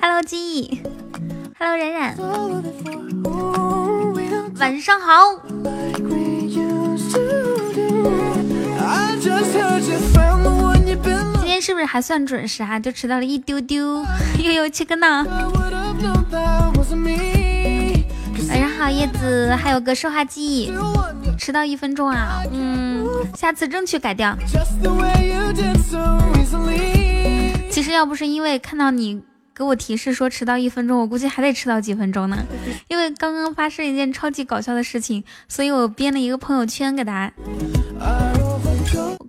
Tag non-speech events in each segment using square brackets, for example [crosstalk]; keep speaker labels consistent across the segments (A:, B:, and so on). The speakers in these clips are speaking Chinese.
A: Hello，记忆。Hello，冉冉。晚上好。今天是不是还算准时啊？就迟到了一丢丢，又有七个呢。好，叶子，还有个说话记忆，迟到一分钟啊，嗯，下次争取改掉。其实要不是因为看到你给我提示说迟到一分钟，我估计还得迟到几分钟呢。因为刚刚发生一件超级搞笑的事情，所以我编了一个朋友圈给他。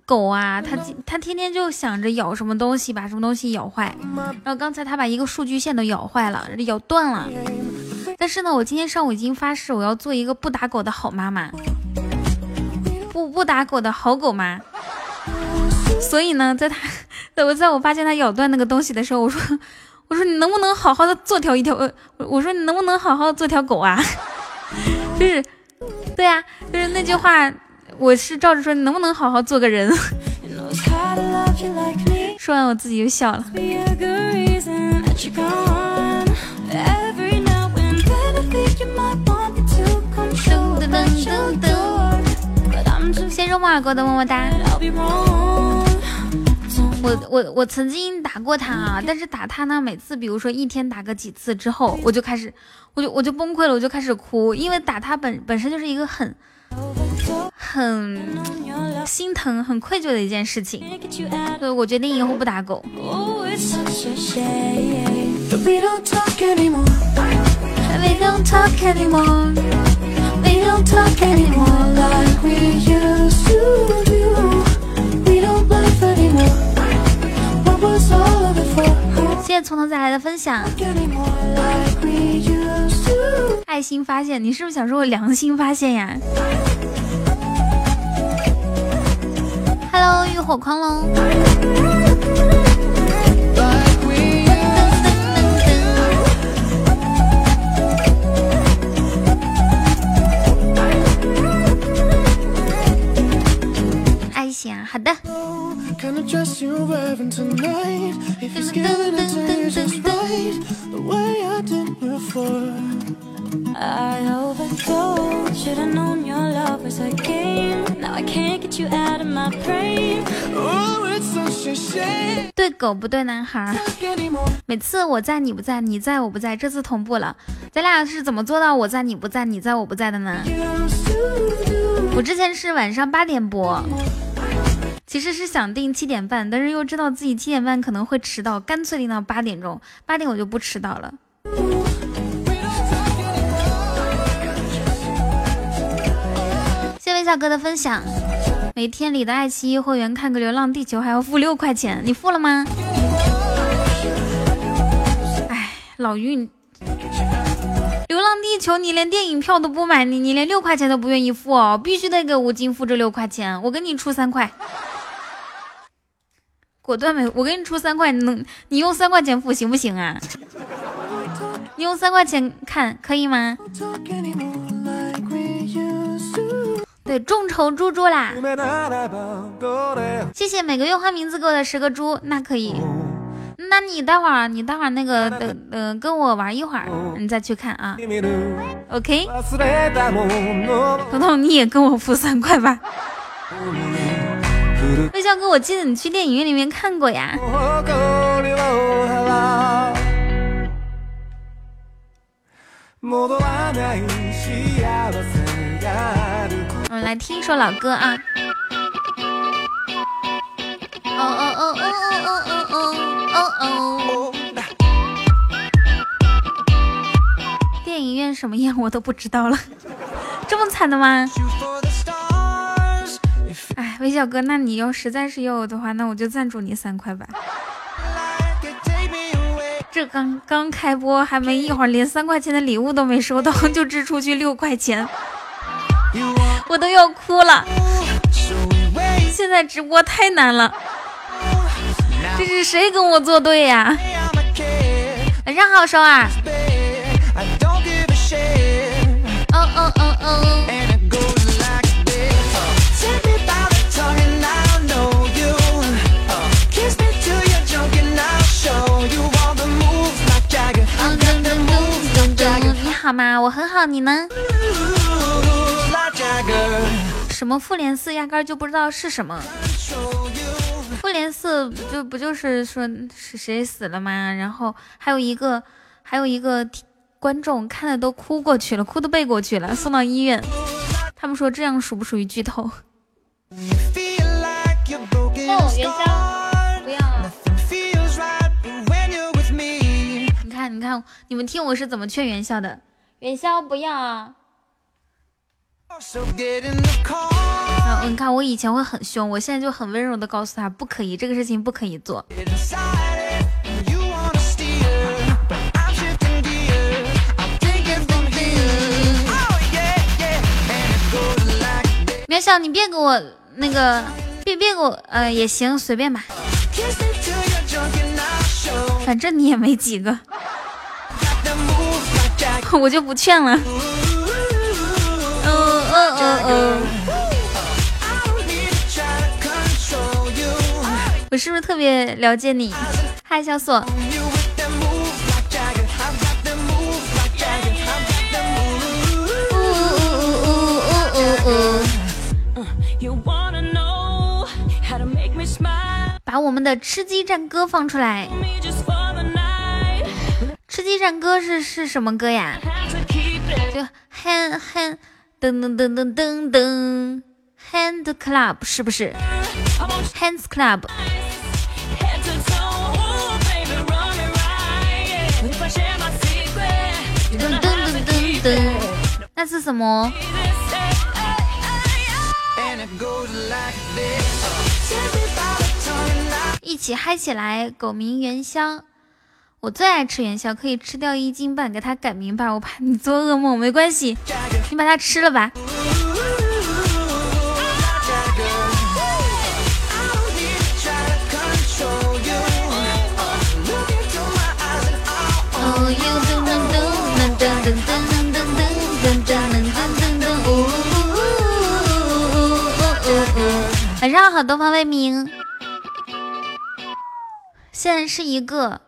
A: 狗啊，它它天天就想着咬什么东西，把什么东西咬坏。然后刚才它把一个数据线都咬坏了，咬断了。但是呢，我今天上午已经发誓，我要做一个不打狗的好妈妈，不不打狗的好狗妈。所以呢，在他在我在我发现他咬断那个东西的时候，我说我说你能不能好好的做条一条呃，我说你能不能好好的做条狗啊？[laughs] 就是对呀，就是那句话。我是照着说，你能不能好好做个人？说完我自己就笑了。谢谢莫尔哥的么么哒。我我我曾经打过他啊，但是打他呢，每次比如说一天打个几次之后，我就开始，我就我就崩溃了，我就开始哭，因为打他本本身就是一个很。很心疼、很愧疚的一件事情，所以我决定以后不打狗。We don't talk anymore
B: We don't talk anymore like we used to do We don't laugh anymore What was all of it for?
A: 谢谢从头再来的分享。爱心发现，你是不是想说我良心发现呀哈喽浴火狂龙。爱心啊，好的。对狗不对男孩，每次我在你不在，你在我不在，这次同步了，咱俩是怎么做到我在你不在，你在我不在的呢？我之前是晚上八点播，其实是想定七点半，但是又知道自己七点半可能会迟到，干脆定到八点钟，八点我就不迟到了。谢微笑哥的分享，每天里的爱奇艺会员看个《流浪地球》还要付六块钱，你付了吗？哎，老于，《流浪地球》你连电影票都不买，你你连六块钱都不愿意付哦，必须得给吴京付这六块钱，我给你出三块，果断没，我给你出三块，你能你用三块钱付行不行啊？你用三块钱看可以吗？对，众筹猪猪啦！谢谢每个月换名字给我的十个猪，那可以。那你待会儿，你待会儿那个等呃跟我玩一会儿，你再去看啊。OK。彤彤你也跟我付三块吧。微笑哥，我记得你去电影院里面看过呀。我们来听一首老歌啊！哦哦哦哦哦哦哦哦哦哦！电影院什么样我都不知道了，这么惨的吗？哎，微笑哥，那你要实在是要我的话，那我就赞助你三块吧。这刚刚开播还没一会儿，连三块钱的礼物都没收到，[laughs] 就支出去六块钱。我都要哭了，现在直播太难了，这是谁跟我作对呀？晚上好，收儿。好吗？我很好，你呢？什么复联四压根就不知道是什么。复联四就不就是说是谁死了吗？然后还有一个还有一个观众看的都哭过去了，哭的背过去了，送到医院。他们说这样属不属于剧透？哦，元宵，不要。你看，你看，你们听我是怎么劝元宵的？元宵不要啊！你看我以前会很凶，我现在就很温柔的告诉他不可以，这个事情不可以做。元宵，你别给我那个，别别给我，呃，也行，随便吧，反正你也没几个，我就不劝了。嗯嗯嗯，我是不是特别了解你？嗨，小锁。把我们的吃鸡战歌放出来。吃鸡战歌是是什么歌呀？就 hand hand。噔噔噔噔噔噔，Hand Club 是不是？Hands Club。噔噔噔噔噔，那是什么？一起嗨起来！狗名元宵。我最爱吃元宵，可以吃掉一斤半，给它改名吧，我怕你做噩梦。没关系，你把它吃了吧。晚上好，东方未明。现在是一个。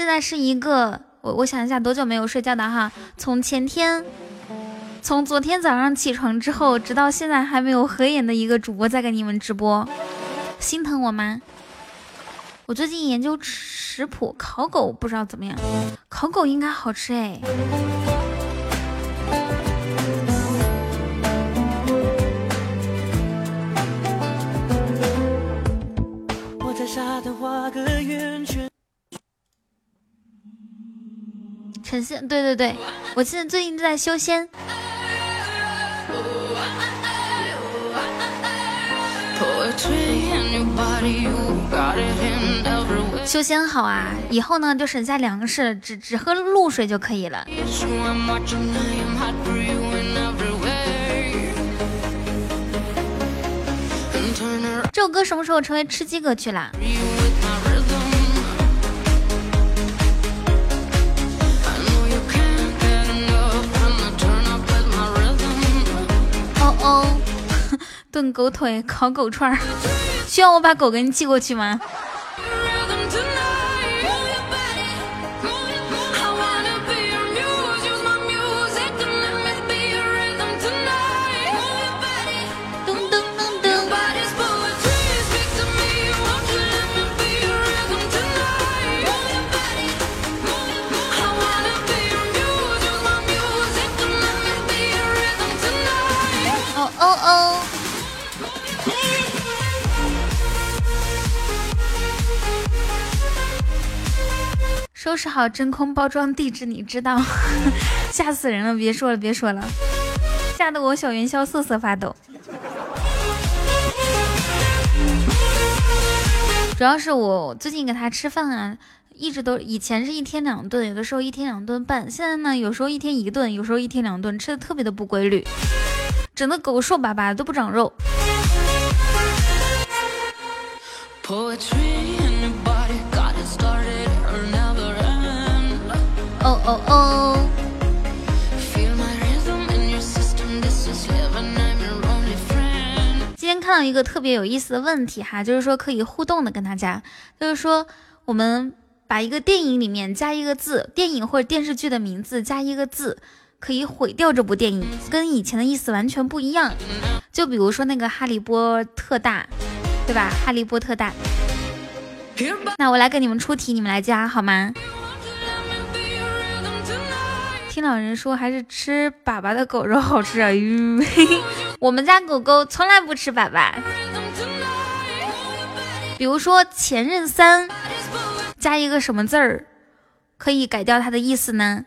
A: 现在是一个我我想一下多久没有睡觉的哈，从前天，从昨天早上起床之后，直到现在还没有合眼的一个主播在给你们直播，心疼我吗？我最近研究食谱，烤狗不知道怎么样，烤狗应该好吃哎。陈仙，对对对，我现在最近在修仙。修仙好啊，以后呢就省下粮食，只只喝露水就可以了。这首歌什么时候成为吃鸡歌曲啦？哦，[laughs] 炖狗腿，烤狗串儿，需要我把狗给你寄过去吗？收拾好真空包装，地址你知道？[laughs] 吓死人了！别说了，别说了，吓得我小元宵瑟瑟发抖。主要是我最近给他吃饭啊，一直都以前是一天两顿，有的时候一天两顿半，现在呢，有时候一天一顿，有时候一天两顿，吃的特别的不规律，整的狗瘦巴巴的都不长肉。哦哦哦！今天看到一个特别有意思的问题哈，就是说可以互动的跟大家，就是说我们把一个电影里面加一个字，电影或者电视剧的名字加一个字，可以毁掉这部电影，跟以前的意思完全不一样。就比如说那个《哈利波特大》，对吧？《哈利波特大》。那我来给你们出题，你们来加好吗？听老人说，还是吃粑粑的狗肉好吃啊！嘿嘿我们家狗狗从来不吃粑粑。比如说“前任三”。加一个什么字儿，可以改掉它的意思呢？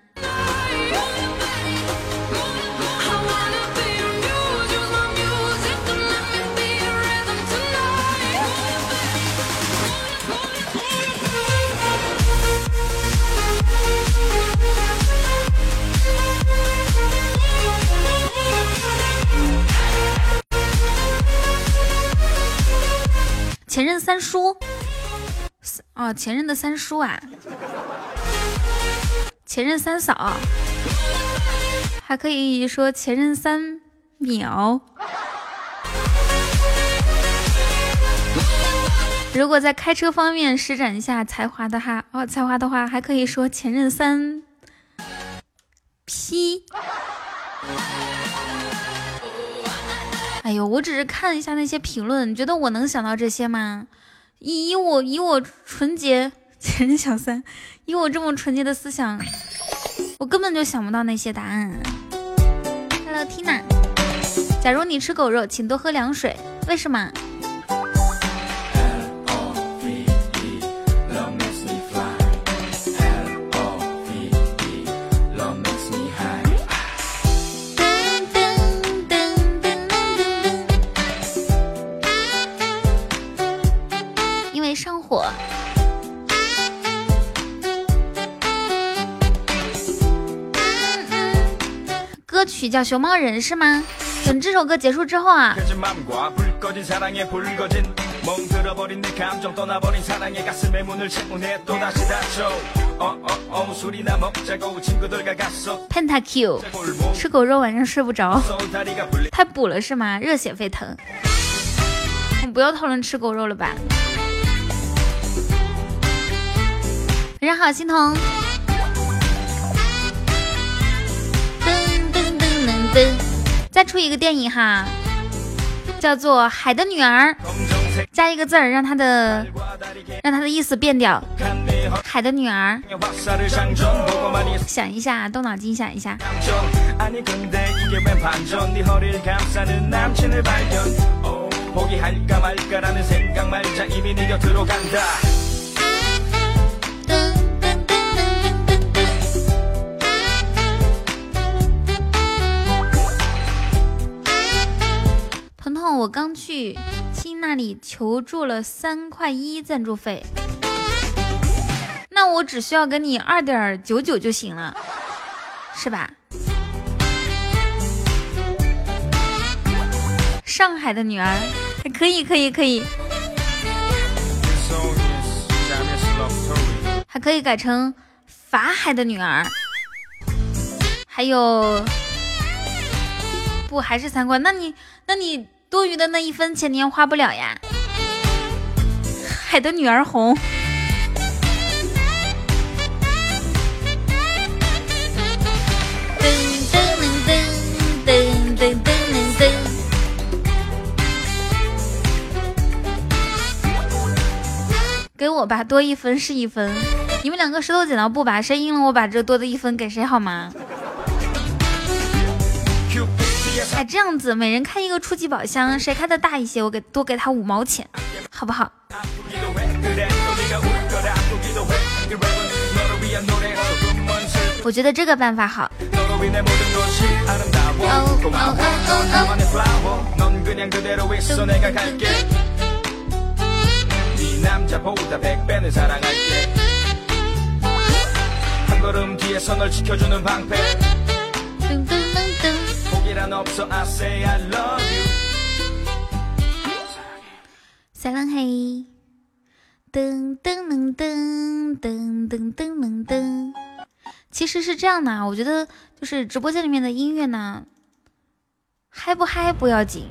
A: 前任三叔。哦，前任的三叔啊，前任三嫂，还可以说前任三秒。如果在开车方面施展一下才华的话，哦，才华的话，还可以说前任三 P。哎呦，我只是看一下那些评论，你觉得我能想到这些吗？以以我以我纯洁前任小三，以我这么纯洁的思想，我根本就想不到那些答案。Hello Tina，假如你吃狗肉，请多喝凉水，为什么？歌曲叫《熊猫人》是吗？等这首歌结束之后啊，Pentakill 吃狗肉晚上睡不着，太补了是吗？热血沸腾，我们不要讨论吃狗肉了吧？晚上好，欣桐。再出一个电影哈，叫做《海的女儿》，加一个字儿，让它的让它的意思变掉。海的女儿，想一下，动脑筋想一下。我刚去亲那里求助了三块一赞助费，那我只需要给你二点九九就行了，是吧？上海的女儿还，可以可以可以，还可以改成法海的女儿，还有不还是三块？那你那你。多余的那一分钱你也花不了呀海的女儿红。给我吧多一分是一分。你们两个石头剪刀布吧谁赢了我把这多的一分给谁好吗？哎，这样子，每人开一个初级宝箱，谁开的大一些，我给多给他五毛钱，好不好？我觉得这个办法好。撒浪嘿，噔噔噔噔噔噔噔噔噔。其实是这样的，我觉得就是直播间里面的音乐呢，嗨不嗨不要紧，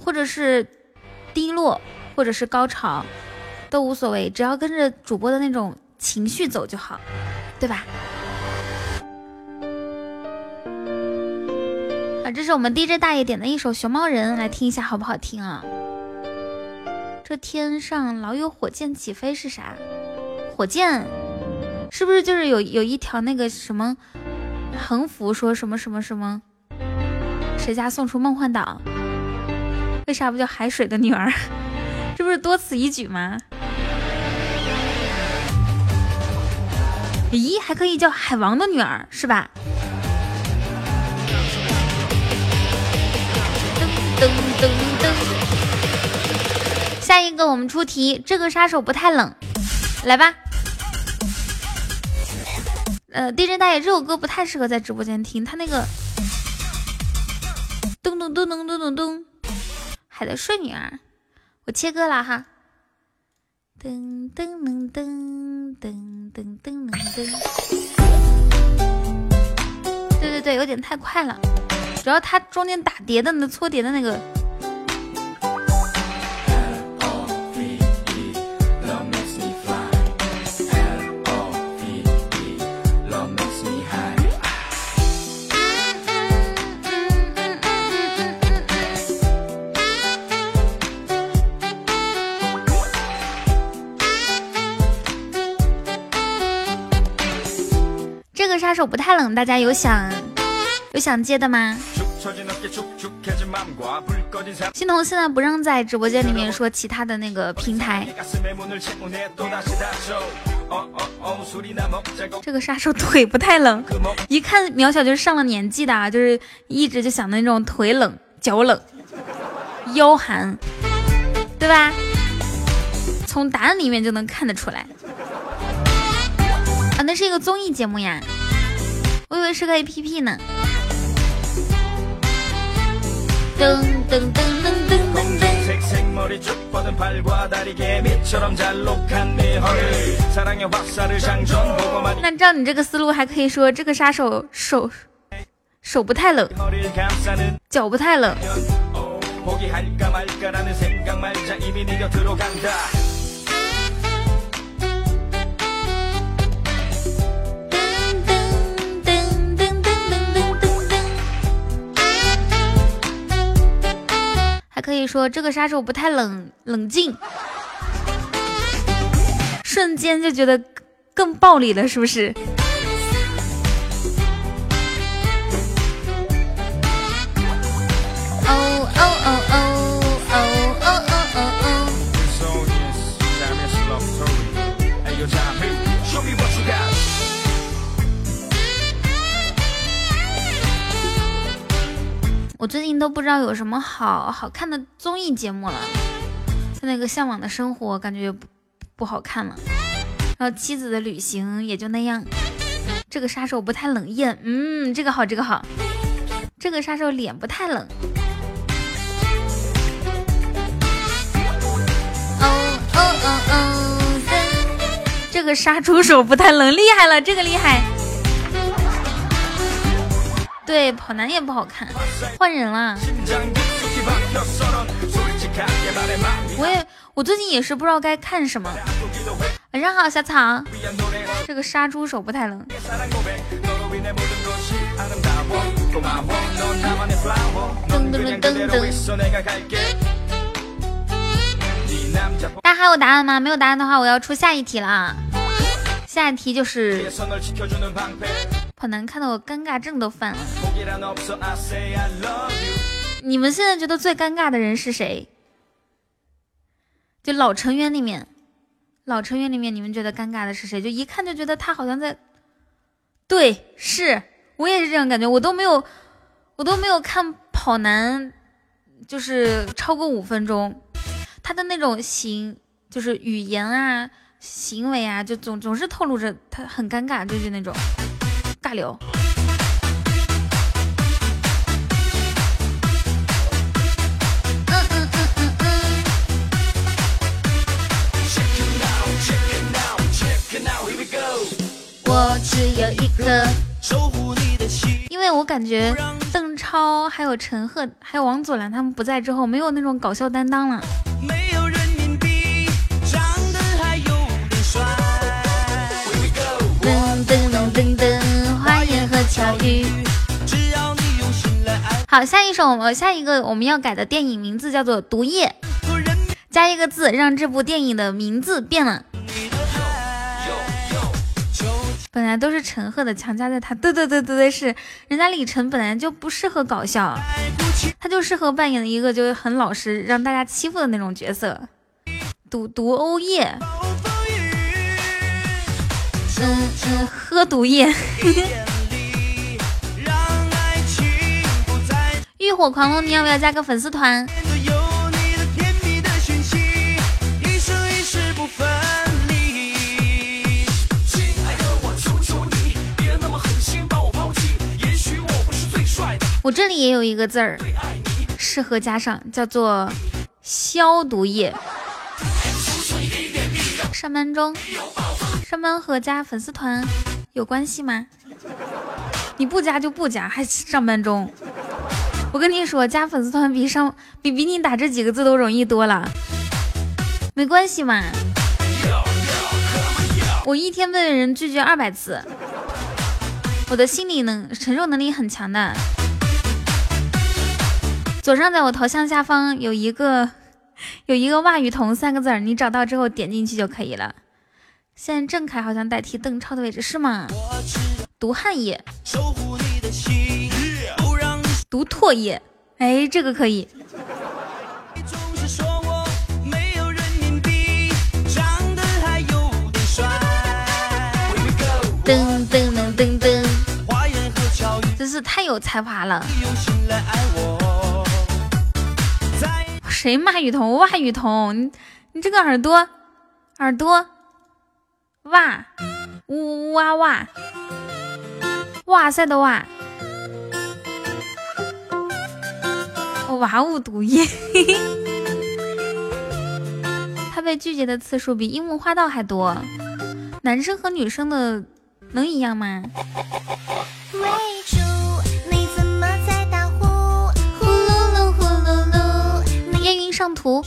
A: 或者是低落，或者是高潮，都无所谓，只要跟着主播的那种情绪走就好，对吧？这是我们 DJ 大爷点的一首《熊猫人》，来听一下好不好听啊？这天上老有火箭起飞是啥？火箭是不是就是有有一条那个什么横幅说什么什么什么？谁家送出梦幻岛？为啥不叫海水的女儿？这不是多此一举吗？咦，还可以叫海王的女儿是吧？噔噔噔。下一个我们出题，这个杀手不太冷，来吧。呃，DJ 大爷，这首歌不太适合在直播间听，他那个咚咚咚咚咚咚咚，海的睡女儿，我切歌了哈。噔噔噔噔噔噔噔噔噔，对对对，有点太快了，主要它中间打碟的那搓碟的那个。杀手不太冷，大家有想有想接的吗？欣桐现在不让在直播间里面说其他的那个平台。这个杀手腿不太冷，一看苗小就是上了年纪的，就是一直就想的那种腿冷、脚冷、腰寒，对吧？从答案里面就能看得出来。啊，那是一个综艺节目呀。我以为是个 A P P 呢。噔噔噔噔噔噔，那照你这个思路，还可以说这个杀手手手不太冷，脚不太冷。还可以说这个杀手不太冷冷静，瞬间就觉得更暴力了，是不是？我最近都不知道有什么好好看的综艺节目了，像那个《向往的生活》感觉不不好看了，然后《妻子的旅行》也就那样，这个杀手不太冷艳，嗯，这个好，这个好，这个杀手脸不太冷，哦哦哦哦，这个杀猪手不太冷，厉害了，这个厉害。对，跑男也不好看，换人了。我也，我最近也是不知道该看什么。晚上好，小草。这个杀猪手不太冷。噔噔噔噔。大家还有答案吗？没有答案的话，我要出下一题了啊。下一题就是。好难看的，我尴尬症都犯了。你们现在觉得最尴尬的人是谁？就老成员里面，老成员里面，你们觉得尴尬的是谁？就一看就觉得他好像在……对，是我也是这样感觉。我都没有，我都没有看跑男，就是超过五分钟，他的那种行，就是语言啊、行为啊，就总总是透露着他很尴尬，就是那种。尬聊。我只有一颗守护你的心，因为我感觉邓超还有陈赫还有王祖蓝他们不在之后，没有那种搞笑担当了。好，下一首，我们，下一个我们要改的电影名字叫做《毒液》，加一个字，让这部电影的名字变了。本来都是陈赫的，强加在他，对对对对对，是人家李晨本来就不适合搞笑，他就适合扮演一个就是很老实，让大家欺负的那种角色。毒毒欧液，嗯嗯，喝毒液。浴火狂龙，你要不要加个粉丝团？我这里也有一个字儿，适合加上，叫做消毒液。上班中，上班和加粉丝团有关系吗？你不加就不加，还上班中。我跟你说，加粉丝团比上比比你打这几个字都容易多了。没关系嘛，我一天被人拒绝二百次，我的心理能承受能力很强的。左上角我头像下方有一个有一个袜雨桐三个字儿，你找到之后点进去就可以了。现在郑恺好像代替邓超的位置是吗？毒汗液，毒唾液，哎，这个可以。噔噔噔噔噔，真是太有才华了。谁骂雨桐？哇雨桐，你你这个耳朵，耳朵，哇，呜呜哇哇，哇塞的哇，哇呜毒液，[laughs] 他被拒绝的次数比樱木花道还多。男生和女生的能一样吗？烟云上图。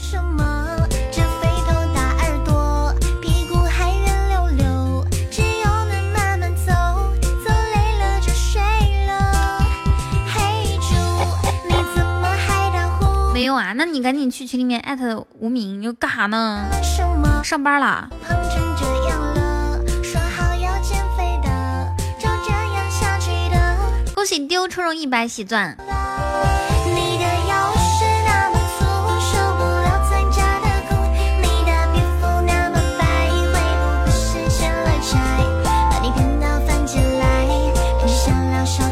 A: 有啊，那你赶紧去群里面艾特无名，你又干啥呢？上班啦。恭喜丢抽中一百喜钻。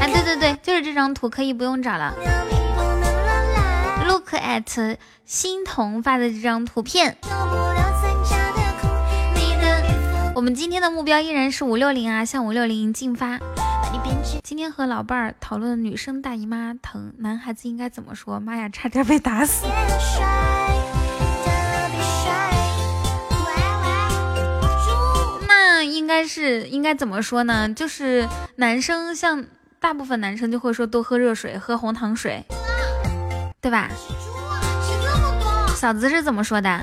A: 哎，对对对就是这张图可以不用找了。Look at 欣桐发的这张图片。我们今天的目标依然是五六零啊，向五六零进发。今天和老伴儿讨论女生大姨妈疼，男孩子应该怎么说？妈呀，差点被打死。那应该是应该怎么说呢？就是男生像。大部分男生就会说多喝热水，喝红糖水，对吧？嫂子是怎么说的？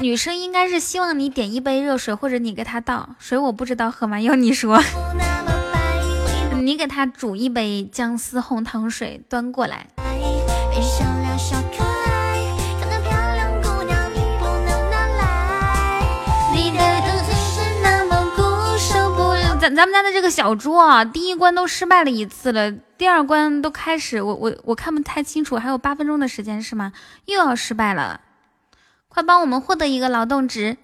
A: 女生应该是希望你点一杯热水，或者你给她倒水，我不知道喝吗？要你说，[laughs] 你给他煮一杯姜丝红糖水端过来。咱咱们家的这个小猪啊，第一关都失败了一次了，第二关都开始，我我我看不太清楚，还有八分钟的时间是吗？又要失败了。快帮我们获得一个劳动值！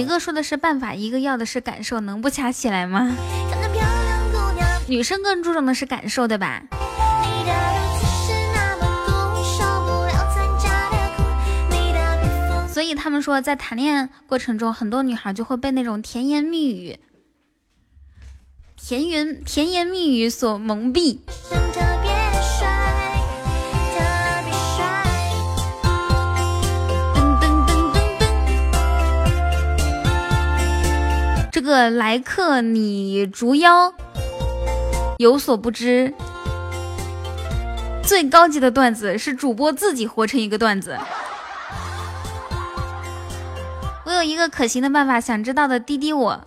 A: 一个说的是办法，一个要的是感受，能不掐起来吗？女生更注重的是感受，对吧？所以他们说，在谈恋爱过程中，很多女孩就会被那种甜言蜜语、甜言甜言蜜语所蒙蔽。这个来客你竹腰有所不知，最高级的段子是主播自己活成一个段子。我有一个可行的办法，想知道的滴滴我，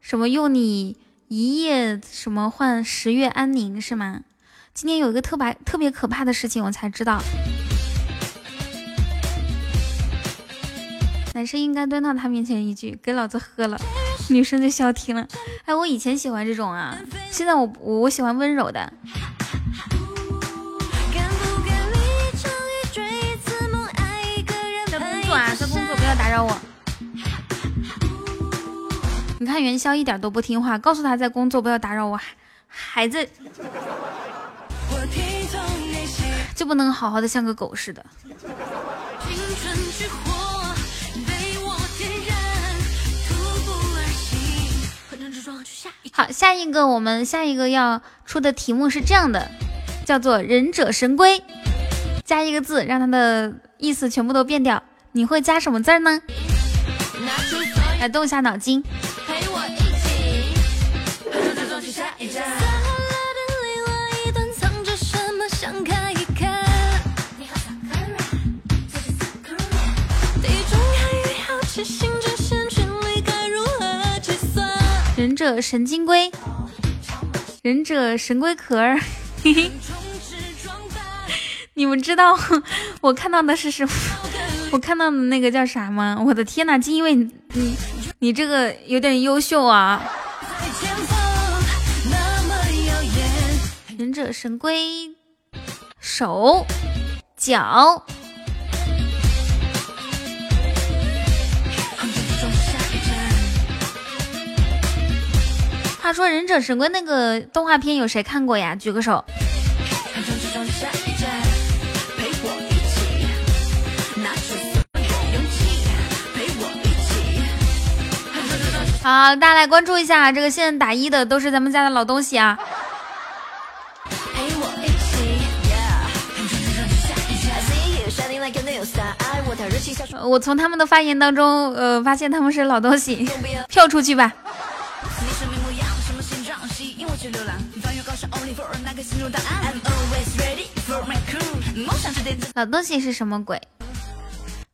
A: 什么用你一夜什么换十月安宁是吗？今天有一个特别特别可怕的事情，我才知道。男生应该蹲到他面前一句：“给老子喝了。” [laughs] 女生就消停了。哎，我以前喜欢这种啊，现在我我我喜欢温柔的。在工作啊，在工作，不要打扰我。你看元宵一点都不听话，告诉他在工作，不要打扰我，还还在，就不能好好的像个狗似的。好，下一个我们下一个要出的题目是这样的，叫做“忍者神龟”，加一个字，让它的意思全部都变掉。你会加什么字呢？来动一下脑筋。忍者神经龟，忍者神龟壳儿，[laughs] 你们知道我看到的是什么？我看到的那个叫啥吗？我的天呐，就因为你你这个有点优秀啊！忍者神龟手脚。话说：“忍者神龟那个动画片有谁看过呀？举个手。”好，大家来关注一下，这个现在打一的都是咱们家的老东西啊。我从他们的发言当中，呃，发现他们是老东西，[laughs] 跳出去吧。老东西是什么鬼？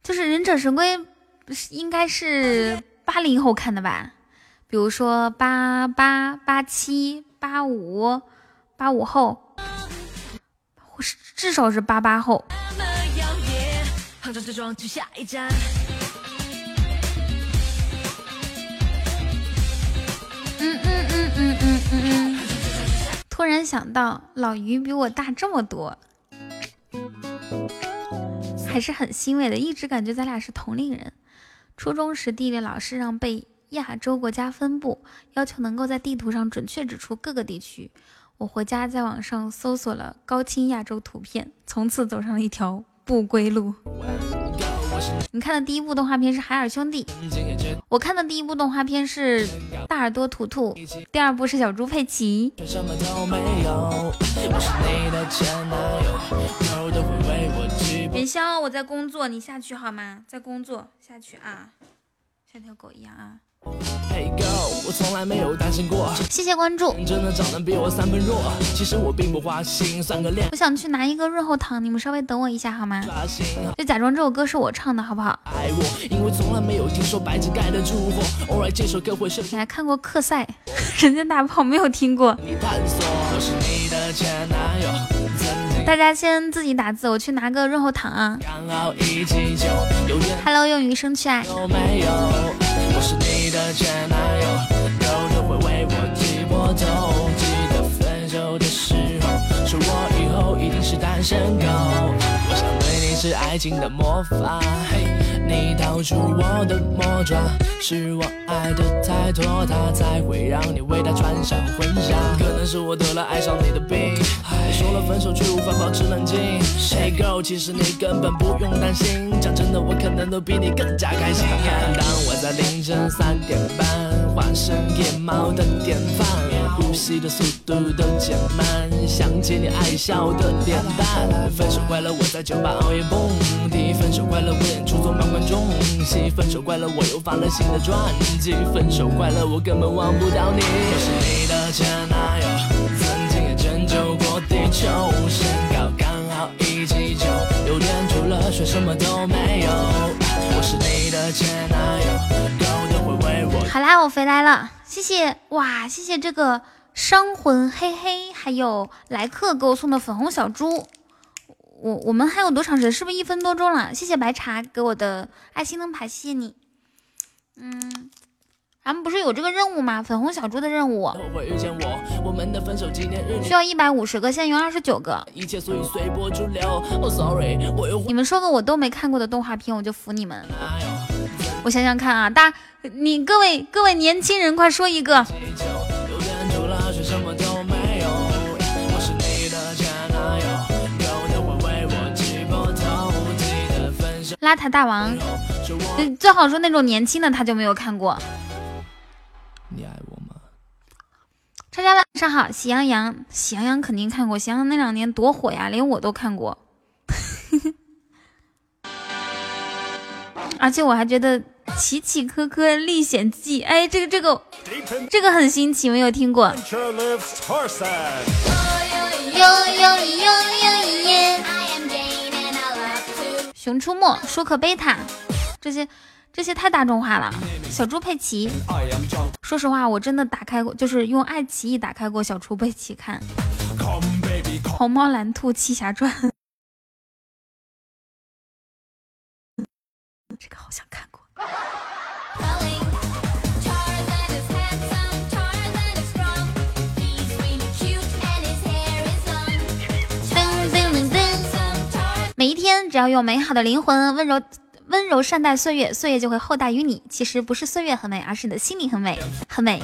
A: 就是忍者神龟，应该是八零后看的吧？比如说八八八七八五八五后，或是至少是八八后。嗯嗯嗯嗯嗯嗯嗯。突然想到，老于比我大这么多，还是很欣慰的。一直感觉咱俩是同龄人。初中时，地理老师让背亚洲国家分布，要求能够在地图上准确指出各个地区。我回家在网上搜索了高清亚洲图片，从此走上了一条不归路。你看的第一部动画片是《海尔兄弟》，我看的第一部动画片是《大耳朵图图》，第二部是《小猪佩奇》。元宵，我在工作，你下去好吗？在工作，下去啊，像条狗一样啊。嘿，go，我从来没有担心过谢谢关注。真的长得比我
C: 三分弱，其实我并不花心，算个恋。
A: 我想去拿一个润喉糖，你们稍微等我一下好吗？就假装这首歌是我唱的，好不好？
C: 因为从来没有听说白纸盖的祝福。这首歌会是
A: 你还看过克赛？[laughs] 人间大炮没有听过。大家先自己打字，我去拿个润喉糖啊。Hello，用余生去爱。是你的前男友，有人会为我挤破头。记得分手的时候，说我以后一定是单身狗。是爱情的魔法，嘿你掏出我的魔爪，是我爱的太拖沓，才会让你为他穿上婚纱。可能是我得了爱上你的病，说了分手却无法保持冷静。Hey girl，其实你根本不用担心，讲真的，我可能都比你更加开心。当我在凌晨三点半，化身夜猫的典范。
C: 呼吸的速度都减慢，想起你爱笑的脸蛋。分手快乐，我在酒吧熬夜蹦迪。分手快乐，我演出做满观众席。分手快乐，我又发了新的专辑。分手快乐，我根本忘不掉你。我是你的前男友，曾经也拯救过地球。身高刚好一七九，有点除了帅什么都没有。我是你的前男友。
A: 狗都会为我好啦，我回来了，谢谢哇，谢谢这个伤魂嘿嘿，还有来客给我送的粉红小猪。我我们还有多长时间？是不是一分多钟了？谢谢白茶给我的爱心灯牌，谢谢你。嗯，咱们不是有这个任务吗？粉红小猪的任务需要一百五十个，现在有二十九个。你们说个我都没看过的动画片，我就服你们。我想想看啊，大你各位各位年轻人，快说一个！邋遢大王，最好说那种年轻的，他就没有看过。你爱我吗？叉叉晚上好，喜羊羊，喜羊羊肯定看过，喜羊羊那两年多火呀，连我都看过。[laughs] 而且我还觉得《奇奇科科历险记》，哎，这个这个这个很新奇，没有听过。熊出没、舒克贝塔，这些这些太大众化了。小猪佩奇，说实话，我真的打开过，就是用爱奇艺打开过小猪佩奇看。红猫蓝兔七侠传。这个好像看过。每一天，只要用美好的灵魂温柔温柔善待岁月，岁月就会厚待于你。其实不是岁月很美，而是你的心灵很美，很美。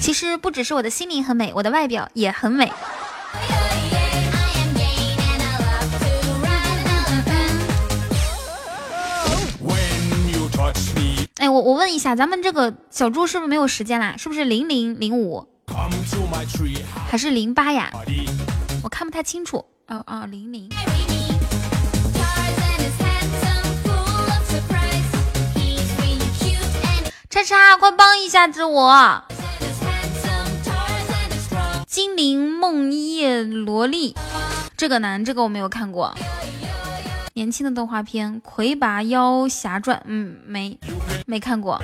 A: 其实不只是我的心灵很美，我的外表也很美。哎，我我问一下，咱们这个小猪是不是没有时间啦？是不是零零零五还是零八呀？我看不太清楚。哦哦，零零。叉叉，快帮一下子我！精灵梦叶罗丽，这个难，这个我没有看过。年轻的动画片《魁拔妖侠传》，嗯，没没看过。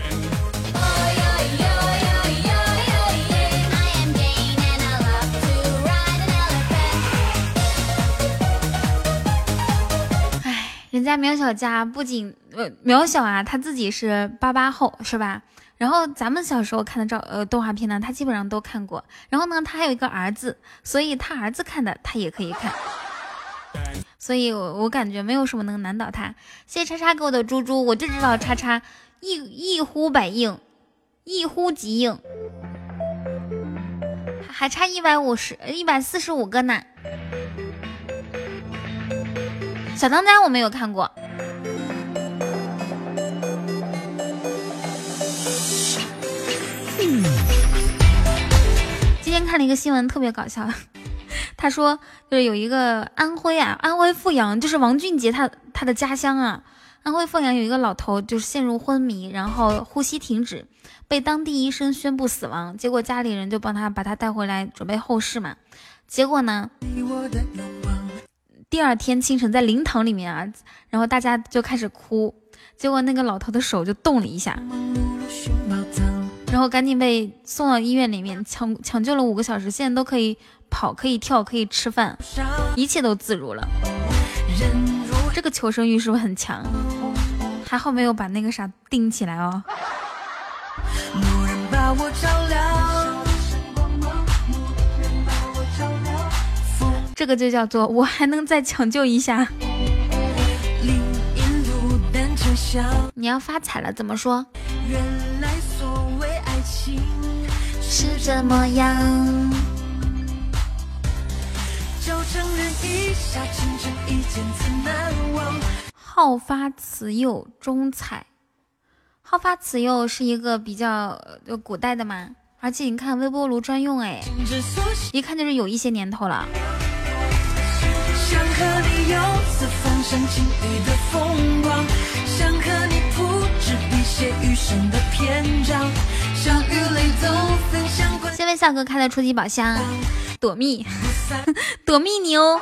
A: 人家苗小佳不仅呃苗小啊，他自己是八八后是吧？然后咱们小时候看的照呃动画片呢，他基本上都看过。然后呢，他还有一个儿子，所以他儿子看的他也可以看。所以，我我感觉没有什么能难倒他。谢谢叉叉给我的猪猪，我就知道叉叉一一呼百应，一呼即应，还差一百五十一百四十五个呢。小当家我没有看过。今天看了一个新闻，特别搞笑。他说，就是有一个安徽啊，安徽阜阳，就是王俊杰他他的家乡啊。安徽阜阳有一个老头，就是陷入昏迷，然后呼吸停止，被当地医生宣布死亡。结果家里人就帮他把他带回来准备后事嘛。结果呢，第二天清晨在灵堂里面啊，然后大家就开始哭。结果那个老头的手就动了一下，然后赶紧被送到医院里面抢抢救了五个小时，现在都可以。跑可以跳可以吃饭，一切都自如了。这个求生欲是不是很强？还好没有把那个啥钉起来哦。这个就叫做我还能再抢救一下。你要发财了，怎么说？是这么样。好发慈幼中彩，好发慈幼是一个比较就古代的嘛，而且你看微波炉专用，哎，一看就是有一些年头了。谢谢笑哥开的初级宝箱，躲蜜，[laughs] 躲蜜牛。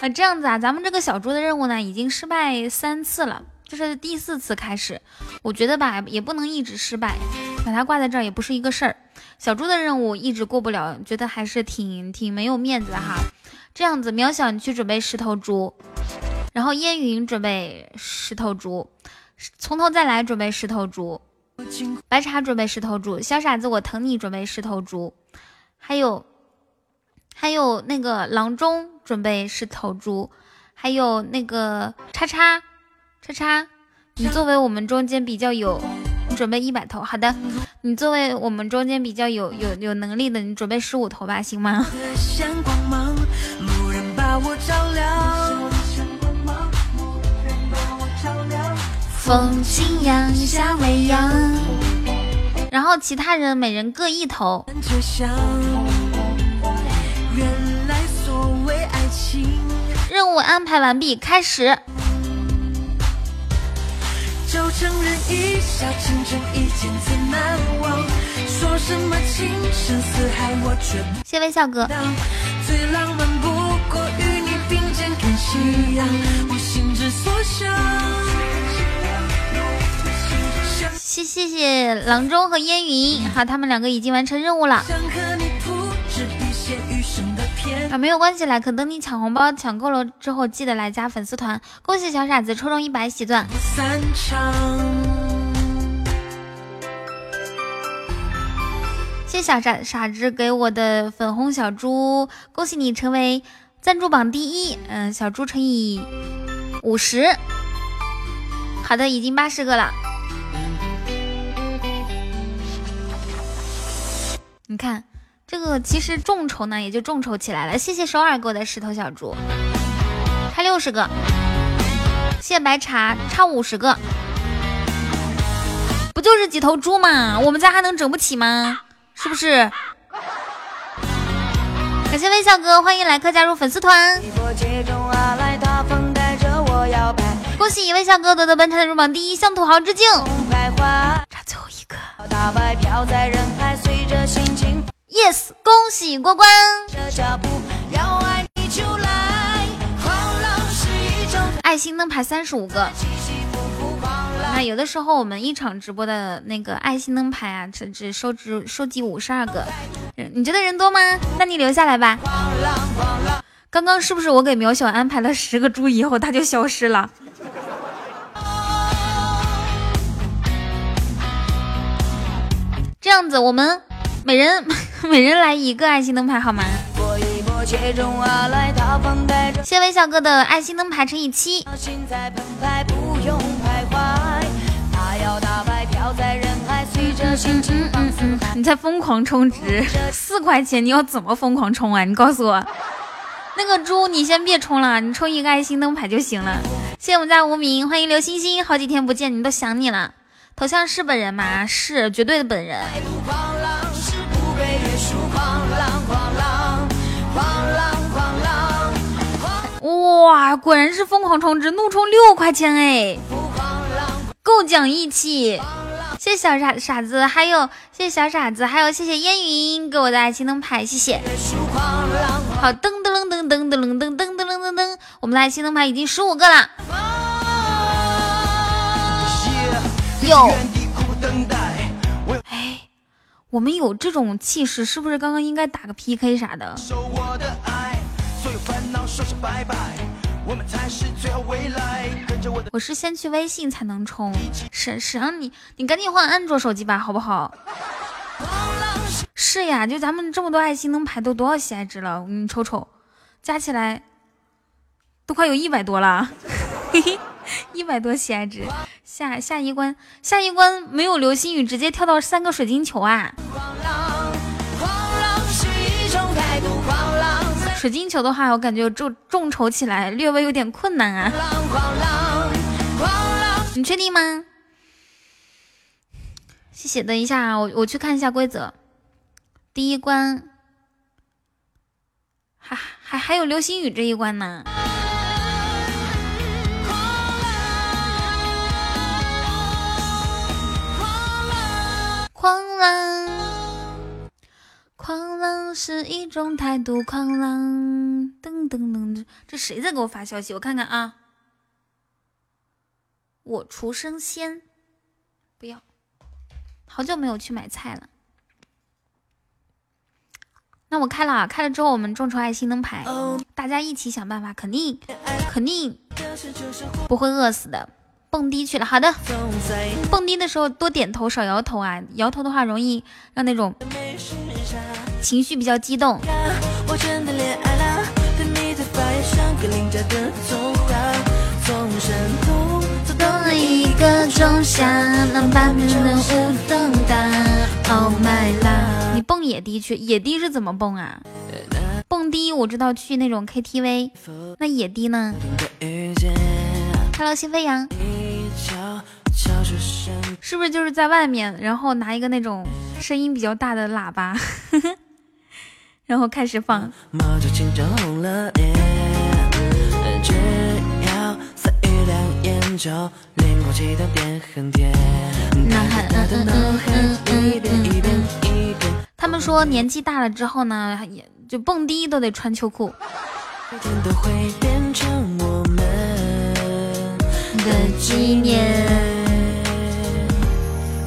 A: 啊，这样子啊，咱们这个小猪的任务呢，已经失败三次了，这是第四次开始。我觉得吧，也不能一直失败，把它挂在这儿也不是一个事儿。小猪的任务一直过不了，觉得还是挺挺没有面子的哈。这样子，渺小你去准备十头猪，然后烟云准备十头猪，从头再来准备十头猪，白茶准备十头猪，小傻子我疼你准备十头猪，还有还有那个郎中准备十头猪，还有那个叉叉叉叉，你作为我们中间比较有。你准备一百头，好的。你作为我们中间比较有有有能力的，你准备十五头吧，行吗？风轻扬，夏未央。然后其他人每人各一头。任务安排完毕，开始。就承认一笑倾城，一见最难忘。说什么情深似海，我却谢微笑哥。最浪漫不过与你并肩看夕阳，我心之所向。谢谢谢郎中和烟云，好，他们两个已经完成任务了。啊，没有关系，啦可等你抢红包抢够了之后，记得来加粉丝团。恭喜小傻子抽中一百喜钻。谢小傻傻子给我的粉红小猪，恭喜你成为赞助榜第一。嗯，小猪乘以五十。好的，已经八十个了。你看。这个其实众筹呢，也就众筹起来了。谢谢首尔给我的石头小猪，差六十个。谢谢白茶，差五十个。不就是几头猪吗？我们家还能整不起吗？是不是？感谢微笑哥，欢迎来客加入粉丝团。恭喜微笑哥夺得本场的入榜第一，向土豪致敬。差最后一个。Yes，恭喜过关！爱心灯牌三十五个。那有的时候我们一场直播的那个爱心灯牌啊，只只收集收集五十二个。你觉得人多吗？那你留下来吧。刚刚是不是我给苗小安排了十个猪以后，他就消失了？这样子，我们每人。[laughs] 每人来一个爱心灯牌好吗？谢微笑哥的爱心灯牌乘以七。你在疯狂充值，四块钱你要怎么疯狂充啊？你告诉我，那个猪你先别充了，你充一个爱心灯牌就行了。谢谢我们家无名，欢迎刘星星，好几天不见，你都想你了。头像是本人吗？是绝对的本人。哇，果然是疯狂充值，怒充六块钱哎，够讲义气！谢谢小傻傻子，还有谢谢小傻子，还有谢谢烟云给我的爱心灯牌，谢谢。好，噔噔噔噔噔噔噔噔噔噔噔，我们的爱心灯牌已经十五个了。有。哎，我们有这种气势，是不是刚刚应该打个 PK 啥的？我我是先去微信才能充，是是让你？你赶紧换安卓手机吧，好不好？是呀，就咱们这么多爱心能排都多少喜爱值了？你瞅瞅，加起来都快有一百多了，嘿嘿，一百多喜爱值。下下一关，下一关没有流星雨，直接跳到三个水晶球啊！水晶球的话，我感觉众众筹起来略微有点困难啊。你确定吗？谢谢。等一下啊，我我去看一下规则。第一关，还还还有流星雨这一关呢。狂浪，狂浪是一种态度。狂浪，噔噔噔，这谁在给我发消息？我看看啊。我厨生鲜，不要。好久没有去买菜了。那我开了，开了之后我们众筹爱心灯牌，大家一起想办法，肯定肯定不会饿死的。蹦迪去了，好的。蹦迪的时候多点头少摇头啊，摇头的话容易让那种情绪比较激动。一个仲夏，那半边的舞动大。Oh my love，你蹦野迪去，野迪是怎么蹦啊？蹦迪我知道去那种 KTV，那野迪呢？Hello，新飞扬。是不是就是在外面，然后拿一个那种声音比较大的喇叭，[laughs] 然后开始放？他们说年纪大了之后呢，也就蹦迪都得穿秋裤。的纪念。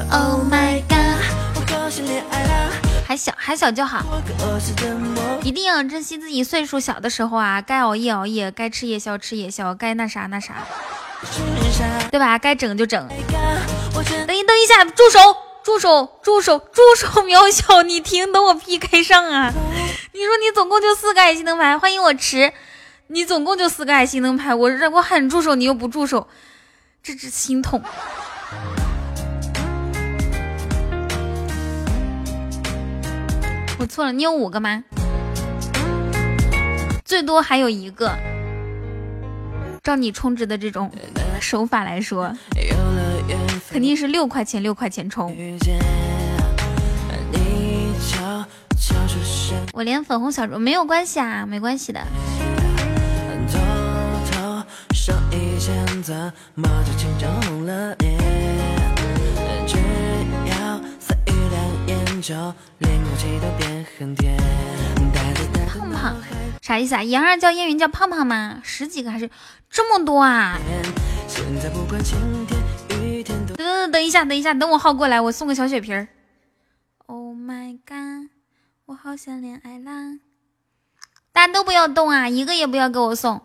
A: Oh my god！小还小就好，一定要珍惜自己岁数小的时候啊！该熬夜熬夜，该吃夜宵吃夜宵，该那啥那啥，对吧？该整就整。等一等一下，住手！住手！住手！住手！渺小，你停，等我 PK 上啊！你说你总共就四个爱心灯牌，欢迎我迟。你总共就四个爱心灯牌，我让我喊住手，你又不住手，这这心痛。我错了，你有五个吗？最多还有一个。照你充值的这种手法来说，肯定是六块钱六块钱充。我连粉红小猪没有关系啊，没关系的。胖胖啥意思啊？言儿叫燕云叫胖胖吗？十几个还是这么多啊？等等等一下，等一下，等我号过来，我送个小血瓶。Oh my god，我好想恋爱啦！大家都不要动啊，一个也不要给我送。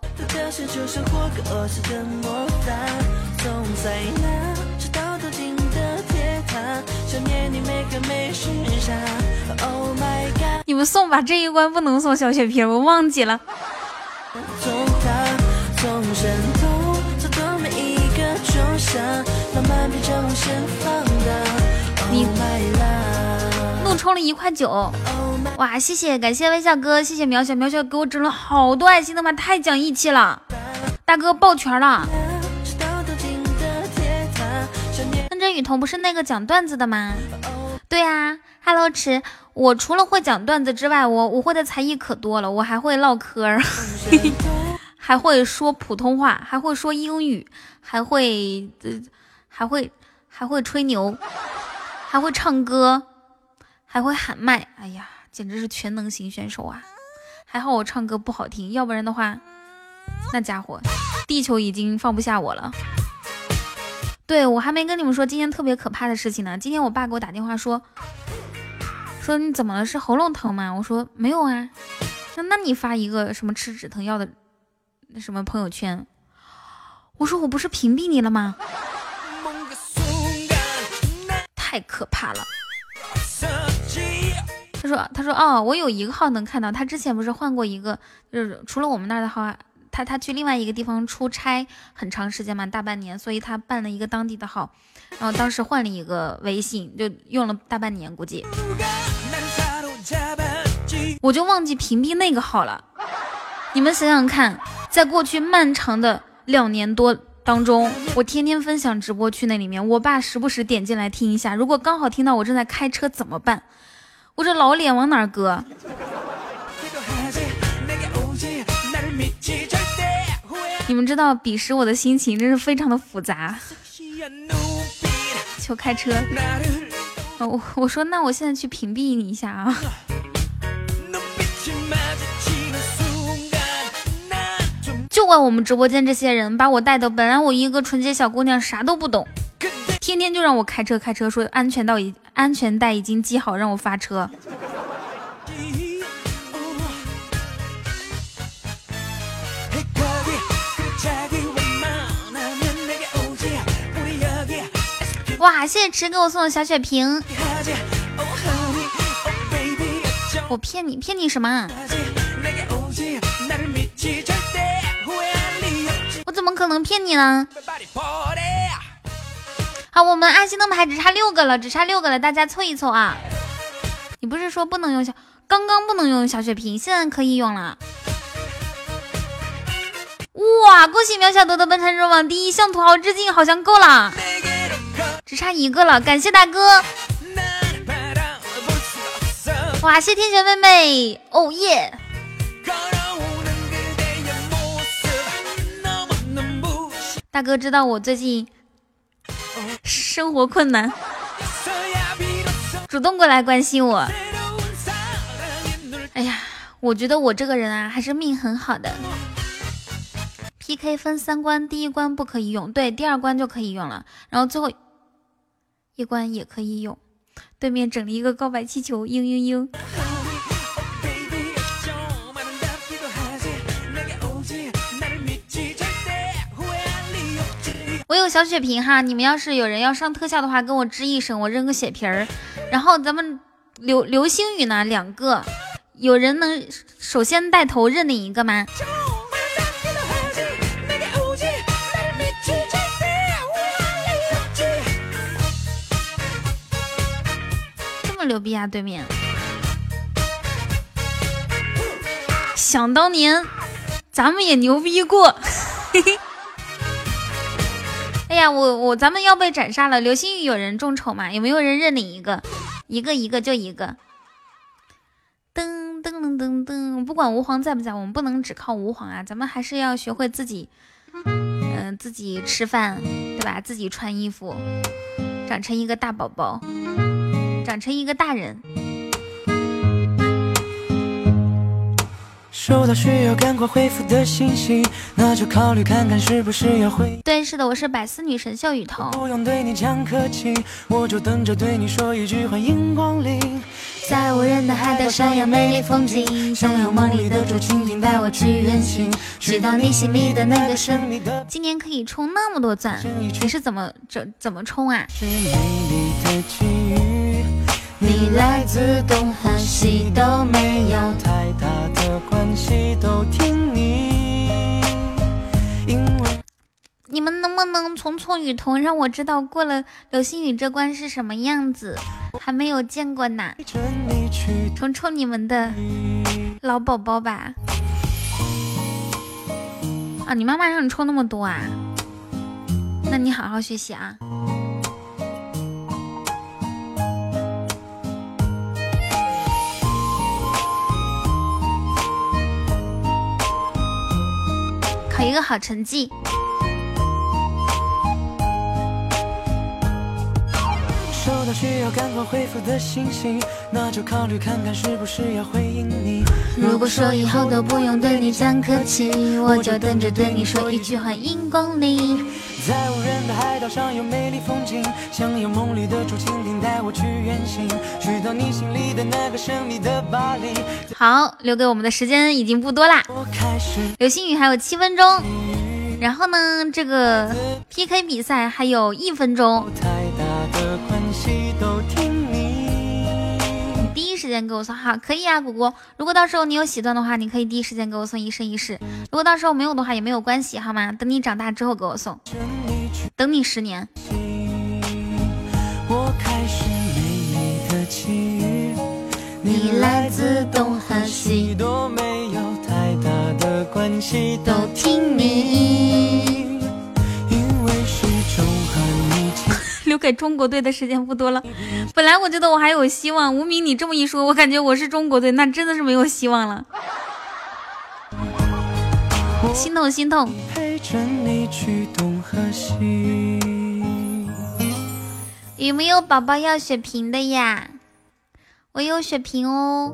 A: 你们送吧，这一关不能送小血瓶，我忘记了。你怒充了一块九，哇！谢谢，感谢微笑哥，谢谢渺小，渺小给我整了好多爱心的吗？太讲义气了，大哥抱拳了。雨桐不是那个讲段子的吗？对呀，Hello 池，我除了会讲段子之外，我我会的才艺可多了，我还会唠嗑，[laughs] 还会说普通话，还会说英语，还会呃，还会还会吹牛，还会唱歌，还会喊麦，哎呀，简直是全能型选手啊！还好我唱歌不好听，要不然的话，那家伙，地球已经放不下我了。对我还没跟你们说今天特别可怕的事情呢。今天我爸给我打电话说，说你怎么了？是喉咙疼吗？我说没有啊。那那你发一个什么吃止疼药的那什么朋友圈？我说我不是屏蔽你了吗？太可怕了。他说他说哦，我有一个号能看到，他之前不是换过一个，就是除了我们那儿的号啊。他他去另外一个地方出差很长时间嘛，大半年，所以他办了一个当地的号，然后当时换了一个微信，就用了大半年，估计我就忘记屏蔽那个号了。你们想想看，在过去漫长的两年多当中，我天天分享直播去那里面，我爸时不时点进来听一下。如果刚好听到我正在开车怎么办？我这老脸往哪搁？你们知道彼时我的心情真是非常的复杂。求开车。我我说那我现在去屏蔽你一下啊。就怪我们直播间这些人把我带的，本来我一个纯洁小姑娘啥都不懂，天天就让我开车开车，说安全到已安全带已经系好，让我发车。哇，谢谢池给我送的小血瓶。我骗你，骗你什么？我怎么可能骗你呢？好，我们爱心灯牌只差六个了，只差六个了，大家凑一凑啊！你不是说不能用小，刚刚不能用小血瓶，现在可以用了。哇，恭喜苗小多的奔腾入榜第一，向土豪致敬，好像够了，只差一个了，感谢大哥。哇，谢天选妹妹，哦耶！大哥知道我最近生活困难，主动过来关心我。哎呀，我觉得我这个人啊，还是命很好的。PK 分三关，第一关不可以用，对，第二关就可以用了，然后最后一关也可以有。对面整了一个告白气球，嘤嘤嘤。我有小血瓶哈，你们要是有人要上特效的话，跟我吱一声，我扔个血瓶儿。然后咱们流流星雨呢，两个，有人能首先带头认领一个吗？牛逼啊，对面！想当年，咱们也牛逼过，嘿嘿。哎呀，我我咱们要被斩杀了！流星雨有人众筹吗？有没有人认领一个？一个一个就一个。噔噔噔噔噔，不管吾皇在不在，我们不能只靠吾皇啊！咱们还是要学会自己，嗯，自己吃饭，对吧？自己穿衣服，长成一个大宝宝，长成一个大人。收到需要赶快回复的信息，那就考虑看看是不是要回。对，是的，我是百思女神秀雨桐。不用对你讲客气，我就等着对你说一句欢迎光临。在无人的海岛上有美丽风景，想有梦里的竹蜻蜓带我去远行，去到你心里的那个神秘的。今年可以充那么多钻，你是怎么怎怎么充啊？是美丽的来自东和西都没有太大的。都听你。你们能不能从从雨桐让我知道过了流星雨这关是什么样子？还没有见过呢。宠宠你们的老宝宝吧。啊，你妈妈让你抽那么多啊？那你好好学习啊。一个好成绩。收到需要赶快回复的信息，那就考虑看看是不是要回应你。如果说以后都不用对你讲客气，我就等着对你说一句欢迎光临。在无人的海岛上有美丽风景，想有梦里的竹蜻蜓带我去远行，去到你心里的那个神秘的巴黎。好，留给我们的时间已经不多啦，流星雨还有七分钟，然后呢，这个 PK 比赛还有一分钟。间给我送好，可以啊，果果。如果到时候你有喜钻的话，你可以第一时间给我送一生一世。如果到时候没有的话，也没有关系，好吗？等你长大之后给我送，等你十年。你来自东和西，都没有太大的关系，都听你。给中国队的时间不多了。本来我觉得我还有希望，无名你这么一说，我感觉我是中国队，那真的是没有希望了。心痛心痛。有没有宝宝要血瓶的呀？我有血瓶哦。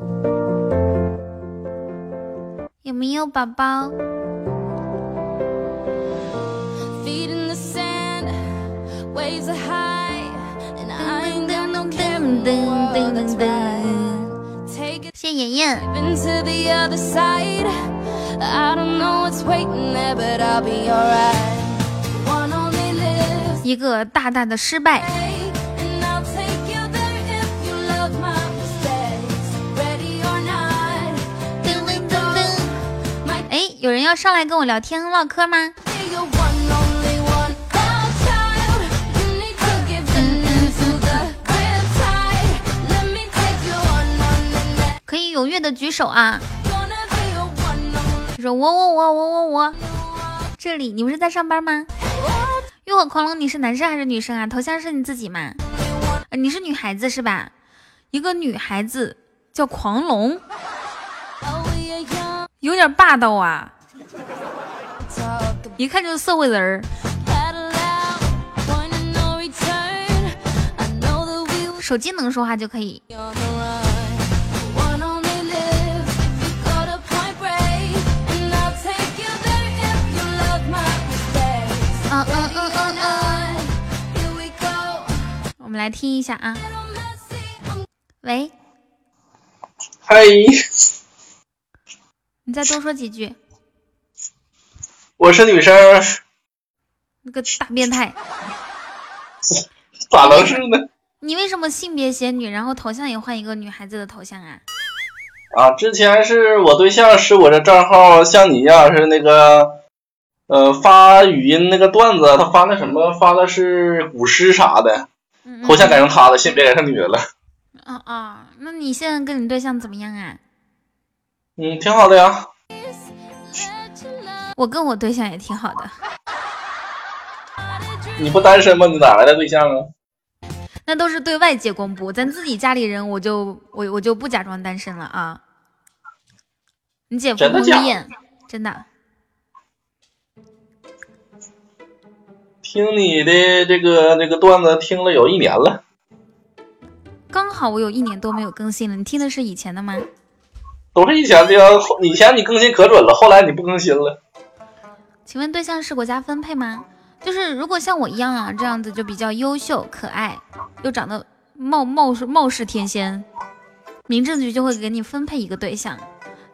A: 有没有宝宝？谢妍妍。一个大大的失败。哎，有人要上来跟我聊天唠嗑吗？踊跃的举手啊！说我我我我我我，这里你不是在上班吗？浴火狂龙，你是男生还是女生啊？头像是你自己吗？你是女孩子是吧？一个女孩子叫狂龙，有点霸道啊！一看就是社会人儿。手机能说话就可以。我们来听一下啊，喂，
D: 嗨，
A: 你再多说几句。
D: 我是女生。
A: 那个大变态，
D: 咋能是呢？
A: 你为什么性别写女，然后头像也换一个女孩子的头像啊？
D: 啊，之前是我对象使我这账号像你一样是那个，呃，发语音那个段子，他发那什么，发的是古诗啥的。头像改成他的，性别改成女的了。
A: 啊啊，那你现在跟你对象怎么样啊？
D: 嗯，挺好的呀。
A: 我跟我对象也挺好的。
D: 你不单身吗？你哪来的对象啊？
A: 那都是对外界公布，咱自己家里人，我就我我就不假装单身了啊。你姐夫彭于晏，真的。
D: 听你的这个这个段子听了有一年了，
A: 刚好我有一年多没有更新了。你听的是以前的吗？
D: 都是以前的呀，以前你更新可准了，后来你不更新了。
A: 请问对象是国家分配吗？就是如果像我一样啊，这样子就比较优秀、可爱，又长得貌貌似貌似天仙，民政局就会给你分配一个对象。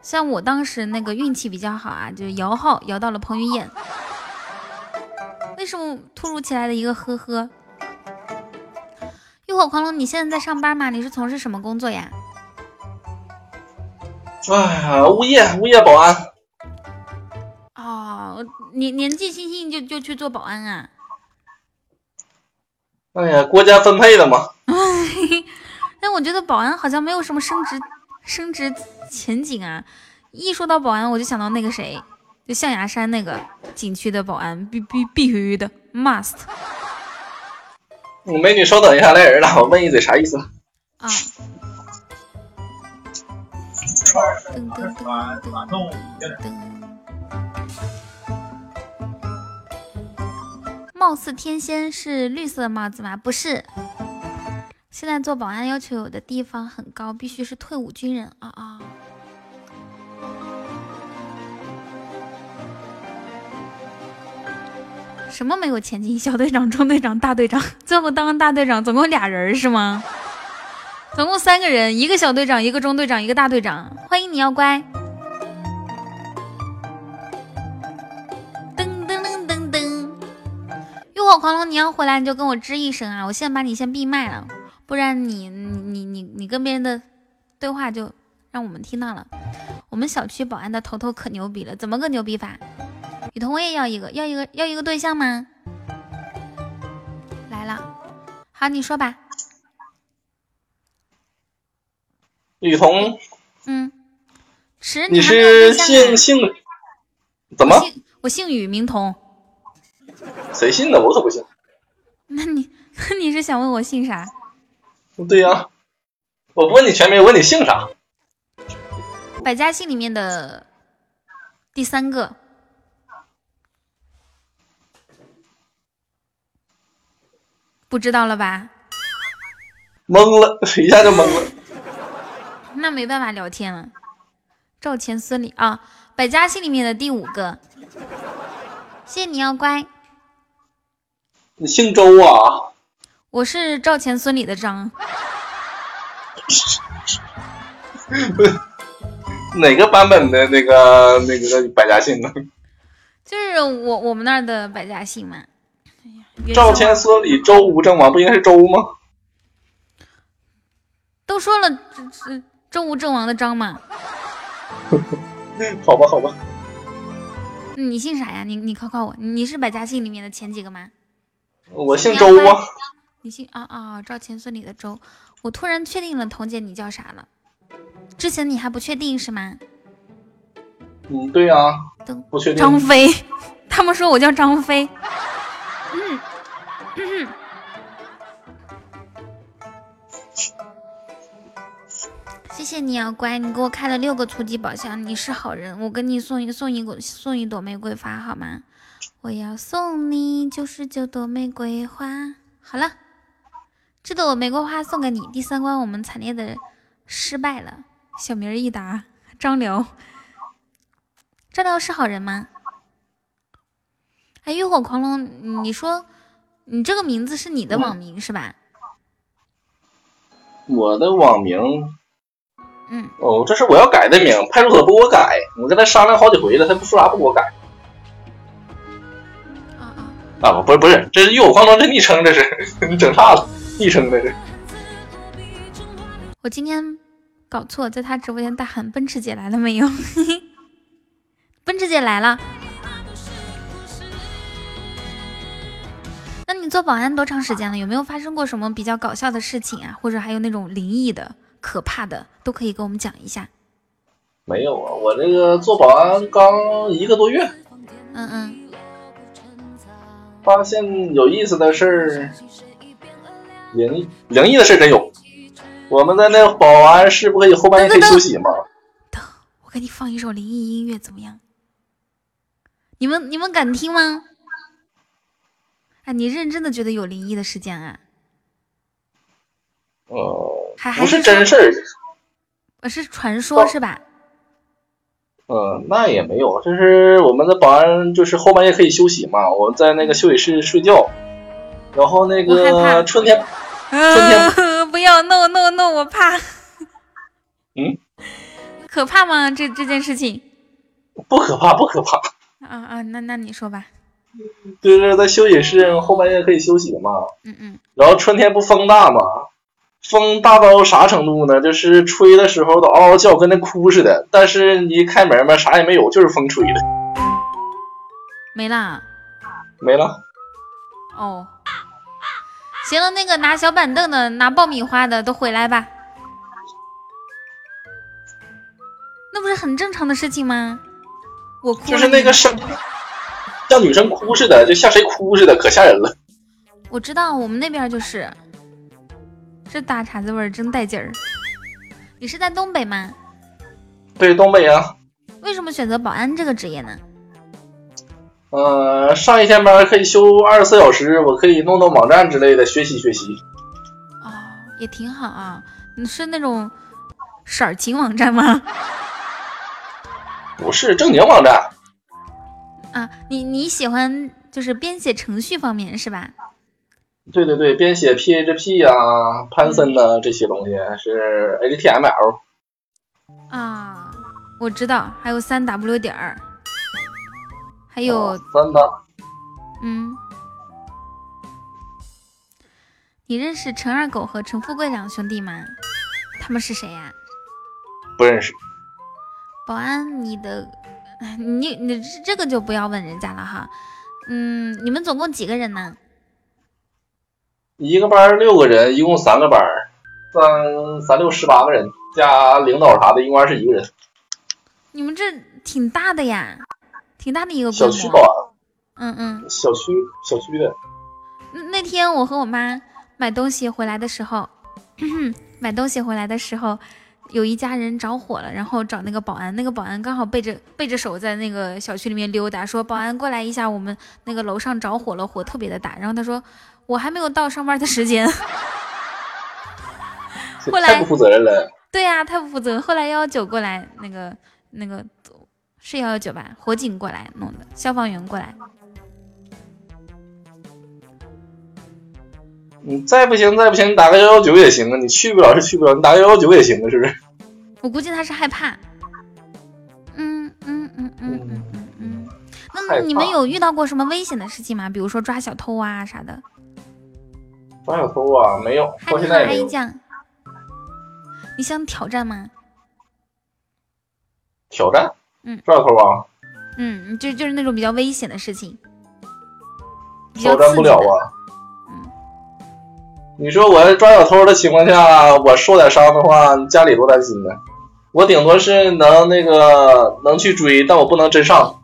A: 像我当时那个运气比较好啊，就摇号摇到了彭于晏。为什么突如其来的一个呵呵？浴火狂龙，你现在在上班吗？你是从事什么工作呀？
D: 哎呀，物业，物业保安。
A: 哦，年年纪轻轻就就去做保安啊？
D: 哎呀，国家分配的嘛。[laughs]
A: 但我觉得保安好像没有什么升职升职前景啊。一说到保安，我就想到那个谁。就象牙山那个景区的保安，必必必须的，must。
D: 美女，稍等一下，来人了，我问一嘴，啥意思？
A: 啊。噔噔噔噔噔。貌似天仙是绿色帽子吗？不是。现在做保安要求有的地方很高，必须是退伍军人啊啊。什么没有前进？小队长、中队长、大队长，[laughs] 最后当大队长，总共俩人是吗？[laughs] 总共三个人，一个小队长，一个中队长，一个大队长。欢迎你，要乖。噔噔噔噔噔，浴火狂龙，你要回来你就跟我吱一声啊！我现在把你先闭麦了，不然你你你你跟别人的对话就让我们听到了。我们小区保安的头头可牛逼了，怎么个牛逼法？雨桐，我也要一个，要一个，要一个对象吗？来了，好，你说吧。
D: 雨桐，
A: 嗯，池，
D: 你是姓姓怎么？
A: 我姓雨，名桐。
D: 谁信的？我可不信。
A: 那你那 [laughs] 你是想问我姓啥？
D: 对呀，我不问你全名，问你姓啥？
A: 百家姓里面的第三个。不知道了吧？
D: 懵了，一下就懵了。
A: 那没办法聊天了。赵钱孙李啊，百家姓里面的第五个。谢谢你要乖。
D: 你姓周啊？
A: 我是赵钱孙李的张。[laughs]
D: 哪个版本的那个那个百家姓呢？
A: 就是我我们那儿的百家姓嘛。
D: 赵钱孙李周吴郑王不应该是周吗？
A: 都说了，是周吴郑王的张嘛。[laughs]
D: 好吧，好吧。
A: 你姓啥呀？你你考考我，你是百家姓里面的前几个吗？
D: 我姓周啊。
A: 你姓啊啊，赵钱孙李的周。我突然确定了，彤姐你叫啥了？之前你还不确定是吗？
D: 嗯，对呀。不确定。
A: 张飞，[laughs] 他们说我叫张飞。谢谢你啊，乖，你给我开了六个初级宝箱，你是好人，我给你送一送一朵送一朵玫瑰花好吗？我要送你九十九朵玫瑰花。好了，这朵玫瑰花送给你。第三关我们惨烈的失败了，小名一答，张辽。张辽是好人吗？哎，浴火狂龙，你说你这个名字是你的网名是吧？
D: 我的网名，
A: 嗯，
D: 哦，这是我要改的名，派出所不给我改，我跟他商量好几回了，他不说啥不给我改。
A: 啊啊！
D: 啊，不是不是，这是浴火狂龙这昵称，这是 [laughs] 你整岔了，昵称这是。
A: 我今天搞错，在他直播间大喊“奔驰姐来了没有？” [laughs] 奔驰姐来了。那你做保安多长时间了？有没有发生过什么比较搞笑的事情啊？或者还有那种灵异的、可怕的，都可以跟我们讲一下。
D: 没有啊，我这个做保安刚一个多月。
A: 嗯嗯。
D: 发现有意思的事儿，灵异灵异的事真有。我们在那保安室不可以后半夜可以休息吗？
A: 等我给你放一首灵异音乐，怎么样？你们你们敢听吗？啊，你认真的觉得有灵异的事件啊？
D: 哦，
A: 还还
D: 不是真事儿，
A: 呃，是传说是吧？
D: 嗯，那也没有，就是我们的保安，就是后半夜可以休息嘛，我们在那个休息室睡觉，然后那个春天，春天 [laughs]
A: 不要，no no no，我怕。
D: 嗯，[laughs]
A: 可怕吗？这这件事情？
D: 不可怕，不可怕。
A: 啊啊，那那你说吧。
D: 就是在休息室后半夜可以休息嘛，
A: 嗯嗯，
D: 然后春天不风大嘛，风大到啥程度呢？就是吹的时候都嗷嗷叫，跟那哭似的。但是你一开门嘛，啥也没有，就是风吹的。
A: 没啦，
D: 没了。
A: 哦，行了，那个拿小板凳的、拿爆米花的都回来吧。那不是很正常的事情吗？我哭
D: 就是那个声。像女生哭似的，就像谁哭似的，可吓人了。
A: 我知道，我们那边就是，这大碴子味儿真带劲儿。你是在东北吗？
D: 对，东北啊。
A: 为什么选择保安这个职业呢？
D: 呃，上一天班可以休二十四小时，我可以弄弄网站之类的学习学习。
A: 哦，也挺好啊。你是那种色情网站吗？
D: 不是正经网站。
A: 啊，你你喜欢就是编写程序方面是吧？
D: 对对对，编写 PHP 呀、潘森呐这些东西是 HTML。
A: 啊，我知道，还有三 W 点儿，还有
D: 三 W。
A: 嗯，你认识陈二狗和陈富贵两兄弟吗？他们是谁呀？
D: 不认识。
A: 保安，你的。你你这个就不要问人家了哈，嗯，你们总共几个人呢？
D: 一个班六个人，一共三个班，三三六十八个人，加领导啥的，一共二十一个人。
A: 你们这挺大的呀，挺大的一个
D: 小区保安。
A: 嗯嗯。
D: 小区小区的。
A: 那天我和我妈买东西回来的时候，[clears throat] 买东西回来的时候，有一家人着火了，然后找那个保安，那个保安刚好背着背着手在那个小区里面溜达，说保安过来一下，我们那个楼上着火了，火特别的大。然后他说我还没有到上班的时间，后来
D: 太不负责任了。
A: 对呀，太不负责。后来幺幺九过来，那个那个是幺幺九吧，火警过来弄的，消防员过来。
D: 你再不行，再不行，你打个幺幺九也行啊。你去不了是去不了，你打个幺幺九也行啊，是不是？
A: 我估计他是害怕。嗯嗯嗯嗯嗯嗯嗯。那你们有遇到过什么危险的事情吗？比如说抓小偷啊啥的。
D: 抓小偷啊，没有，到现在也没有。
A: 你想挑战吗？
D: 挑战？
A: 嗯。
D: 抓小偷啊？
A: 嗯，就就是那种比较危险的事情。
D: 挑战不了啊。你说我抓小偷的情况下，我受点伤的话，家里多担心呢。我顶多是能那个能去追，但我不能真上。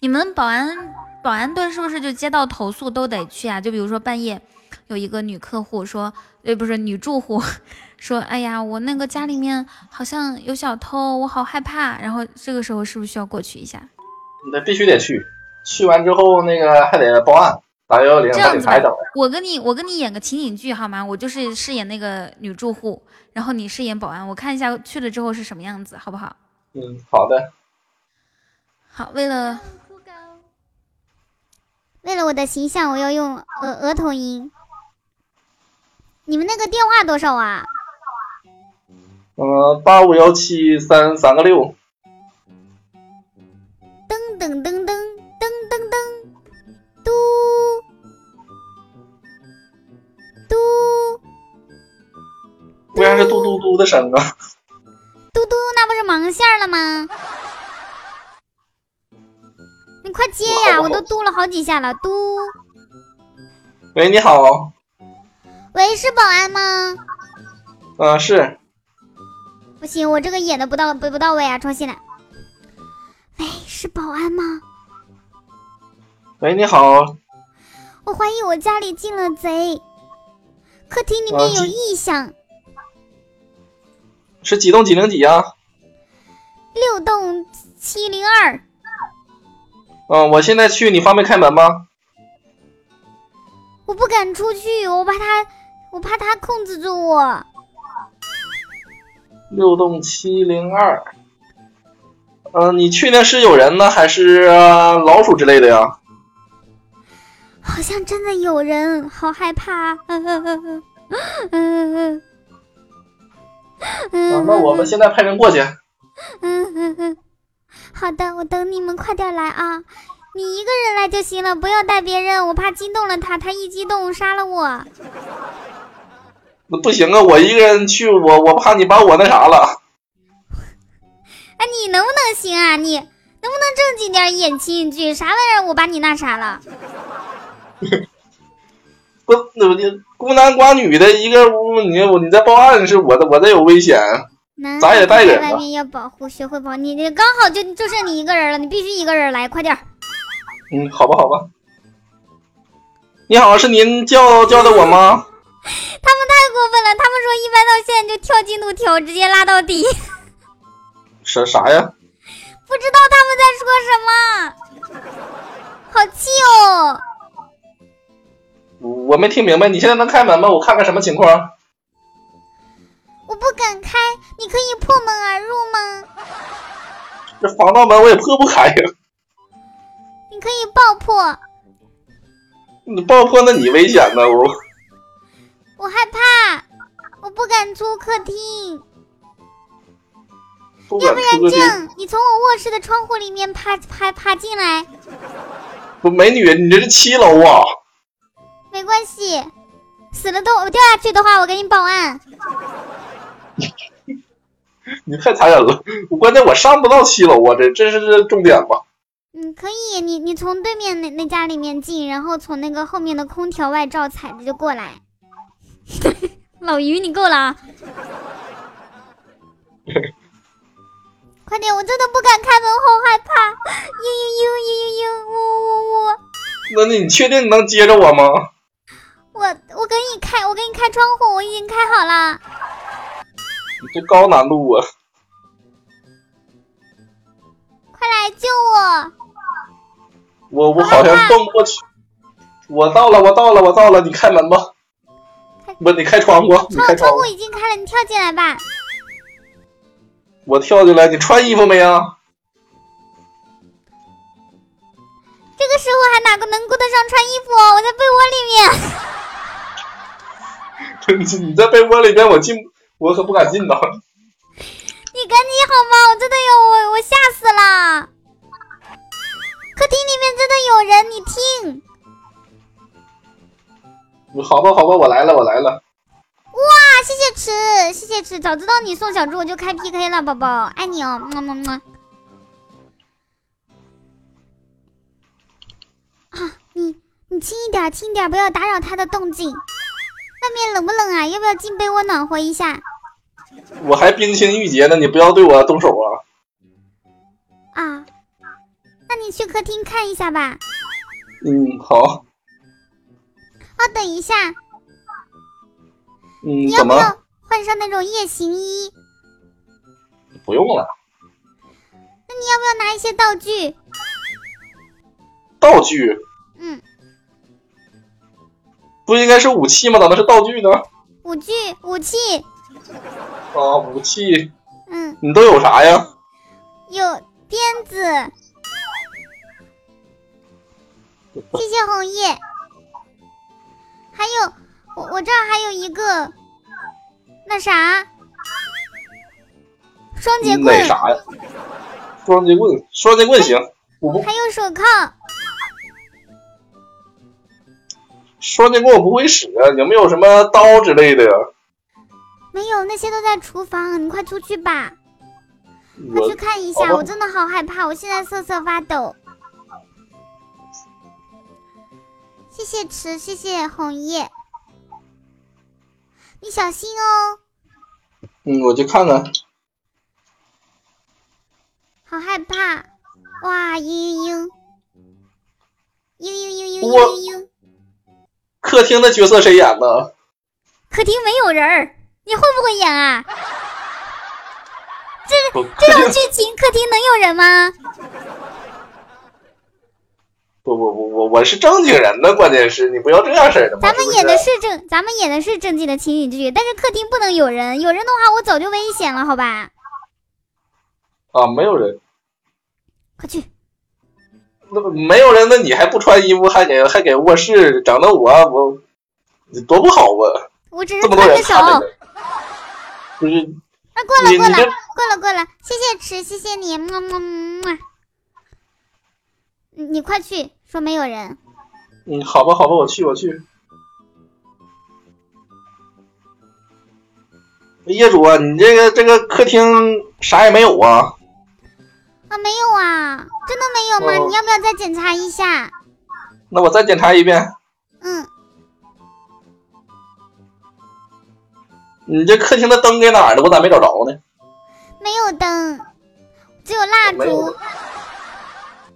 A: 你们保安保安队是不是就接到投诉都得去啊？就比如说半夜有一个女客户说，呃，不是女住户 [laughs] 说，哎呀，我那个家里面好像有小偷，我好害怕。然后这个时候是不是需要过去一下？
D: 那必须得去，去完之后那个还得报案。打幺幺零，
A: 这样子吧，我跟你我跟你演个情景剧好吗？我就是饰演那个女住户，然后你饰演保安，我看一下去了之后是什么样子，好不好？
D: 嗯，好的。
A: 好，为了
E: 为了我的形象，我要用额额头音。你们那个电话多少啊？
D: 嗯，八五幺七三三个六。
E: 噔噔噔噔噔噔噔。嘟嘟，
D: 为啥是嘟嘟嘟的声啊？
E: 嘟嘟，那不是盲线了吗？你快接呀！我都嘟了好几下了，嘟。
D: 喂，你好。
E: 喂，是保安吗？
D: 啊，是。
E: 不行，我这个演的不到不不到位啊！重新来。喂，是保安吗？
D: 喂，你好。
E: 我怀疑我家里进了贼，客厅里面有异响。
D: 是几栋几零几啊？
E: 六栋七零二。
D: 嗯，我现在去，你方便开门吗？
E: 我不敢出去，我怕他，我怕他控制住我。
D: 六栋七零二。嗯，你确定是有人呢，还是老鼠之类的呀？
E: 好像真的有人，好害怕。嗯嗯嗯嗯
D: 嗯。那我们现在派人过去。
E: 嗯嗯嗯。好的，我等你们快点来啊！你一个人来就行了，不要带别人，我怕激动了他，他一激动杀了我。
D: 那不行啊，我一个人去，我我怕你把我那啥了。
E: 哎，你能不能行啊？你能不能正经点演情景剧？啥玩意儿？我把你那啥了？[laughs]
D: 不，那你孤男寡女的一个屋，你你在报案是我的，我这有危险，咱也带人。
E: 外面要保护，学会保你。你刚好就就剩你一个人了，你必须一个人来，快点。
D: 嗯，好吧，好吧。你好，是您叫叫的我吗？
E: 他们太过分了，他们说一般到现在就跳进度条，直接拉到底。
D: 啥啥呀？
E: 不知道他们在说什么，好气哦。
D: 我没听明白，你现在能开门吗？我看看什么情况。
E: 我不敢开，你可以破门而入吗？
D: 这防盗门我也破不开呀。
E: 你可以爆破。
D: 你爆破那你危险呢，我。
E: 我害怕，我不敢出客厅。要不然这样，你从我卧室的窗户里面爬爬爬进来。
D: 不，美女，你这是七楼啊。
E: 没关系，死了都我掉下去的话，我给你报案。[laughs]
D: 你太残忍了，关键我上不到七楼啊，这这是这重点吧？
E: 嗯，可以，你你从对面那那家里面进，然后从那个后面的空调外罩踩着就过来。[laughs] 老于，你够了啊！[laughs] 快点，我真的不敢开门，好害怕！嘤嘤嘤嘤嘤嘤，呜呜呜！
D: 那你确定你能接着我吗？
E: 我我给你开，我给你开窗户，我已经开好了。
D: 你这高难度啊！
E: 快来救我！
D: 我我好像蹦不过去。我到了，我到了，我到了！你开门吧。不，你开窗户，你开窗户
E: 窗户已经开了，你跳进来吧。
D: 我跳进来，你穿衣服没啊？
E: 这个时候还哪个能顾得上穿衣服？我在被窝里面。[laughs] [laughs]
D: 你在被窝里面，我进，我可不敢进呐。[laughs]
E: 你赶紧好吗？我真的有我，我吓死了。客厅里面真的有人，你听。
D: 好吧，好吧，我来了，我来了。
E: 哇，谢谢吃，谢谢吃。早知道你送小猪，我就开 PK 了，宝宝，爱你哦，么么么。啊，你你轻一点，轻一点，不要打扰他的动静。外面冷不冷啊？要不要进被窝暖和一下？
D: 我还冰清玉洁呢，你不要对我动手啊！
E: 啊，那你去客厅看一下吧。
D: 嗯，好。
E: 哦，等一下。
D: 嗯，
E: 你要不要换上那种夜行衣？
D: 不用了。
E: 那你要不要拿一些道具？
D: 道具？
E: 嗯。
D: 不应该是武器吗？咋能是道具呢？
E: 武具，武器。
D: 啊，武器。
E: 嗯。
D: 你都有啥呀？
E: 有鞭子。谢谢红叶。还有，我我这儿还有一个，那啥，双节棍。
D: 哪啥呀？双节棍，双节棍行。
E: 还有手铐。
D: 双节棍我不会使啊，有没有什么刀之类的呀？
E: 没有，那些都在厨房，你快出去吧。快去看一下，我真的好害怕，我现在瑟瑟发抖。谢谢池，谢谢红叶，你小心哦。
D: 嗯，我去看看。
E: 好害怕！哇，嘤嘤嘤，嘤嘤嘤嘤嘤嘤。
D: 客厅的角色谁演的？
E: 客厅没有人儿，你会不会演啊？这这种剧情，客厅能有人吗？
D: 不不不，我我是正经人呢，关键是你不要这样式的
E: 咱们演的是正，咱们演的是正经的情侣剧，但是客厅不能有人，有人的话我早就危险了，好吧？
D: 啊，没有人，
E: 快去。
D: 那没有人，那你还不穿衣服，还给还给卧室整的我我，你多不好啊！
E: 我只是
D: 这么多人看着，不是。
E: 啊，过了过了过了过了，谢谢池，谢谢你，么么么。你快去说没有人。
D: 嗯，好吧好吧，我去我去。业主啊，你这个这个客厅啥也没有啊？
E: 啊，没有啊，真的没有吗？
D: 哦、
E: 你要不要再检查一下？
D: 那我再检查一遍。
E: 嗯。
D: 你这客厅的灯在哪儿了？我咋没找着呢？
E: 没有灯，只有蜡烛。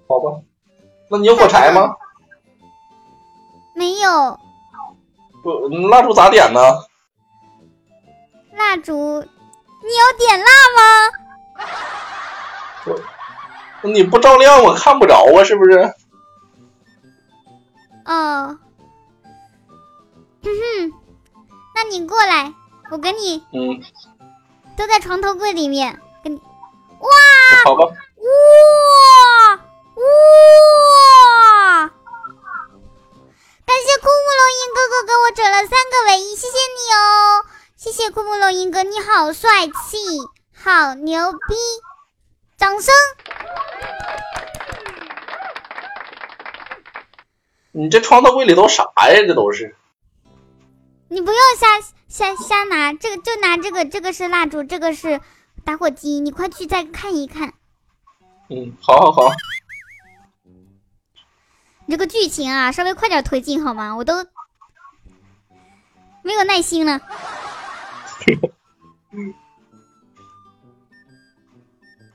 D: 好吧，那你有火柴吗？
E: 没有。
D: 不，蜡烛咋点呢？
E: 蜡烛，你有点蜡吗？
D: 我，你不照亮我看不着啊，是不是？
E: 哦。哼哼，那你过来。我给你，
D: 嗯，
E: 都在床头柜里面，给你，哇，
D: 好吧，
E: 哇哇，感谢枯木龙吟哥哥给我整了三个唯一，谢谢你哦，谢谢枯木龙吟哥，你好帅气，好牛逼，掌声！
D: 你这床头柜里都啥呀？这都是。
E: 你不用瞎瞎瞎拿，这个就拿这个，这个是蜡烛，这个是打火机，你快去再看一看。
D: 嗯，好，好，好。
E: 你这个剧情啊，稍微快点推进好吗？我都没有耐心了。[laughs]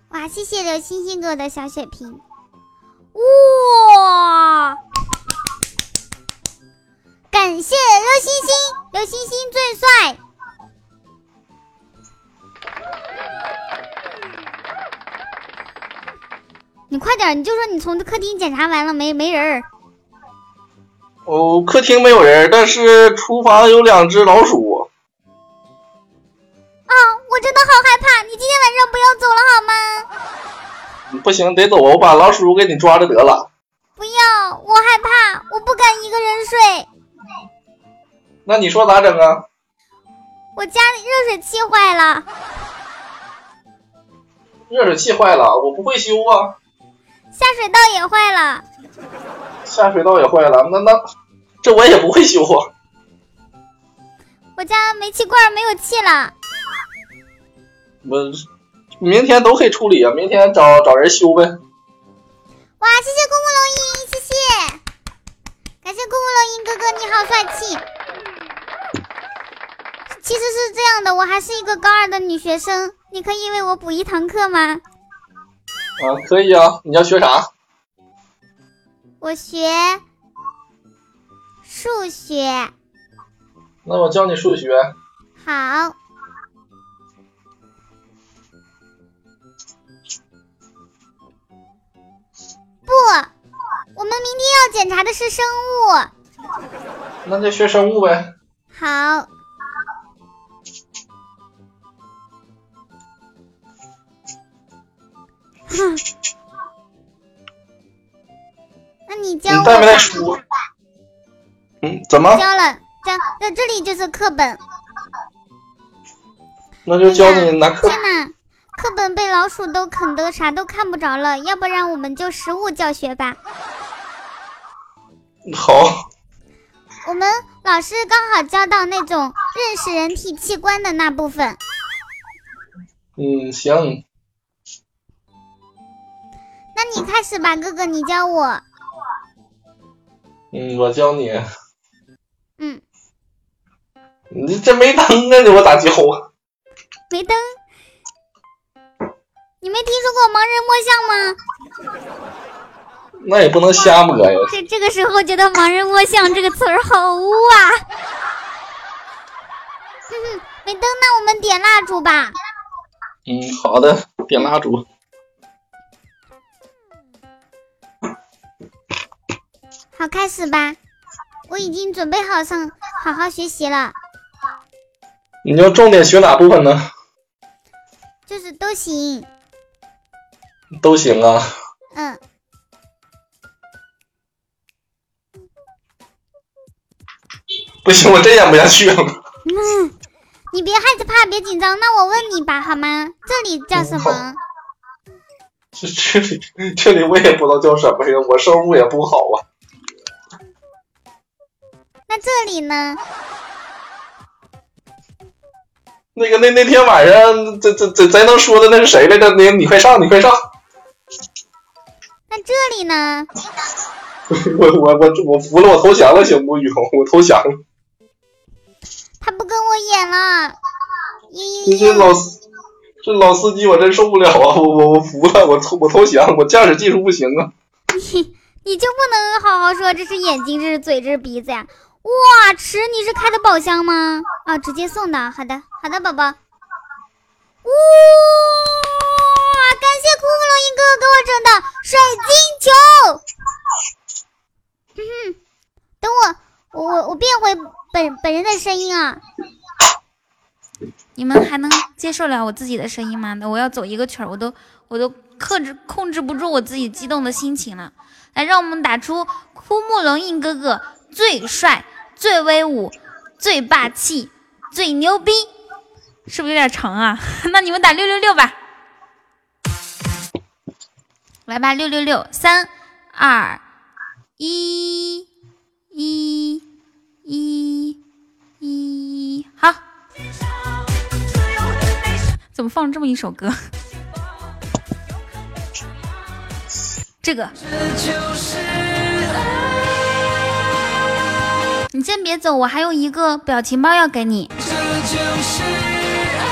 E: 哇，谢谢刘星星哥的小血瓶。哇！感谢刘星星，刘星星最帅。你快点，你就说你从客厅检查完了没？没人儿。
D: 哦，客厅没有人，但是厨房有两只老鼠。
E: 啊，我真的好害怕！你今天晚上不要走了好吗？
D: 不行，得走，我把老鼠给你抓着得了。
E: 不要，我害怕，我不敢一个人睡。
D: 那你说咋整啊？
E: 我家里热水器坏了。
D: 热水器坏了，我不会修啊。
E: 下水道也坏了。
D: 下水道也坏了，那那这我也不会修啊。
E: 我家煤气罐没有气了。
D: 我明天都可以处理啊，明天找找人修呗。
E: 哇，谢谢公木龙吟，谢谢，感谢公木龙吟哥哥，你好帅气。其实是这样的，我还是一个高二的女学生，你可以为我补一堂课吗？
D: 啊，可以啊，你要学啥？
E: 我学数学。
D: 那我教你数学。
E: 好。不，我们明天要检查的是生物。
D: 那就学生物呗。
E: 好。[laughs] 那你教我。
D: 你带没带书？嗯，怎么？
E: 教了，教在这里就是课本。
D: 那就教你拿课。
E: 天呐，课本被老鼠都啃得啥都看不着了，要不然我们就实物教学吧。[laughs]
D: 好。
E: 我们老师刚好教到那种认识人体器官的那部分。
D: 嗯，行。
E: 那你开始吧，哥哥，你教我。
D: 嗯，我教你。
E: 嗯。
D: 你这没灯啊！你我咋教啊？
E: 没灯。你没听说过盲人摸象吗？
D: 那也不能瞎摸呀。
E: 这这个时候觉得“盲人摸象”这个词儿好污啊！哼哼，没灯，那我们点蜡烛吧。
D: 嗯，好的，点蜡烛。
E: 好，开始吧！我已经准备好上好好学习了。
D: 你要重点学哪部分呢？
E: 就是都行。
D: 都行啊。
E: 嗯。
D: 不行，我真演不下去了。
E: 嗯，你别害怕，别紧张。那我问你吧，好吗？这里叫什么？
D: 这 [laughs] 这里这里我也不知道叫什么呀，我生物也不好啊。
E: 那这里呢？
D: 那个那那天晚上，这这这咱能说的那是谁来着？那你快上，你快上。
E: 那这里呢？[laughs]
D: 我我我我服了，我投降了，行不？雨虹，我投降了。
E: 他不跟我演了。
D: 这这老司这老司机，我真受不了啊！我我我服了，我投我投降，我驾驶技术不行啊。
E: 你 [laughs] 你就不能好好说？这是眼睛，这是嘴，这是鼻子呀！哇，池，你是开的宝箱吗？啊，直接送的。好的，好的，宝宝。哇，感谢枯木龙音哥哥给我整的水晶球。哼哼，等我，我我变回本本人的声音啊！
A: 你们还能接受了我自己的声音吗？那我要走一个曲儿，我都我都克制控制不住我自己激动的心情了。来，让我们打出枯木龙印哥哥最帅、最威武、最霸气、最牛逼，是不是有点长啊？[laughs] 那你们打六六六吧，来吧，六六六，三二一，一，一，一，好。怎么放这么一首歌？这个，你先别走，我还有一个表情包要给你。这就是爱，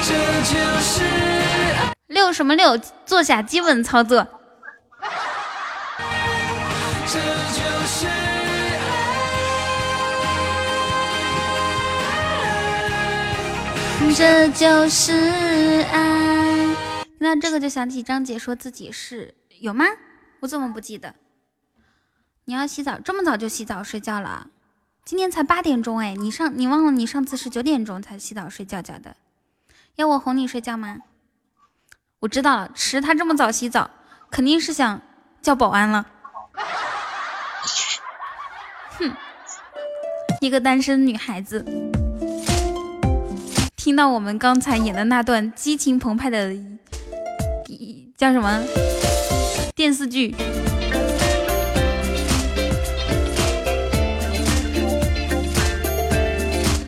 A: 这就是爱六什么六？坐下，基本操作。这就是爱，这就是爱。听到这个就想起张姐说自己是有吗？我怎么不记得？你要洗澡，这么早就洗澡睡觉了？今天才八点钟哎，你上你忘了你上次是九点钟才洗澡睡觉觉的？要我哄你睡觉吗？我知道了，迟他这么早洗澡，肯定是想叫保安了。哼，一个单身女孩子，听到我们刚才演的那段激情澎湃的，叫什么电视剧？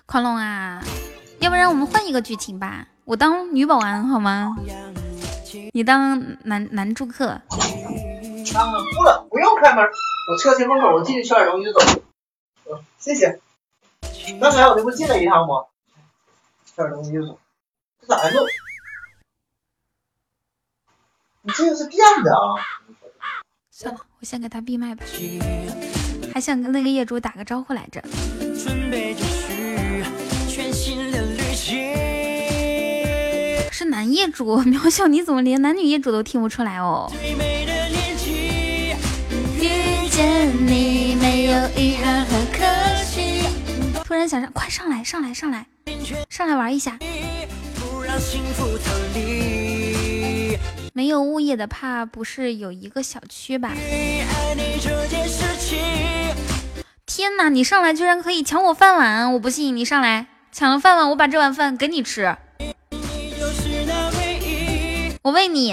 A: 狂龙啊，要不然我们换一个剧情吧，我当女保安好吗？你当男男住客。
F: 当不了，不用开门，我车停门口，我进去取点东西就走。嗯，谢谢。刚才我这不进来一趟吗？取点东西就走。这咋还漏？你这个是电的啊？
A: 算了，我先给他闭麦吧。还想跟那个业主打个招呼来着。是男业主，渺小，你怎么连男女业主都听不出来哦？遇见你没有遗憾和可惜。突然想上，快上来，上来，上来，上来玩一下。没有物业的，怕不是有一个小区吧？天哪，你上来居然可以抢我饭碗，我不信！你上来抢了饭碗，我把这碗饭给你吃。我喂你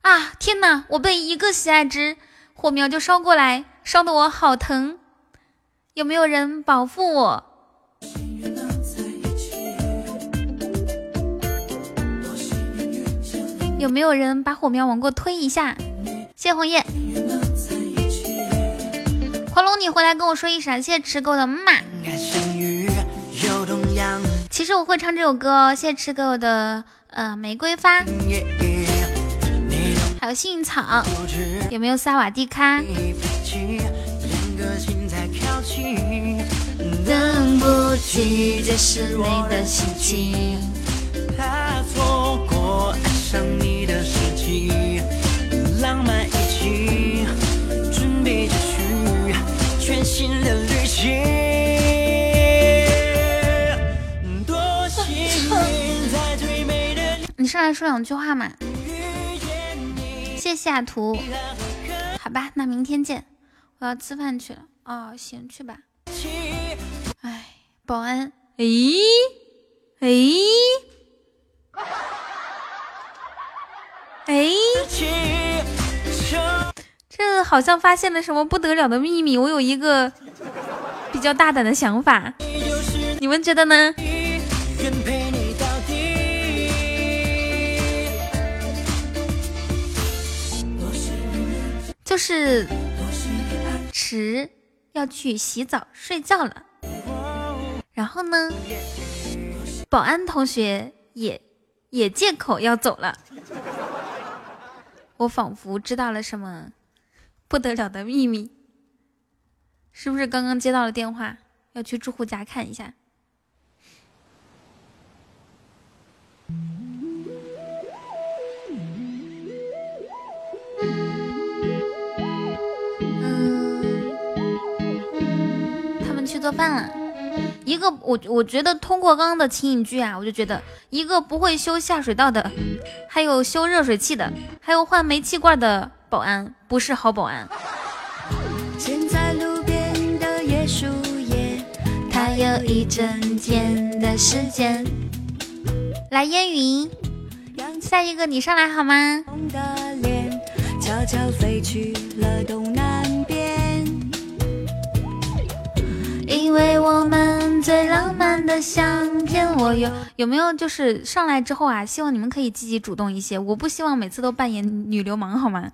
A: 啊！天哪，我被一个喜爱值火苗就烧过来，烧得我好疼。有没有人保护我？有没有人把火苗往过推一下？谢红叶，黄龙，你回来跟我说一声，谢谢吃狗的妈。其实我会唱这首歌，谢谢吃狗的。呃，玫瑰花，还有幸运草，有没有萨瓦迪卡？等不及，这是你的心情。怕错过爱上你的时机，浪漫一起，准备继续全新的旅行。多幸在最美的你上来说两句话嘛？谢谢啊图，好吧，那明天见。我要吃饭去了。哦，行，去吧。哎，保安，哎哎哎，这好像发现了什么不得了的秘密。我有一个比较大胆的想法，你们觉得呢？就是迟要去洗澡睡觉了，然后呢，保安同学也也借口要走了。我仿佛知道了什么不得了的秘密，是不是刚刚接到了电话，要去住户家看一下？他们去做饭了，一个我我觉得通过刚刚的情景剧啊，我就觉得一个不会修下水道的，还有修热水器的，还有换煤气罐的保安不是好保安。现在路边的椰树叶，它有一整天的时间。来烟云，下一个你上来好吗？悄悄飞去了东南边。因为我们最浪漫的相见，我有有没有就是上来之后啊？希望你们可以积极主动一些，我不希望每次都扮演女流氓，好吗？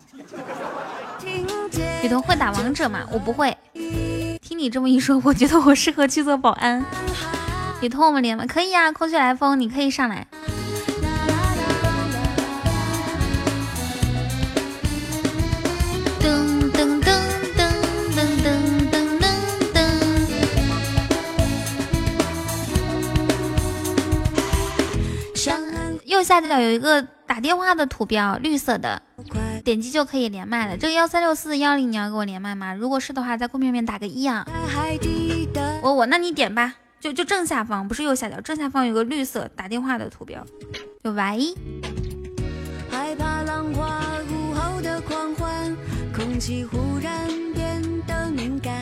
A: 雨桐会打王者吗？我不会。听你这么一说，我觉得我适合去做保安。雨桐，我们连吗？可以啊，空穴来风，你可以上来。右下角有一个打电话的图标，绿色的，点击就可以连麦了。这个幺三六四幺零你要给我连麦吗？如果是的话，在公屏面打个一啊。我我，那你点吧，就就正下方，不是右下角，正下方有个绿色打电话的图标，有喂。害怕浪花午后的狂欢，空气忽然变得敏感。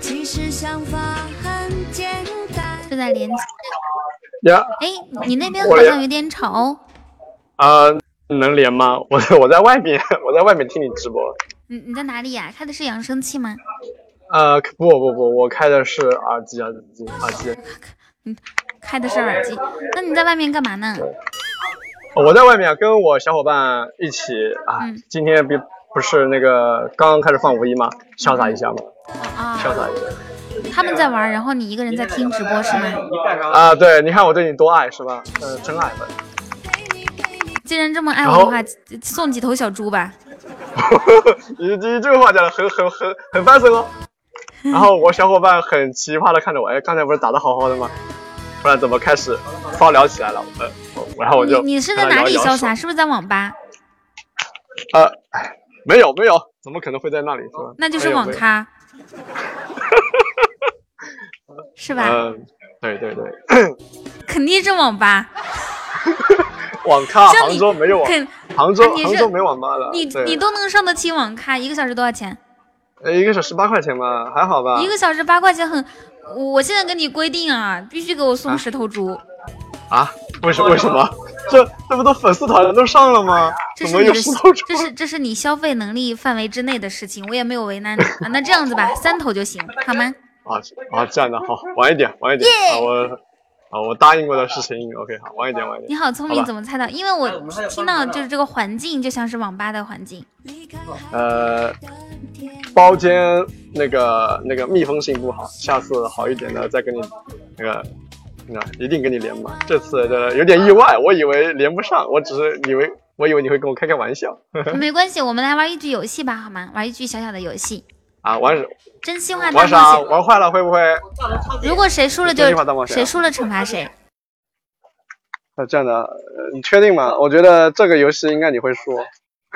A: 其实想法很简单。正在连接。
G: 呀。
A: 哎，你那边好像有点吵。
G: 啊，能连吗？我我在外面，我在外面听你直播。
A: 你你在哪里呀？开的是扬声器吗？
G: 呃，不不不，我开的是耳机耳机耳机。
A: 你，开的是耳机。那你在外面干嘛呢？
G: 我在外面跟我小伙伴一起啊。今天不不是那个刚刚开始放五一吗？潇洒一下嘛。
A: 啊。
G: 潇洒一下。
A: 他们在玩，然后你一个人在听直播是吗？
G: 啊，对，你看我对你多爱是吧？呃，真爱的。
A: 既然这么爱我的话，送几头小猪吧。[laughs]
G: 你你这个话讲的很很很很翻身哦。然后我小伙伴很奇葩的看着我，哎，刚才不是打的好好的吗？不然怎么开始骚聊起来了？呃，然后我就
A: 你你是在哪里潇洒？是不是在网吧？
G: 呃，没有没有，怎么可能会在那里是吧？
A: 那就是网咖。[laughs] 是吧？
G: 嗯，对对对。[coughs]
A: 肯定是网吧。[laughs]
G: 网咖，杭州没有网。杭州杭州没网吧的。
A: 你你都能上得起网咖？一个小时多少钱？
G: 呃，一个小时八块钱吧，还好吧。
A: 一个小时八块钱很，我现在跟你规定啊，必须给我送十头猪。
G: 啊？为什为什么？这这不都粉丝团都上了吗？
A: 这是你的，这是这是你消费能力范围之内的事情，我也没有为难你啊。那这样子吧，三头就行，好吗？
G: 啊啊，这样的好，晚一点，晚一点啊，我。啊，我答应过的事情，OK，好，晚一点，晚一点。
A: 你好聪明，怎么猜到？因为我听到就是这个环境就像是网吧的环境。
G: 呃，包间那个那个密封性不好，下次好一点的再跟你那个那一定跟你连嘛。这次的有点意外，我以为连不上，我只是以为我以为你会跟我开开玩笑。[laughs]
A: 没关系，我们来玩一局游戏吧，好吗？玩一局小小的游戏。
G: 啊，玩
A: 真心话大
G: 冒险，玩啥？玩坏了会不会？
A: 如果谁输了就谁输了惩罚谁。
G: 那，这样的，你确定吗？我觉得这个游戏应该你会输。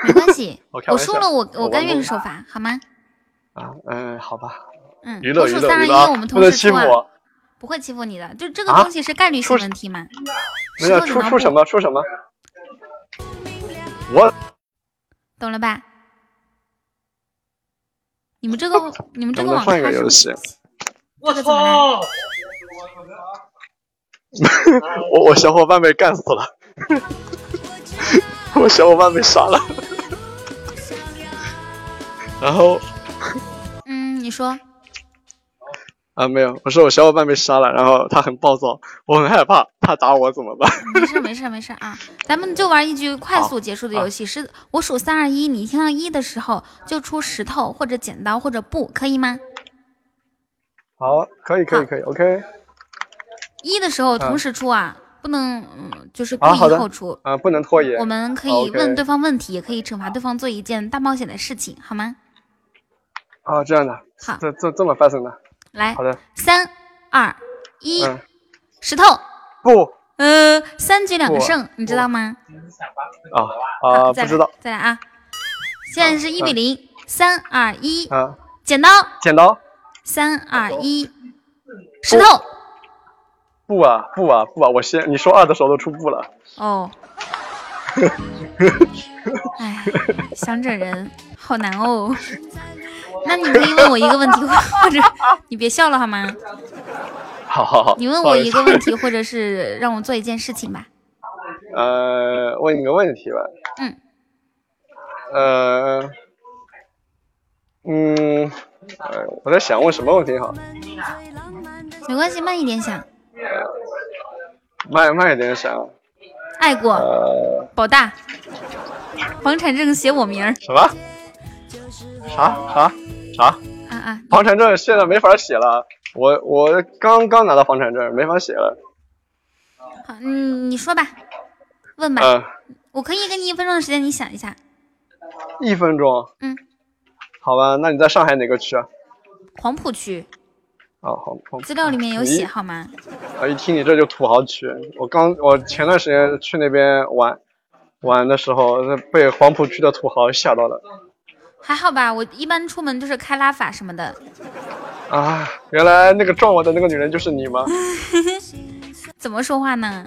A: 没关系，[laughs] 我输了我我甘愿受罚，好吗？
G: 啊，嗯，好吧。
A: 嗯，
G: 娱乐
A: 娱乐娱
G: 乐，
A: 我们同时
G: 欺负我。
A: 不会欺负你的，就这个东西是概率性问题嘛。
G: 没有出出什么出什么？我
A: 懂了吧？你们这个，[laughs] 你们这个网
G: 换一个游戏。
A: 我操！[laughs]
G: 我我小伙伴被干死了，[laughs] 我小伙伴被杀了。然后，
A: 嗯，你说。
G: 啊，没有，我说我小伙伴被杀了，然后他很暴躁，我很害怕，他打我怎么办？
A: 没事没事没事啊，咱们就玩一局快速结束的游戏，是我数三二一，你听到一的时候就出石头或者剪刀或者布，可以吗？
G: 好，可以可以可以，OK。
A: 一的时候同时出啊，不能嗯，就是故意后出
G: 啊，不能拖延。
A: 我们可以问对方问题，也可以惩罚对方做一件大冒险的事情，好吗？
G: 啊，这样的，
A: 好，
G: 这这这么发生的。
A: 来，
G: 好的，
A: 三二一，石头。
G: 不，
A: 呃，三局两胜，你知道吗？
G: 啊啊，不知道，
A: 再来啊！现在是一比零，三二一，
G: 啊，
A: 剪刀，
G: 剪刀，
A: 三二一，石头，
G: 不啊不啊不啊！我先，你说二的时候都出布了。
A: 哦，[laughs] 哎，想整人好难哦。那你可以问我一个问题，或者 [laughs] 你别笑了好吗？
G: 好好好。
A: 你问我一个问题，或者是让我做一件事情吧。
G: 呃，问你个问题吧。
A: 嗯。
G: 呃，嗯，我在想问什么问题好。
A: 没关系，慢一点想。
G: 慢慢一点想。
A: 爱过。保大。房产证写我名儿。
G: 什么？啥啥？啥？
A: 啊啊！
G: 房产证现在没法写了，我我刚刚拿到房产证，没法写了。
A: 好，嗯，你说吧，问吧。
G: 嗯。
A: 我可以给你一分钟的时间，你想一下。
G: 一分钟。
A: 嗯。
G: 好吧，那你在上海哪个区啊？
A: 黄浦区。
G: 啊啊，好，好
A: 资料里面有写好吗？
G: 啊，一听你这就土豪区。我刚我前段时间去那边玩玩的时候，被黄浦区的土豪吓到了。
A: 还好吧，我一般出门就是开拉法什么的。
G: 啊，原来那个撞我的那个女人就是你吗？[laughs]
A: 怎么说话呢？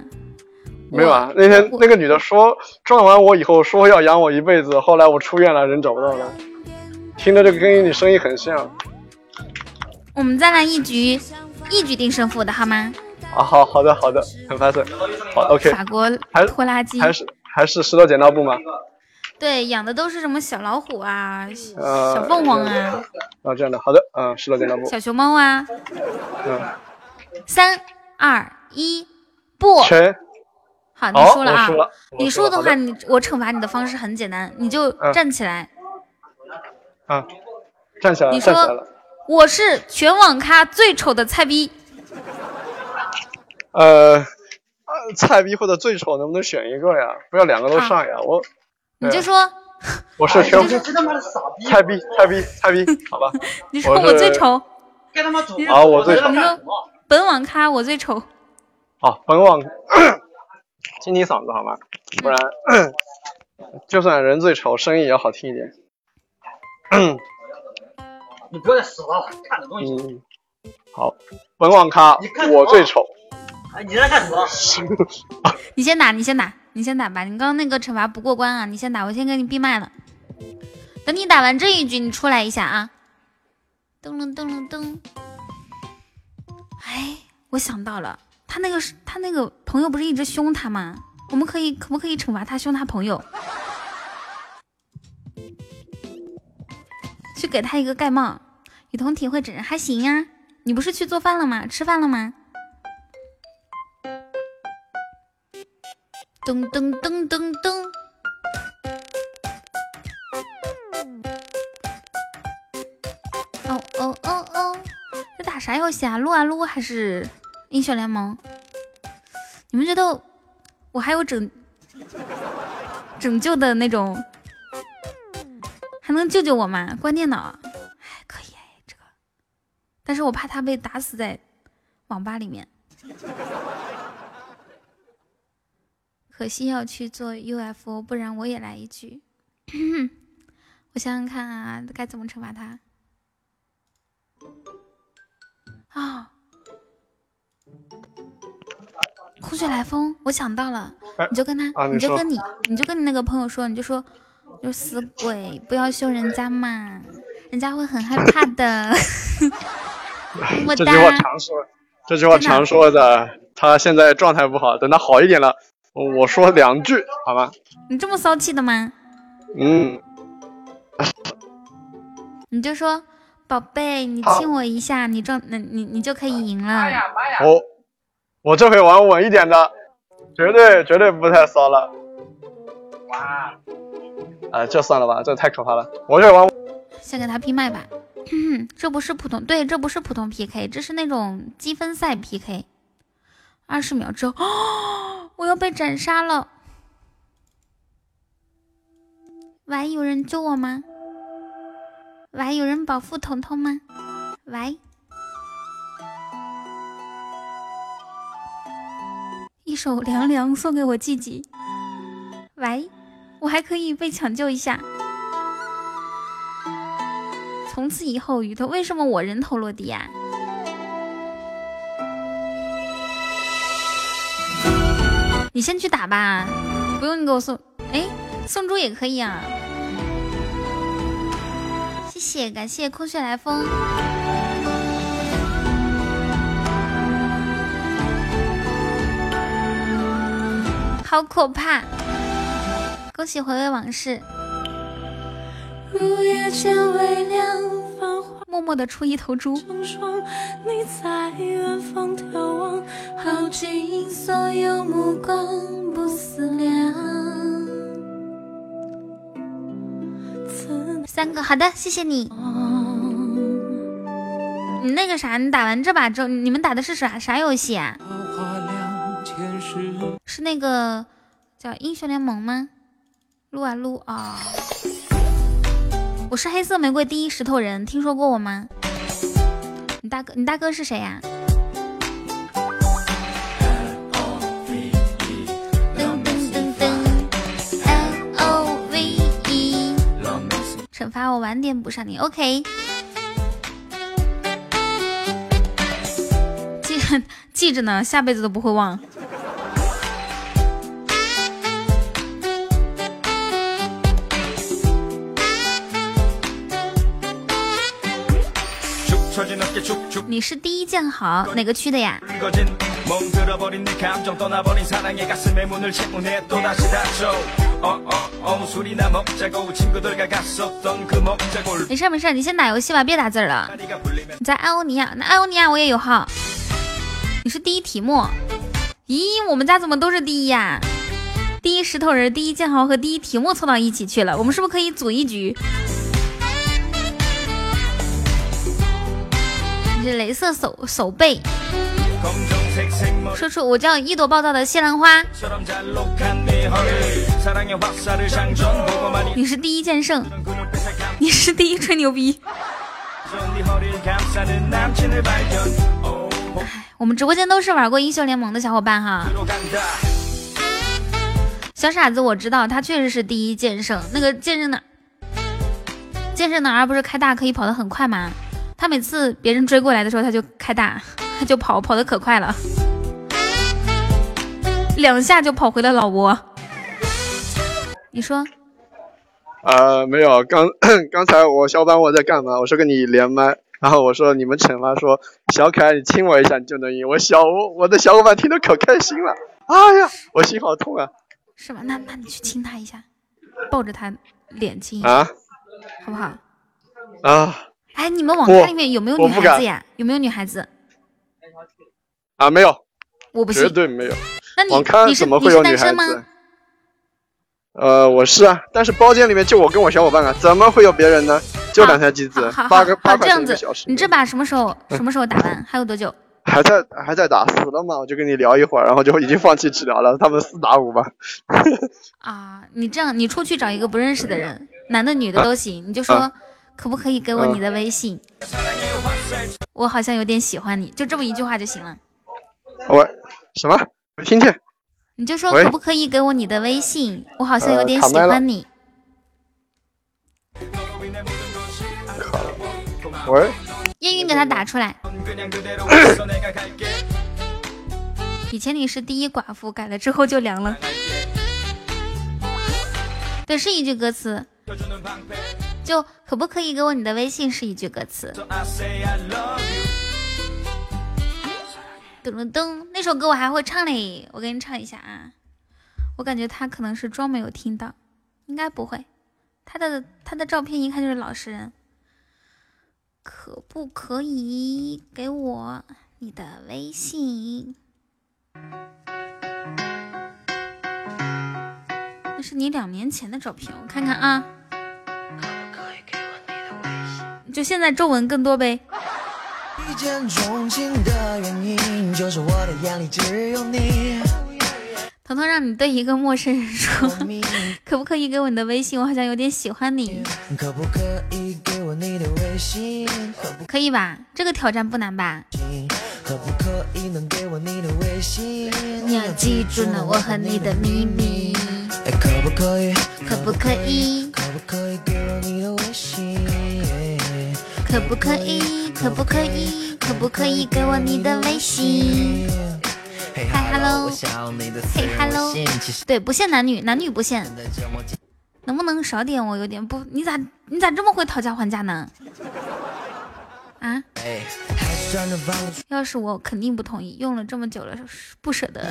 G: 没有啊，那天那个女的说撞完我以后说要养我一辈子，后来我出院了，人找不到了。听着这个跟你声音很像。
A: 我们再来一局，一局定胜负的好吗？
G: 啊，好好的好的，很发色。好，OK。
A: 法国拖拉机
G: 还是还是石头剪刀布吗？
A: 对，养的都是什么小老虎啊，小凤凰啊。
G: 啊，这样的，好的，啊，石头剪刀布。
A: 小熊猫啊。
G: 嗯。
A: 三二一，不。
G: 全。
A: 好，你输了啊！你输的话，你我惩罚你的方式很简单，你就站起来。
G: 啊，站起来，你说。
A: 我是全网咖最丑的菜逼。
G: 呃，菜逼或者最丑能不能选一个呀？不要两个都上呀！我，
A: 你就说，[laughs]
G: 我是全菜逼，菜逼，菜逼，[laughs] 好吧。
A: 你说我最丑。
G: 啊，我最丑。
A: 你说本网咖我最丑。
G: 好，本网，[clears throat] 清清嗓子好吗？不然，[clears throat] 就算人最丑，声音也要好听一点。
F: 你不要再死了，看的东西。
G: 嗯，好，本网咖我最丑。
F: 哎，你在干什么？[laughs]
A: 你先打，你先打，你先打吧。你刚刚那个惩罚不过关啊，你先打，我先给你闭麦了。等你打完这一局，你出来一下啊。噔噔噔噔噔。哎，我想到了，他那个他那个朋友不是一直凶他吗？我们可以可不可以惩罚他凶他朋友？去给他一个盖帽，雨桐体会整人还行呀。你不是去做饭了吗？吃饭了吗？噔噔噔噔噔。哦哦哦哦，在打啥游戏啊？撸啊撸还是英雄联盟？你们觉得我还有拯拯救的那种？还能救救我吗？关电脑，哎，可以，这个，但是我怕他被打死在网吧里面。可惜要去做 UFO，不然我也来一句。[clears throat] 我想想看啊，该怎么惩罚他？啊，空穴来风，我想到了，你就跟他，你就跟你，你就跟你那个朋友说，你就说。就死鬼，不要凶人家嘛，人家会很害怕的。[laughs]
G: 这句话常说，这句话常说的。他现在状态不好，等他好一点了，我说两句好吗？
A: 你这么骚气的吗？
G: 嗯。[laughs]
A: 你就说，宝贝，你亲我一下，你状，那你你就可以赢了。
G: 我我这回玩稳一点的，绝对绝对不太骚了。哇。啊，这算了吧，这太可怕了。我这玩，
A: 先给他闭麦吧。[coughs] 这不是普通，对，这不是普通 PK，这是那种积分赛 PK。二十秒之后，[gasps] 我要被斩杀了。喂，有人救我吗？喂，有人保护彤彤吗？喂，一首凉凉送给我自己。喂。我还可以被抢救一下。从此以后，鱼头为什么我人头落地呀？你先去打吧，不用你给我送。哎，送猪也可以啊。谢谢，感谢空穴来风。好可怕。恭喜回味往事，默默的出一头猪。三个，好的，谢谢你。你那个啥，你打完这把之后，你们打的是啥啥游戏啊？是那个叫英雄联盟吗？撸啊撸啊！我是黑色玫瑰第一石头人，听说过我吗？你大哥，你大哥是谁呀？噔噔噔噔，L O V E。惩罚我晚点补上你，OK。记记着呢，下辈子都不会忘。你是第一剑好哪个区的呀？没事没事，你先打游戏吧，别打字了。你在艾欧尼亚，那艾欧尼亚我也有号。你是第一题目？咦，我们家怎么都是第一呀？第一石头人、第一剑豪和第一题目凑到一起去了，我们是不是可以组一局？镭射手手背。说出我叫一朵暴躁的西兰花。你是第一剑圣，你是第一吹牛逼。我们直播间都是玩过英雄联盟的小伙伴哈。小傻子，我知道他确实是第一剑圣。那个剑圣的剑圣的儿不是开大可以跑得很快吗？他每次别人追过来的时候，他就开大，他 [laughs] 就跑，跑得可快了，两下就跑回了老窝。你说？
G: 呃，没有，刚 [coughs] 刚才我小伙伴我在干嘛？我说跟你连麦，然后我说你们惩罚说小可爱，你亲我一下你就能赢。我小我的小伙伴听得可开心了，哎呀，我心好痛啊！
A: 是吗？那那你去亲他一下，抱着他脸亲
G: 啊，
A: 好不好？
G: 啊。
A: 哎，你们网咖里面有没有女孩子呀？有没有女孩子？
G: 啊，没有，
A: 我不
G: 信，绝对没有。
A: 那你
G: 网咖怎么会有女孩子？呃，我是啊，但是包间里面就我跟我小伙伴啊，怎么会有别人呢？就两台机子，八个八块钱一个小时。
A: 你这把什么时候什么时候打完？还有多久？
G: 还在还在打，死了嘛？我就跟你聊一会儿，然后就已经放弃治疗了。他们四打五吧。[laughs]
A: 啊，你这样，你出去找一个不认识的人，男的女的都行，你就说。可不可以给我你的微信？我好像有点喜欢你，就这么一句话就行了。
G: 喂，什么？没听见。
A: 你就说可不可以给我你的微信？我好像有点喜欢你。
G: 喂。
A: 烟云给他打出来。以前你是第一寡妇，改了之后就凉了。对，是一句歌词。就可不可以给我你的微信？是一句歌词。噔噔噔，那首歌我还会唱嘞，我给你唱一下啊。我感觉他可能是装没有听到，应该不会。他的他的照片一看就是老实人。可不可以给我你的微信？那是你两年前的照片，我看看啊。就现在皱纹更多呗。彤彤让你对一个陌生人说，可不可以给我你的微信？我好像有点喜欢你。可不可以吧？这个挑战不难吧？你要记住呢我和你的秘密。可不可以？可不可以？可不可以给我你的微信？可不可以？可不可以？可不可以给我你的微信？嗨，hello，嘿，hello，对，不限男女，男女不限。能不能少点？我有点不，你咋你咋这么会讨价还价呢？啊？要是我肯定不同意，用了这么久了，不舍得。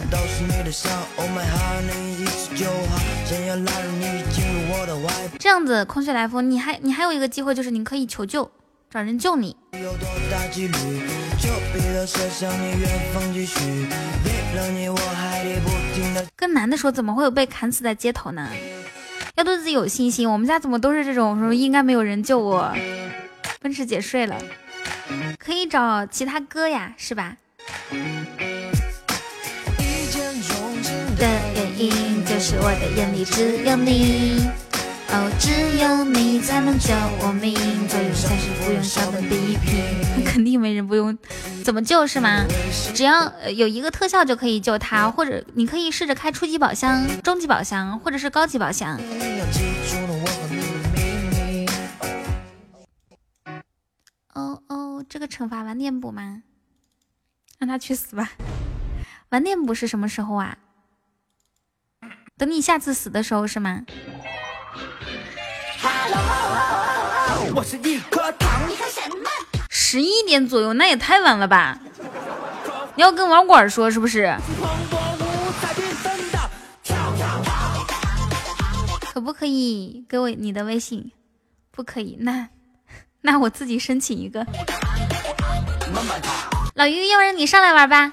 A: 这样子，空穴来风，你还你还有一个机会，就是你可以求救。找人救你。跟男的说，怎么会有被砍死在街头呢？要对自己有信心。我们家怎么都是这种，说应该没有人救我。奔驰姐睡了，可以找其他哥呀，是吧？的原因就是我的眼里只有你。哦，只有你才能救我命，做人才是不用笑的地皮。肯定没人不用，怎么救是吗？只要有一个特效就可以救他，或者你可以试着开初级宝箱、中级宝箱，或者是高级宝箱。哦哦，这个惩罚晚点补吗？让他去死吧！晚点补是什么时候啊？等你下次死的时候是吗？我是一颗糖。你什么十一点左右，那也太晚了吧？你要跟网管说是不是？可不可以给我你的微信？不可以，那那我自己申请一个。老于，要不然你上来玩吧。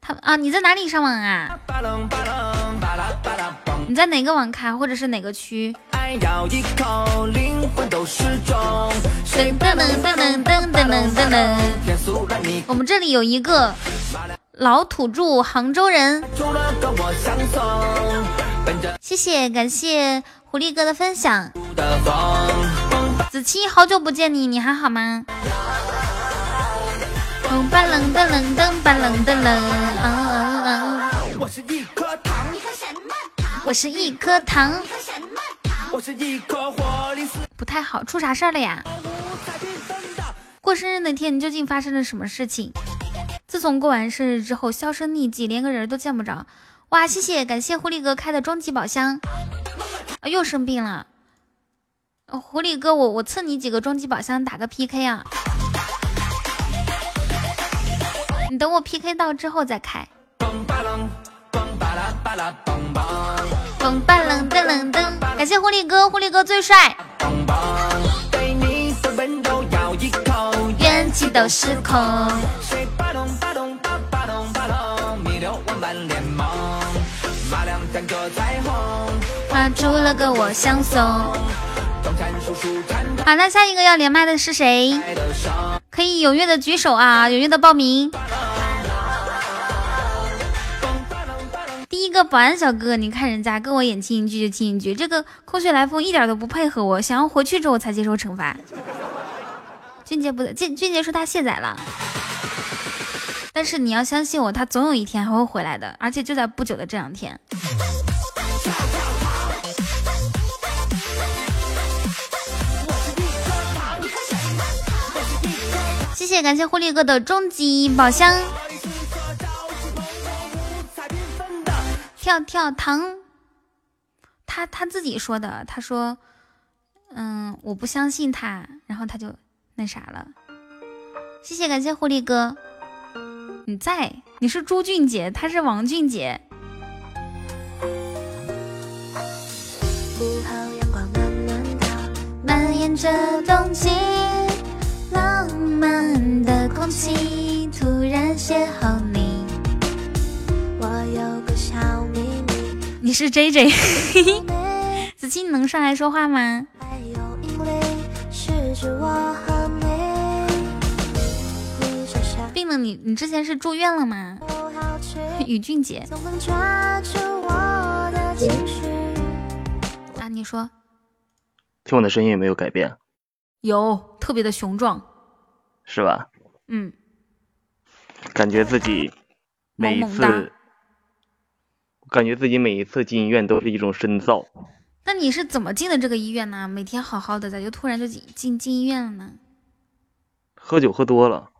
A: 他啊，你在哪里上网啊？你在哪个网咖或者是哪个区？噔噔噔噔噔噔噔！我们这里有一个老土著杭州人，谢谢感谢狐狸哥的分享。子期，好久不见你，你还好吗？噔噔噔噔噔噔噔！我是一颗糖，我是一颗糖，我是一颗活力。不太好，出啥事儿了呀？过生日那天，你究竟发生了什么事情？自从过完生日之后，销声匿迹，连个人都见不着。哇，谢谢，感谢狐狸哥开的终极宝箱。啊，又生病了。狐狸哥，我我赐你几个终极宝箱，打个 PK 啊。你等我 PK 到之后再开。嘣巴楞噔楞噔，感谢狐狸哥，狐狸哥最帅。元气都失控。画出了个我相送。好，那下一个要连麦的是谁？可以踊跃的举手啊，踊跃的报名。第一个保安小哥，你看人家跟我演亲一句就亲一句，这个空穴来风一点都不配合我，想要回去之后才接受惩罚。俊杰不，俊俊杰说他卸载了，但是你要相信我，他总有一天还会回来的，而且就在不久的这两天。谢谢，感谢狐狸哥的终极宝箱。跳跳糖，他他自己说的，他说，嗯，我不相信他，然后他就那啥了。谢谢，感谢狐狸哥，你在，你是朱俊杰，他是王俊杰。蔓延着冬季。浪漫的空气，突然邂逅你。我有个小秘密。你是 J J，[laughs] 子期，你能上来说话吗？病了，你你之前是住院了吗？宇俊杰。啊，你说。
H: 听我的声音有没有改变？
A: 有特别的雄壮，
H: 是吧？
A: 嗯，
H: 感觉自己每一次，感觉自己每一次进医院都是一种深造。
A: 那你是怎么进的这个医院呢？每天好好的，咋就突然就进进进医院了呢？
H: 喝酒喝多了。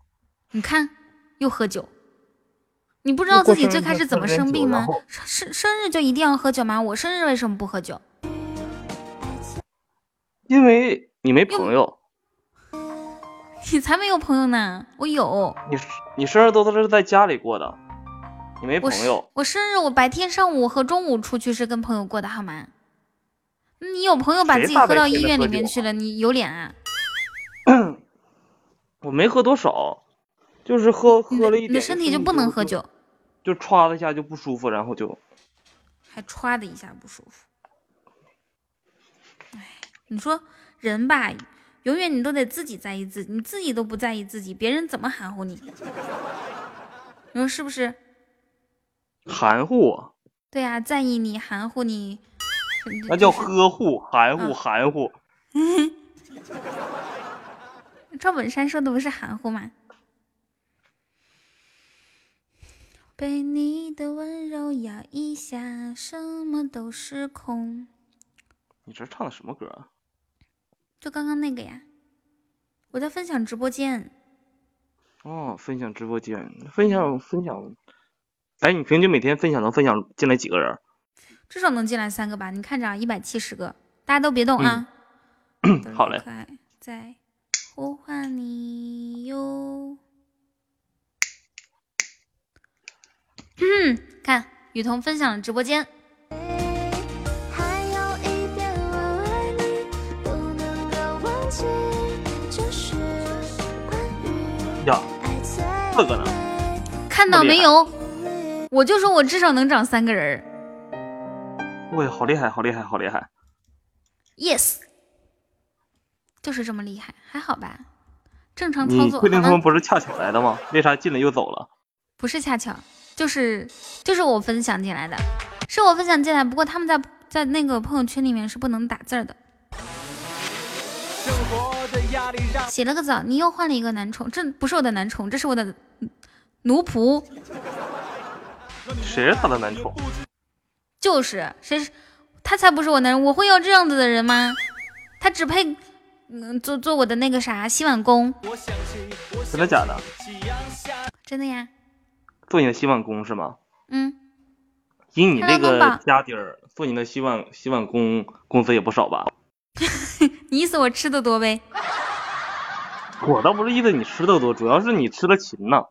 A: 你看，又喝酒。你不知道自己最开始怎么生病吗？生生日就一定要喝酒吗？我生日为什么不喝酒？
H: 因为。你没朋友，
A: 你才没有朋友呢！我有。
H: 你你生日都是在家里过的，你没朋友。
A: 我生日我白天上午和中午出去是跟朋友过的，好吗？你有朋友把自己喝到医院里面去了，你有脸啊？[coughs]
H: 我没喝多少，就是喝喝了一点。
A: 你的身体就不能喝酒？
H: 就歘的一下就不舒服，然后就
A: 还歘的一下不舒服。哎，你说。人吧，永远你都得自己在意自己，你自己都不在意自己，别人怎么含糊你？你说是不是？
H: 含糊？
A: 对呀，在意你，含糊你，
H: 那叫呵护，含糊，含糊。[laughs]
A: 赵本山说的不是含糊吗？被你的温柔摇一下，什么都是空。
H: 你这唱的什么歌啊？
A: 就刚刚那个呀，我在分享直播间。
H: 哦，分享直播间，分享分享。哎，你平均每天分享能分享进来几个人？
A: 至少能进来三个吧？你看着，一百七十个，大家都别动啊。
H: 好嘞。
A: 在呼唤你哟。[coughs] 嗯，看雨桐分享了直播间。
H: 呀，四个呢？
A: 看到没有？我就说我至少能长三个人。
H: 喂，好厉害，好厉害，好厉害
A: ！Yes，就是这么厉害，还好吧？正常操作。
H: 确定他们不是恰巧来的吗？为啥进来又走了？
A: 不是恰巧。就是就是我分享进来的，是我分享进来。不过他们在在那个朋友圈里面是不能打字的。洗了个澡，你又换了一个男宠，这不是我的男宠，这是我的奴仆。[laughs]
H: 谁是他的男宠？
A: 就是谁是？他才不是我男人，我会要这样子的人吗？他只配嗯做做我的那个啥洗碗工。
H: 真的假的？
A: 真的呀。
H: 做你的洗碗工是吗？
A: 嗯，
H: 以你那个家底儿，做你的洗碗洗碗工工资也不少吧？[laughs]
A: 你意思我吃的多呗？
H: 我倒不是意思你吃的多，主要是你吃的勤呐。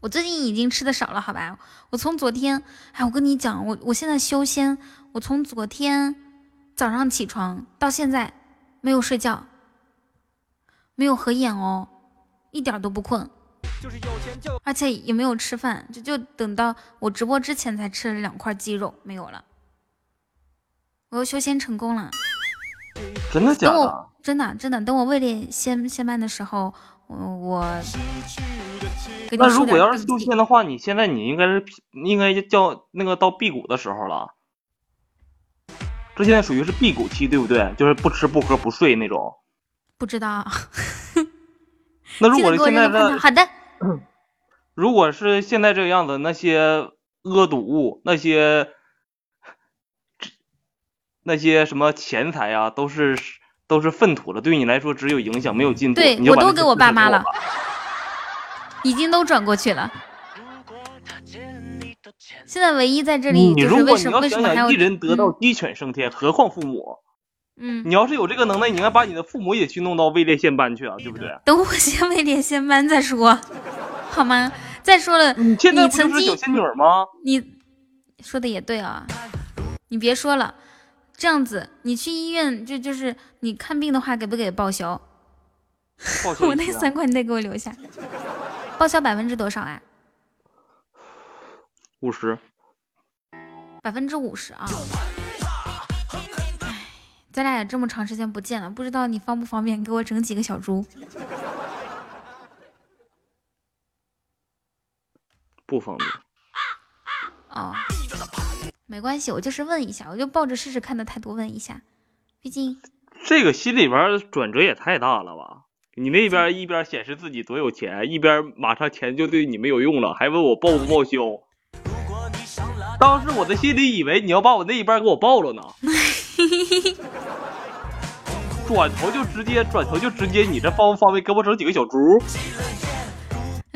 A: 我最近已经吃的少了，好吧？我从昨天，哎，我跟你讲，我我现在修仙，我从昨天早上起床到现在没有睡觉，没有合眼哦，一点都不困。而且也没有吃饭，就就等到我直播之前才吃了两块鸡肉，没有了。我又修仙成功了，
H: 真的假的？
A: 真的真的。等我位列仙仙班的时候，我我。
H: 那如果要是修仙的话，你现在你应该是应该叫那个到辟谷的时候了。这现在属于是辟谷期，对不对？就是不吃不喝不睡那种。
A: 不知道。[laughs]
H: 那如果是现在的
A: 好的。[clears throat]
H: 如果是现在这个样子，那些恶毒物，那些那些什么钱财啊，都是都是粪土了，对你来说只有影响没有进步。
A: 对我都给我爸妈了，已经都转过去了。现在唯一在这里就是为什么为什么还
H: 要一人得道鸡犬升天，何况父母？
A: 嗯，
H: 你要是有这个能耐，你应该把你的父母也去弄到位列仙班去啊，对不对？
A: 等我先位列仙班再说，好吗？再说了，你曾经
H: 小仙女吗？
A: 你说的也对啊，你别说了，这样子，你去医院就就是你看病的话，给不给报销？报销我那三块你得给我留下，[laughs] 报销百分之多少啊？
H: 五十，
A: 百分之五十啊。咱俩也这么长时间不见了，不知道你方不方便给我整几个小猪？
H: 不方便。
A: 哦，没关系，我就是问一下，我就抱着试试看的态度问一下，毕竟
H: 这个心里边转折也太大了吧？你那边一边显示自己多有钱，一边马上钱就对你没有用了，还问我报不报销？当时我的心里以为你要把我那一半给我报了呢。[laughs] 转头就直接，转头就直接，你这方不方便给我整几个小猪？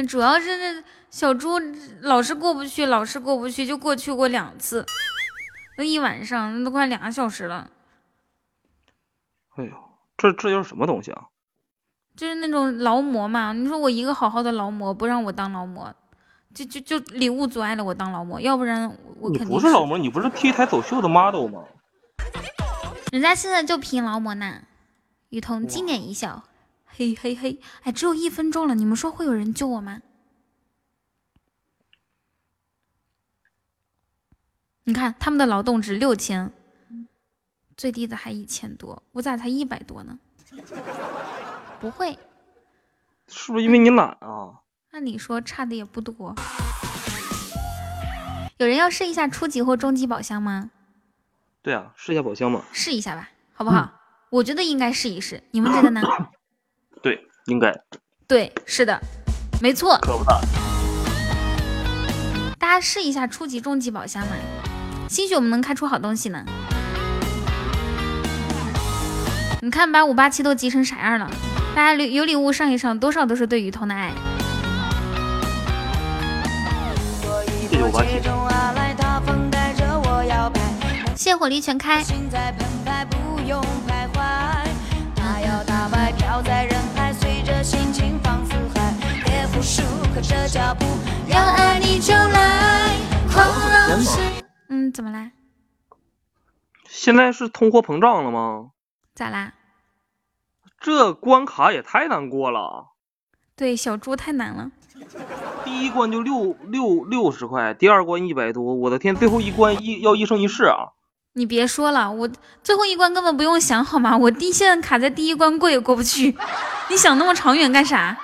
A: 主要是那小猪老是过不去，老是过不去，就过去过两次，都一晚上，那都快两个小时了。
H: 哎呦，这这又是什么东西啊？
A: 就是那种劳模嘛。你说我一个好好的劳模，不让我当劳模，就就就礼物阻碍了我当劳模，要不然我肯定。
H: 你不是劳模，你不是 T 台走秀的 model 吗？
A: 人家现在就拼劳模呢。雨桐经典一笑，嘿嘿嘿！哎，只有一分钟了，你们说会有人救我吗？你看他们的劳动值六千，最低的还一千多，我咋才一百多呢？不会，
H: 是不是因为你懒啊？
A: 按理说差的也不多。有人要试一下初级或中级宝箱吗？
H: 对啊，试一下宝箱嘛。
A: 试一下吧，好不好？我觉得应该试一试，你们觉得呢？
H: 对，应该。
A: 对，是的，没错。
H: 可不大。
A: 大家试一下初级、中级宝箱嘛，兴许我们能开出好东西呢。你看，把五八七都急成啥样了？大家有礼物上一上，多少都是对雨桐的爱。
H: 五八七。
A: 谢火力全开。嗯，怎么啦？
H: 现在是通货膨胀了吗？
A: 咋啦？
H: 这关卡也太难过了。
A: 对，小猪太难了。
H: 第一关就六六六十块，第二关一百多，我的天，最后一关一要一生一世啊！
A: 你别说了，我最后一关根本不用想好吗？我第现在卡在第一关过也过不去，你想那么长远干啥？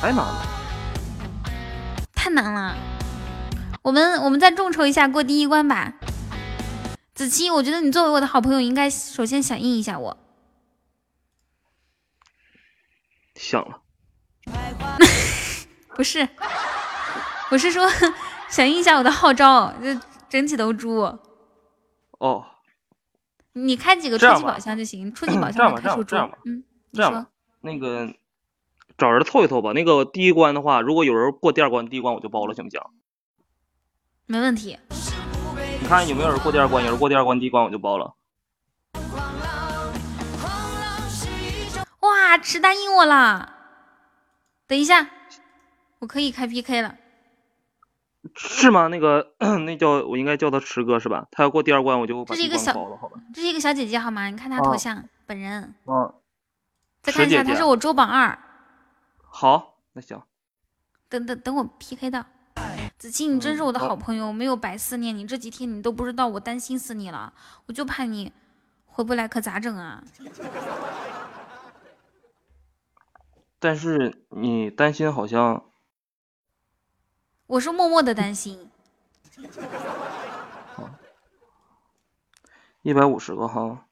H: 太难了，
A: 太难了。我们我们再众筹一下过第一关吧。子期，我觉得你作为我的好朋友，应该首先响应一下我。
H: 响了。[laughs]
A: 不是，我是说 [laughs] 响应一下我的号召，就整几头猪。
H: 哦。
A: 你开几个初级宝箱就行，初级宝箱开出猪。嗯，
H: 这样吧，那个找人凑一凑吧。那个第一关的话，如果有人过第二关，第一关我就包了，行不行？
A: 没问题。
H: 你看有没有人过第二关？有人过第二关，第一关我就包了。
A: 哇，池答应我了。等一下，我可以开 PK 了。
H: 是吗？那个 [clears throat] 那叫我应该叫他池哥是吧？他要过第二关，我就把
A: 这是一个小，这是一个小姐姐好吗？你看她头像，本人。嗯。再看一下，她是我周榜二。
H: 好，那行。
A: 等等等，我 PK 到。子期，你真是我的好朋友，没有白思念你。这几天你都不知道我担心死你了，我就怕你回不来，可咋整啊？[laughs]
H: 但是你担心好像，
A: 我是默默的担心。[laughs]
H: 一百五十个哈。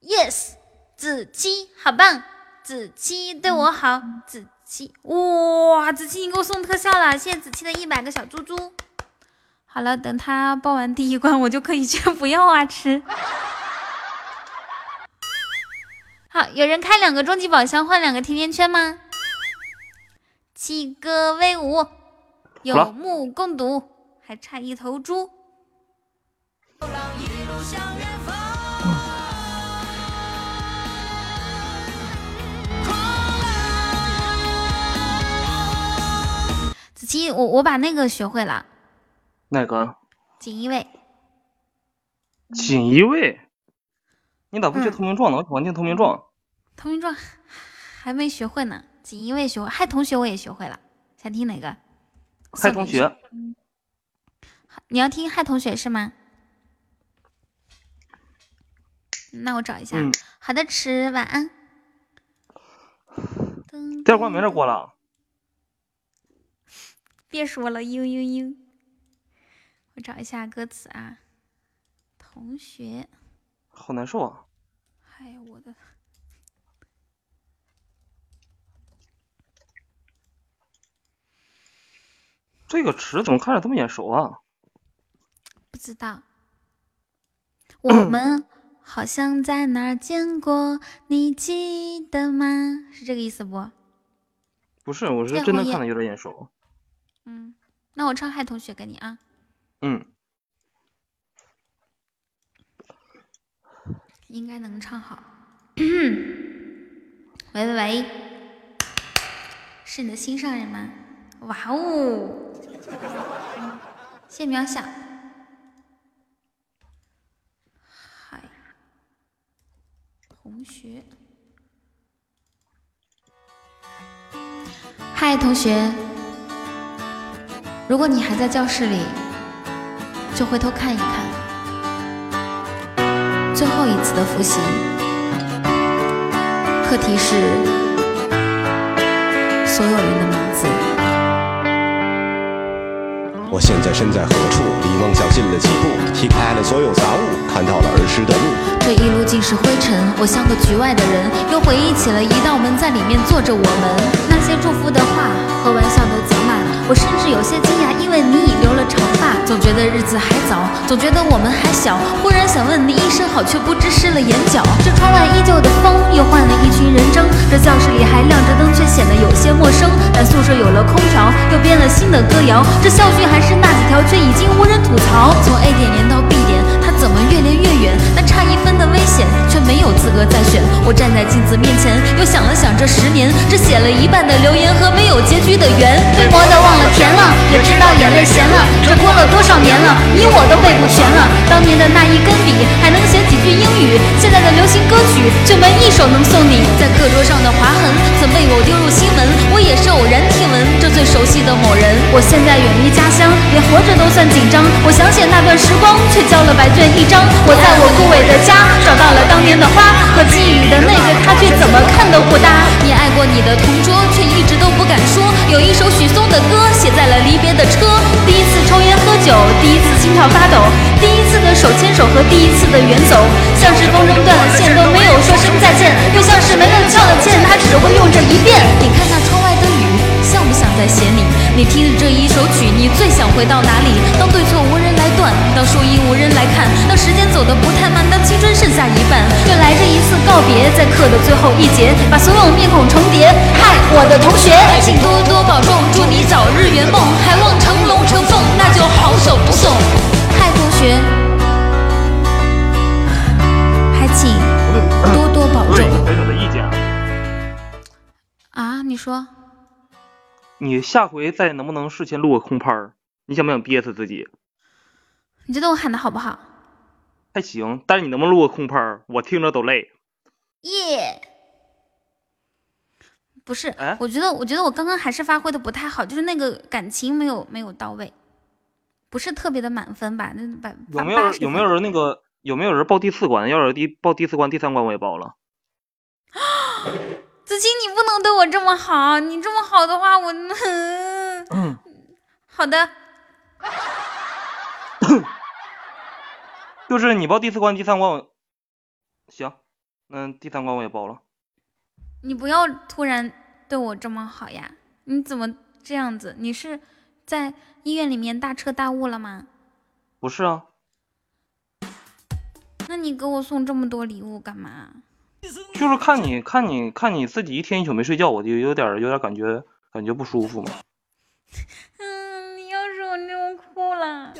A: Yes，子期好棒，子期对我好，子期。哇，子期你给我送特效了，谢谢子期的一百个小猪猪。好了，等他报完第一关，我就可以去不要啊吃。[laughs] 好，有人开两个终极宝箱换两个甜甜圈吗？七哥威武，有目共睹，还差一头猪。子期，我我把那个学会了。
H: 哪个？
A: 锦衣卫。
H: 锦衣卫？你咋不学投名状呢？我喜欢听投名状。
A: 投名状还没学会呢。锦衣卫学会，嗨同学我也学会了。想听哪个？
H: 嗨同学。
A: 你要听嗨同学是吗？那我找一下。好的，吃晚安。
H: 第二关没人过了。
A: 别说了，嘤嘤嘤！我找一下歌词啊，同学，
H: 好难受啊！
A: 哎呀，我的，
H: 这个词怎么看着这么眼熟啊？
A: 不知道，我们好像在哪儿见过，你记得吗？是这个意思不？
H: 不是，我是真的看的有点眼熟。
A: 嗯，那我唱嗨同学给你啊。
H: 嗯，
A: 应该能唱好。喂喂喂，是你的心上人吗？哇哦，谢渺小。嗨，同学。嗨，同学。如果你还在教室里，就回头看一看，最后一次的复习。课题是所有人的名字。
I: 我现在身在何处？离梦想近了几步？踢开了所有杂物，看到了儿时的路。
A: 这一路尽是灰尘，我像个局外的人，又回忆起了一道门，在里面坐着我们。那些祝福的话和玩笑都责骂，我甚至有些惊讶，因为你已留了长发。总觉得日子还早，总觉得我们还小，忽然想问你一声好，却不知湿了眼角。这窗外依旧的风，又换了一群人争。这教室里还亮着灯，却显得有些陌生。但宿舍有了空调，又编了新的歌谣。这校训还是那几条，却已经无人吐槽。从 A 点连到 B 点，怎么越连越远？那差一分的危险，却没有资格再选。我站在镜子面前，又想了想这十年，这写了一半的留言和没有结局的缘，被磨的忘了甜了，也知道眼泪咸了。这过了多少年了，你我都背不全了。当年的那一根笔，还能写几句英语，现在的流行歌曲却没一首能送你。在课桌上的划痕，曾被我丢入新闻，我也是偶然听闻这最熟悉的某人。我现在远离家乡，连活着都算紧张。我想写那段时光，却交了白卷一张。我在我枯萎的家，找到了当年的花，和记忆里的那个他，却怎么看都不搭。你爱过你的同桌，却一直都不敢说。有一首许嵩的歌，写在了离别的车。第一次抽烟喝酒，第一次心跳发抖，第一次的手牵手和第一次的远走，像是风筝断了线都没有说声再见，又像是没了敲了键，他只会用这一遍。你看那窗外的雨，像不像在写你？你听着这一首曲，你最想回到哪里？当对错无人断，当树荫无人来看，当时间走得不太慢，当青春剩下一半，就来这一次告别，在课的最后一节，把所有面孔重叠。嗨，我的同学，请多多保重，祝你早日圆梦，还望成龙成凤，那就好手不送。嗨，同学，还请多多保重。
H: 小小的意见啊，
A: 啊，你说？
H: 你下回再能不能事先录个空拍儿？你想不想憋死自己？
A: 你觉得我喊的好不好？
H: 还行，但是你能不能录个空拍儿？我听着都累。
A: 耶、不是
H: 哎，
A: 我觉得，我觉得我刚刚还是发挥的不太好，就是那个感情没有没有到位，不是特别的满分吧？那百
H: 有没有人有没有人那个有没有人报第四关？要是第报第四关、第三关我也报了。[gasps]
A: 子清，你不能对我这么好，你这么好的话，我 [laughs]
H: 嗯，
A: 好的，
H: 就是你报第四关、第三关我行，那第三关我也报了。
A: 你不要突然对我这么好呀！你怎么这样子？你是在医院里面大彻大悟了吗？
H: 不是啊，
A: 那你给我送这么多礼物干嘛？
H: 就是看你看你看你自己一天一宿没睡觉，我就有点有点感觉感觉不舒服嘛。[laughs]
A: 嗯，你要是我就哭了。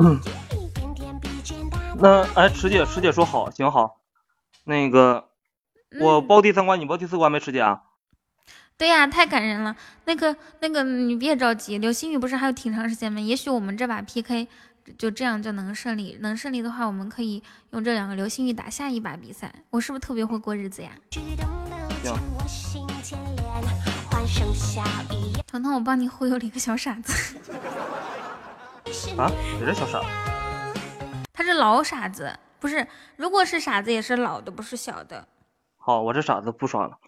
H: 嗯，那哎，池姐池姐说好，行好，那个我包第三关，你包第四关没？池姐啊，
A: 对呀、太感人了。那个那个，你别着急，流星雨不是还有挺长时间吗？也许我们这把 PK 就这样就能胜利。能胜利的话，我们可以用这两个流星雨打下一把比赛。我是不是特别会过日子呀？彤彤，我帮你忽悠了一个小傻子，
H: 啊，谁是小傻子？[laughs]
A: 他是老傻子，不是？如果是傻子，也是老的，不是小的。
H: 好，我这傻子不刷了。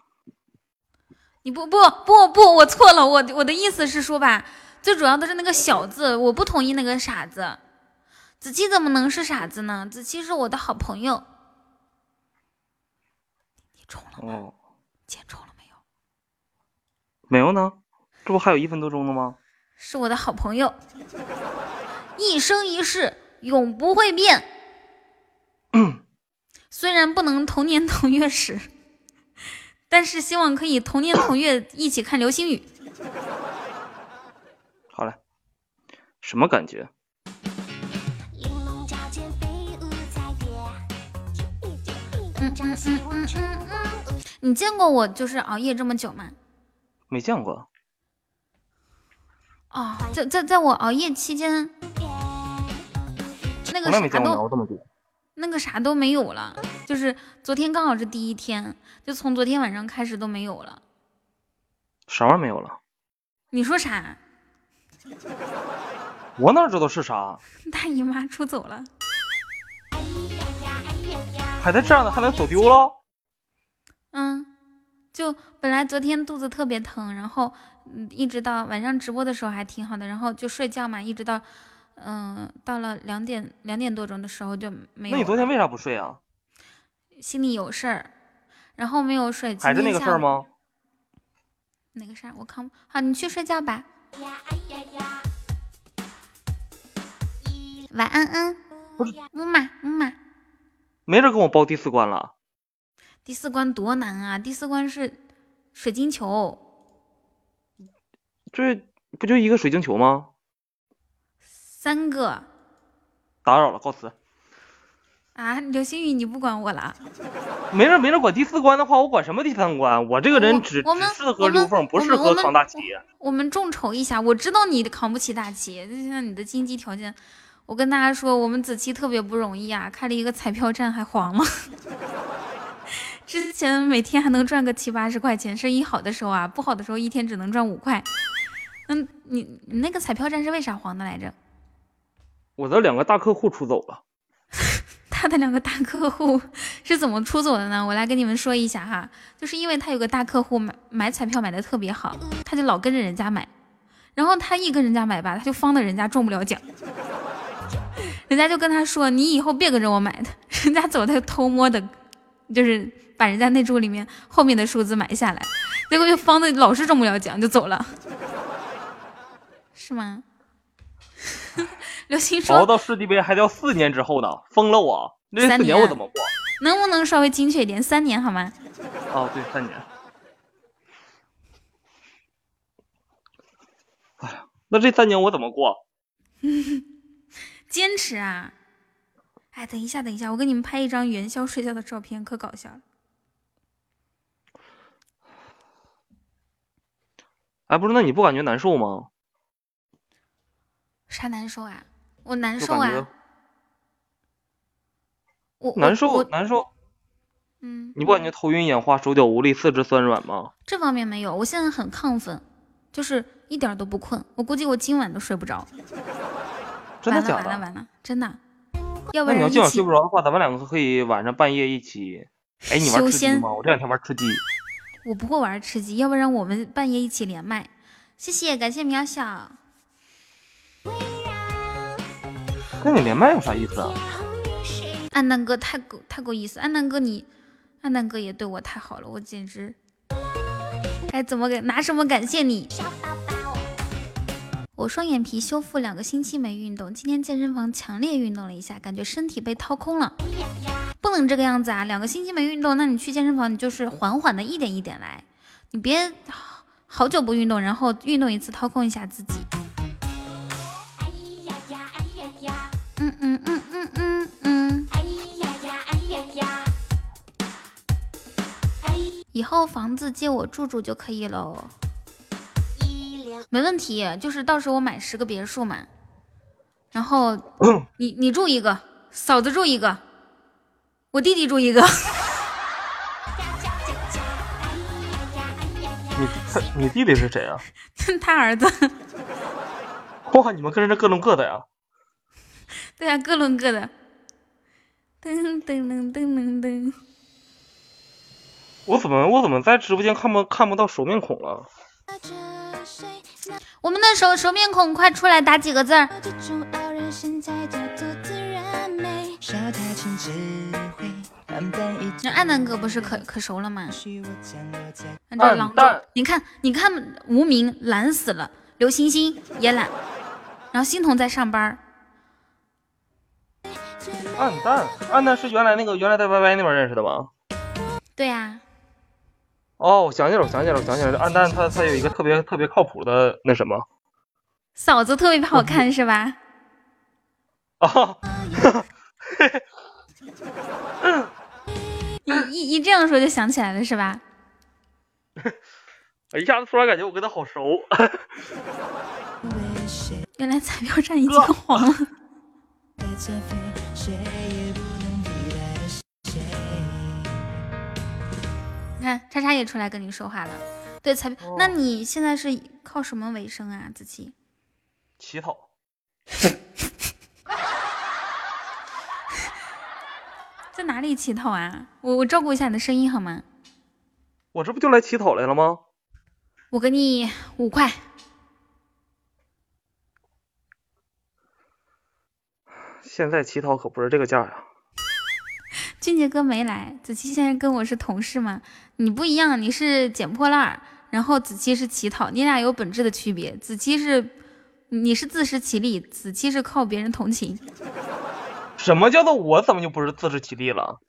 A: 你不不不不，我错了，我我的意思是说吧，最主要的是那个小字，我不同意那个傻子。子期怎么能是傻子呢？子期是我的好朋友。你中了吗？
H: 哦，
A: 钱中了没有？
H: 没有呢，这不还有一分多钟呢吗？
A: 是我的好朋友，一生一世永不会变。虽然不能同年同月时，但是希望可以同年同月一起看流星雨。
H: 好了，什么感觉？
A: 嗯嗯嗯嗯嗯嗯，你见过我就是熬夜这么久吗？
H: 没见过。
A: 哦，在在在我熬夜期间，那个啥都
H: 熬这么久。
A: 那个啥都没有了，就是昨天刚好是第一天，就从昨天晚上开始都没有了。
H: 啥玩意儿没有了？
A: 你说啥？[laughs]
H: 我哪知道是啥？[laughs]
A: 大姨妈出走了。
H: 还在这样的，还能走丢了？
A: 嗯，就本来昨天肚子特别疼，然后嗯，一直到晚上直播的时候还挺好的，然后就睡觉嘛，一直到嗯到了两点两点多钟的时候就没有。
H: 那你昨天为啥不睡啊？
A: 心里有事儿，然后没有睡。
H: 还是那个事儿吗？
A: 哪个事儿？我看好，你去睡觉吧。晚安，安。
H: 不是，
A: 木马，木马。
H: 没人跟我报第四关了。
A: 第四关多难啊！第四关是水晶球。
H: 这不就一个水晶球吗？
A: 三个。
H: 打扰了，告辞。
A: 啊，流星雨，你不管我了？
H: 没人，没人管第四关的话，我管什么第三关？我这个人只只适合溜缝，不适合扛大旗。
A: 我们众筹一下，我知道你扛不起大旗，就像你的经济条件。我跟大家说，我们子期特别不容易啊，开了一个彩票站还黄了。[laughs] 之前每天还能赚个七八十块钱，生意好的时候啊，不好的时候一天只能赚五块。嗯，你你那个彩票站是为啥黄的来着？
H: 我的两个大客户出走了。[laughs]
A: 他的两个大客户是怎么出走的呢？我来跟你们说一下哈，就是因为他有个大客户买买彩票买的特别好，他就老跟着人家买，然后他一跟人家买吧，他就方的人家中不了奖。[laughs] 人家就跟他说：“你以后别跟着我买的。”人家走，他就偷摸的，就是把人家那注里面后面的数字买下来，结果就方的老是中不了奖，就走了，是吗？[laughs] 刘星说：“
H: 熬到世界杯还要四年之后呢，疯了我！那四年我怎么过？
A: 能不能稍微精确一点？三年好吗？”
H: 哦，对，三年。哎呀，那这三年我怎么过？[laughs]
A: 坚持啊！哎，等一下，等一下，我给你们拍一张元宵睡觉的照片，可搞笑了。
H: 哎，不是，那你不感觉难受吗？
A: 啥难受啊？我难受啊！我
H: 难受，难受。
A: 嗯。
H: 你不感觉头晕眼花、手脚无力、四肢酸软吗？
A: 这方面没有，我现在很亢奋，就是一点都不困。我估计我今晚都睡不着。[laughs]
H: 真的假的？
A: 完了完了，真的。要不然
H: 你要今晚睡不着的话，咱们两个可以晚上半夜一起。哎，你玩吃鸡吗？我这两天玩吃鸡。
A: 我不会玩吃鸡，要不然我们半夜一起连麦。谢谢，感谢渺小。
H: 跟你连麦有啥意思啊？
A: 安南哥太够太够意思，安南哥你，安南哥也对我太好了，我简直该怎么给拿什么感谢你？我双眼皮修复两个星期没运动，今天健身房强烈运动了一下，感觉身体被掏空了。不能这个样子啊！两个星期没运动，那你去健身房，你就是缓缓的一点一点来，你别好久不运动，然后运动一次掏空一下自己。嗯嗯嗯嗯嗯嗯。以后房子借我住住就可以喽。没问题，就是到时候我买十个别墅嘛，然后 [clears throat] 你你住一个，嫂子住一个，我弟弟住一个。[laughs]
H: 你他你弟弟是谁啊？[laughs]
A: 他儿子。
H: 哇，你们跟着各弄各的呀？
A: 对呀，各论各的。噔噔噔噔噔噔。
H: 我怎么我怎么在直播间看不看不到熟面孔了？
A: 我们的熟熟面孔，快出来打几个字儿！那暗南哥不是可可熟了吗？这狼你看，你看，无名懒死了，刘星星也懒，然后欣桐在上班。
H: 暗淡，暗淡是原来那个原来在 YY 那边认识的吗？
A: 对呀。
H: 哦，我想起来了，我想起来了，我想起来了。暗淡他他有一个特别特别靠谱的那什么，
A: 嫂子特别好看是吧？[laughs]
H: 啊，
A: 一一一这样说就想起来了是吧？[laughs]
H: 一下子突然感觉我跟他好熟。
A: 原来彩票站已经黄了。[laughs] 你看，叉叉也出来跟你说话了。对，彩票，那你现在是靠什么为生啊，子琪？
H: 乞讨。[laughs]
A: 在哪里乞讨啊？我我照顾一下你的声音好吗？
H: 我这不就来乞讨来了吗？
A: 我给你五块。
H: 现在乞讨可不是这个价呀。
A: 俊杰哥没来，子期现在跟我是同事吗？你不一样，你是捡破烂，然后子期是乞讨，你俩有本质的区别。子期是，你是自食其力，子期是靠别人同情。
H: 什么叫做我怎么就不是自食其力了？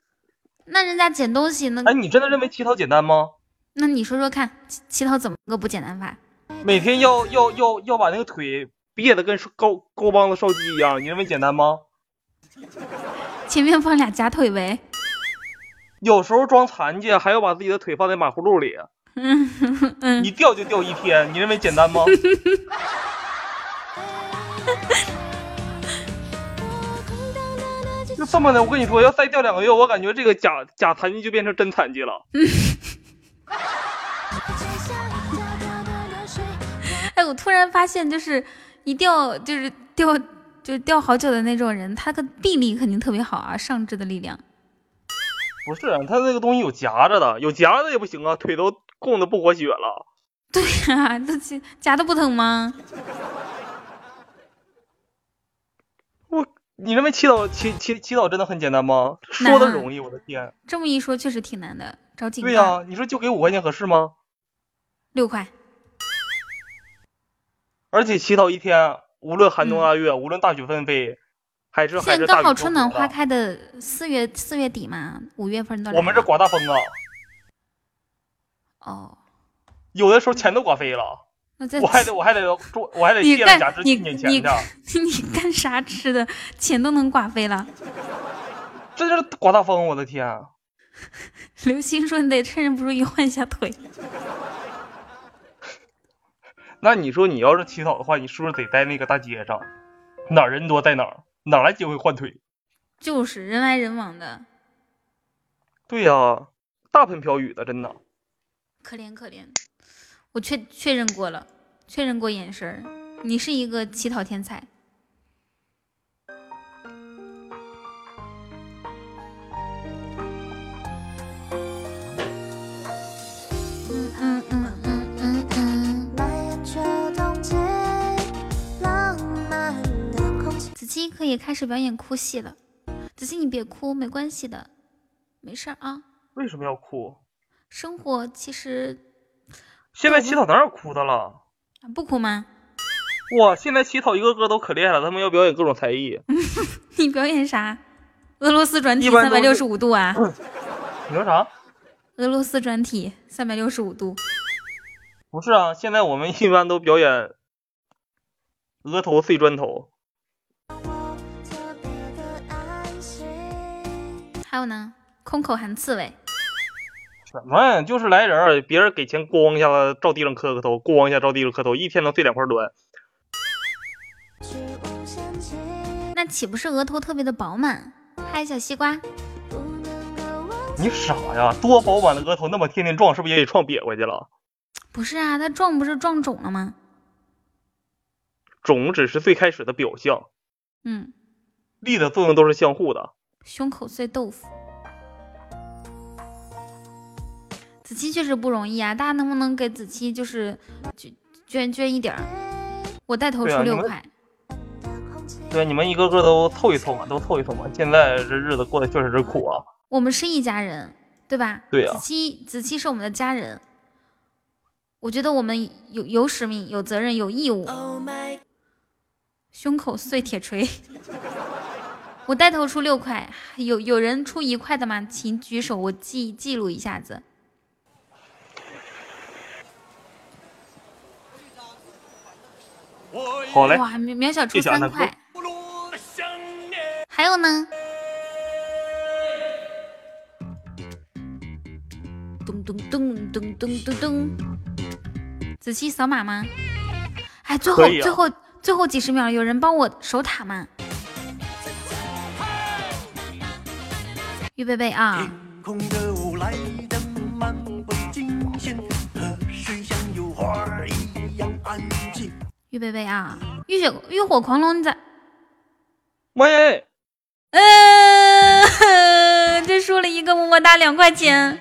A: 那人家捡东西呢……
H: 哎，你真的认为乞讨简单吗？
A: 那你说说看，乞讨怎么个不简单法？
H: 每天要要要要把那个腿憋得跟高高帮子烧鸡一样，你认为简单吗？[laughs]
A: 前面放俩假腿呗。
H: 有时候装残疾还要把自己的腿放在马葫芦里。
A: 嗯嗯。
H: 一掉就掉一天，你认为简单吗？[laughs] 就这么的，我跟你说，要再掉两个月，我感觉这个假假残疾就变成真残疾了。[laughs]
A: 哎，我突然发现，就是一掉就是掉就是掉好久的那种人，他的臂力肯定特别好啊，上肢的力量。
H: 不是，他那个东西有夹着的，有夹着也不行啊，腿都供的不活血了。
A: 对呀，这夹的不疼吗？
H: 我，你认为祈祷祈祈祈祷真的很简单吗？说的容易，我的天！
A: 这么一说，确实挺难的，找警
H: 对呀，你说就给五块钱合适吗？
A: 六块。
H: 而且祈祷一天，无论寒冬腊月，无论大雪纷飞，还是还是
A: 刚好春暖花开的四月四月底嘛，五月份到。
H: 我们这刮大风啊！
A: 哦。
H: 有的时候钱都刮飞了，我还得我还得我还得借了假肢去年钱
A: 去。你干啥吃的？钱都能刮飞了？
H: 这就是刮大风！我的天！[laughs]
A: 刘星说：“你得趁人不注意换一下腿。”
H: 那你说你要是乞讨的话，你是不是得在那个大街上，哪人多在哪儿，哪来机会换腿？
A: 就是人来人往的。
H: 对呀，大盆瓢雨的，真的。
A: 可怜可怜，我确确认过了，确认过眼神你是一个乞讨天才。可以开始表演哭戏了，子欣你别哭，没关系的，没事啊。
H: 为什么要哭？
A: 生活其实，
H: 现在乞讨哪有哭的了？
A: 不哭吗？
H: 哇，现在乞讨一个个都可厉害了，他们要表演各种才艺。[laughs]
A: 你表演啥？俄罗斯转体三百六十五度啊？[laughs]
H: 你说啥？
A: 俄罗斯转体三百六十五度。
H: 不是啊，现在我们一般都表演额头碎砖头。
A: 还有呢，空口含刺猬。
H: 什么呀？就是来人，别人给钱，咣一下子照地上磕个头，咣一下照地上磕头，一天能碎两块砖。
A: 那岂不是额头特别的饱满？嗨，小西瓜。
H: 你傻呀？多饱满的额头，那么天天撞，是不是也给撞瘪回去了？
A: 不是啊，他撞不是撞肿了吗？
H: 肿只是最开始的表象。
A: 嗯。
H: 力的作用都是相互的。
A: 胸口碎豆腐。子期确实不容易啊，大家能不能给子期就是捐捐捐一点儿？我带头出六块。
H: 对，你们一个个都凑一凑嘛，都凑一凑嘛。现在这日子过得确实是苦啊。
A: 我们是一家人，对吧？
H: 对呀。
A: 子期，子期是我们的家人。我觉得我们有有使命、有责任、有义务。胸口碎铁锤。我带头出六块，有有人出一块的吗？请举手，我记记录一下子。
H: 好嘞！
A: 哇，渺小出三块，还有呢？咚咚咚咚咚咚咚！仔细扫码吗？哎，最后最后最后几十秒，有人帮我守塔吗？预备备啊！预备备啊！浴血浴火狂龙在
H: 喂，
A: 嗯，[laughs] 这输了一个么么哒两块钱。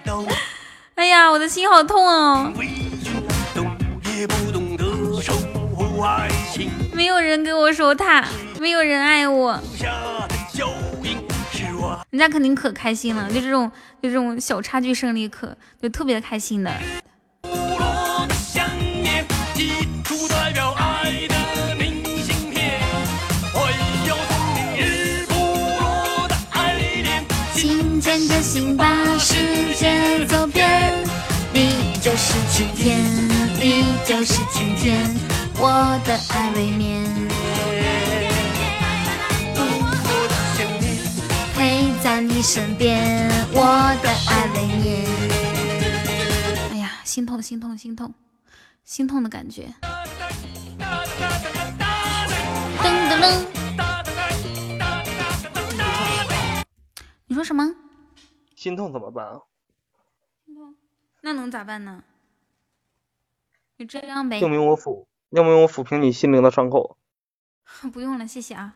A: [laughs] 哎呀，我的心好痛哦！没有人给我守塔，没有人爱我。人家肯定可开心了，就这种就这种小差距胜利可就特别开心的。牵着心把世界走遍，你就是晴天，你就是晴天，我的爱未眠。你身边，我的爱。哎呀，心痛心痛心痛，心痛的感觉。噔噔噔，你说什么？
H: 心痛怎么办啊？
A: 那能咋办呢？就这样呗。
H: 用不用我抚？要不用我抚平你心灵的伤口？[laughs]
A: 不用了，谢谢啊。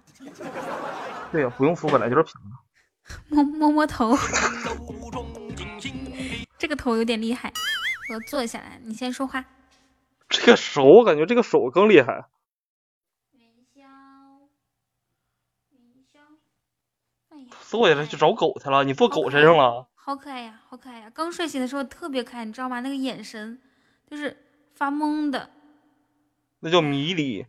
H: 对呀，不用抚，本来就是平
A: 的。[laughs] 摸摸摸头，[laughs] 这个头有点厉害。我坐下来，你先说话。
H: 这个手，我感觉这个手更厉害。坐下来去找狗去了，你坐狗身上了？
A: 好可爱呀，好可爱呀！刚睡醒的时候特别可爱，你知道吗？那个眼神就是发懵的，
H: 那叫迷离。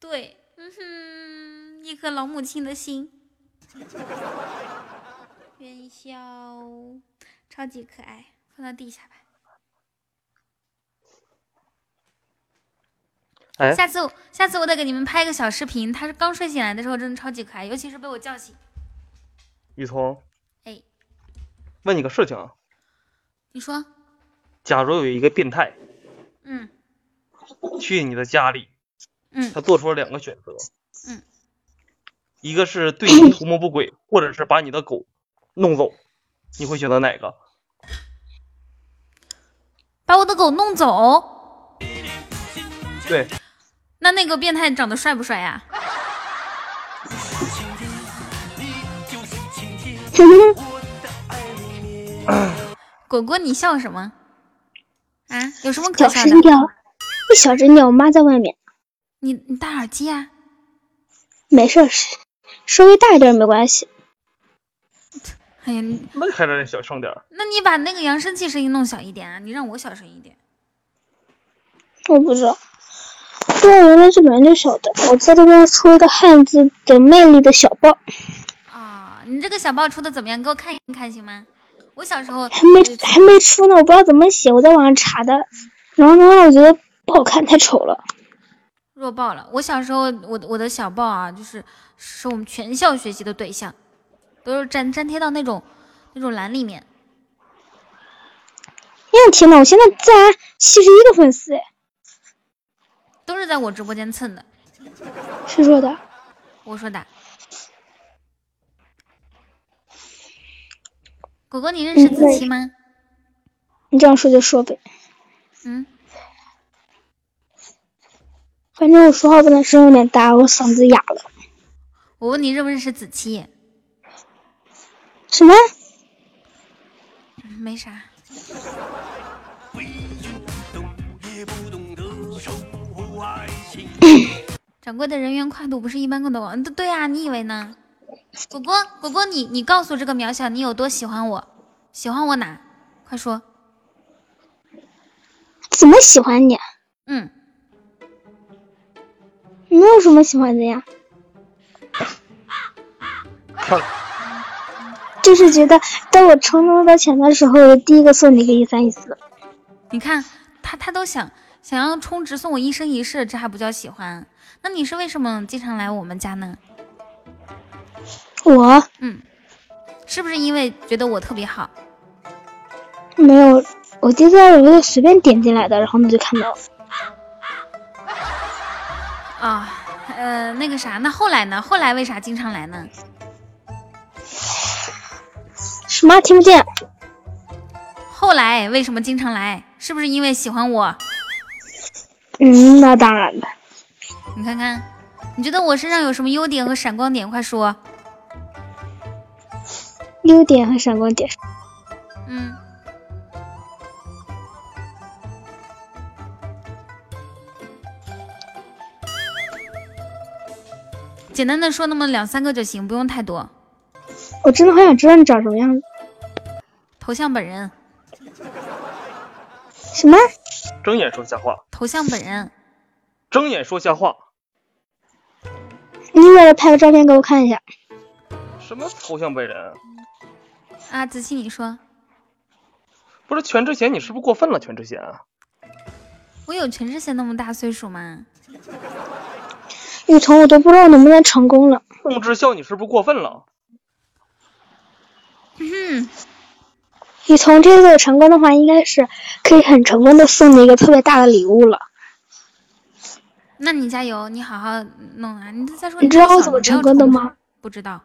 A: 对，嗯哼，一颗老母亲的心。[laughs] 元宵，超级可爱，放到地下吧。
H: 哎，
A: 下次下次我得给你们拍一个小视频，他是刚睡醒来的时候真的超级可爱，尤其是被我叫醒。
H: 雨桐，
A: 哎，
H: 问你个事情啊，
A: 你说，
H: 假如有一个变态，
A: 嗯，
H: 去你的家里，
A: 嗯，
H: 他做出了两个选择，
A: 嗯，
H: 一个是对你图谋不轨，或者是把你的狗弄走，你会选择哪个？
A: 把我的狗弄走？
H: 对。
A: 那那个变态长得帅不帅呀？[laughs] 果果，你笑什么？啊，有什么可笑的？
J: 小声点，你小声点，我妈在外面。
A: 你你戴耳机啊？
J: 没事，稍微大一点没关系。
A: 哎呀，
H: 那还得小声点。
A: 那你把那个扬声器声音弄小一点啊！你让我小声一点。
J: 我不知道，对，原来这本来就小的。我在这边出一个汉字的魅力的小报。
A: 啊，你这个小报出的怎么样？给我看一看行吗？我小时候
J: 还没还没出呢，我不知道怎么写，我在网上查的。然后呢，我觉得不好看，太丑了。
A: 弱爆了！我小时候，我我的小报啊，就是是我们全校学习的对象，都是粘粘贴到那种那种栏里面。
J: 呀天呐，我现在自然七十一个粉丝哎！
A: 都是在我直播间蹭的。
J: 谁说的？
A: 我说的。果果，你认识子琪吗？
J: 你这样说就说呗。
A: 嗯。
J: 反正我说话不能声有点大，我嗓子哑了。
A: 我问你认不认识子期？
J: 什么？
A: 没啥。[laughs] 掌柜的人员跨度不是一般的网，对对呀，你以为呢？果果果果，你你告诉这个渺小，你有多喜欢我？喜欢我哪？快说。
J: 怎么喜欢你？
A: 嗯。
J: 没有什么喜欢的呀。就是觉得，当我充那么多钱的时候，我第一个送你一个一三一四。
A: 你看，他他都想想要充值送我一生一世，这还不叫喜欢？那你是为什么经常来我们家呢？
J: 我，
A: 嗯，是不是因为觉得我特别好？
J: 没有，我第一次我就随便点进来的，然后呢就看到了。
A: 啊，呃，那个啥，那后来呢？后来为啥经常来呢？
J: 什么听不见？
A: 后来为什么经常来？是不是因为喜欢我？
J: 嗯，那当然了。
A: 你看看，你觉得我身上有什么优点和闪光点？快说。
J: 优点和闪光点。
A: 嗯。简单的说那么两三个就行，不用太多。
J: 我真的好想知道你长什么样子。
A: 头像本人。
J: 什么？
H: 睁眼说瞎话。
A: 头像本人。
H: 睁眼说瞎话。
J: 你给我拍个照片给我看一下。
H: 什么头像本人？
A: 啊，子期你说。
H: 不是全智贤，你是不是过分了？全智贤。
A: 我有全智贤那么大岁数吗？
J: 雨桐，我都不知道能不能成功了。
H: 宋智孝，你是不是过分了？
A: 嗯。
J: 雨桐，这次成功的话，应该是可以很成功的送你一个特别大的礼物了。
A: 那你加油，你好好弄啊！你再说，
J: 你知道我怎么成功的吗？
A: 不知道。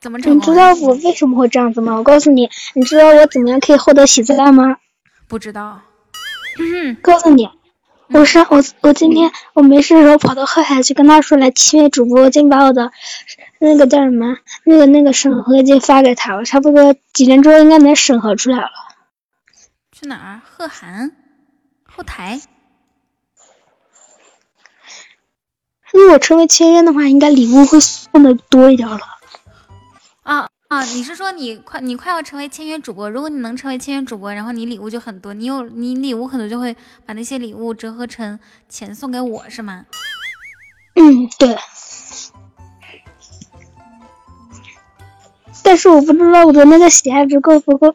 A: 怎么成功？
J: 你知道我为什么会这样子吗？我告诉你，你知道我怎么样可以获得喜字蛋吗？
A: 不知道。
J: 告诉你。我上我我今天我没事的时候跑到后台去跟他说来签约主播，我已经把我的那个叫什么那个那个审核已经发给他了，差不多几天之后应该能审核出来了。
A: 去哪儿？贺涵后台。
J: 如果成为签约的话，应该礼物会送的多一点了。
A: 啊。啊，你是说你快你快要成为签约主播？如果你能成为签约主播，然后你礼物就很多，你有你礼物可能就会把那些礼物折合成钱送给我，是吗？
J: 嗯，对。但是我不知道我的那个喜爱值够不够。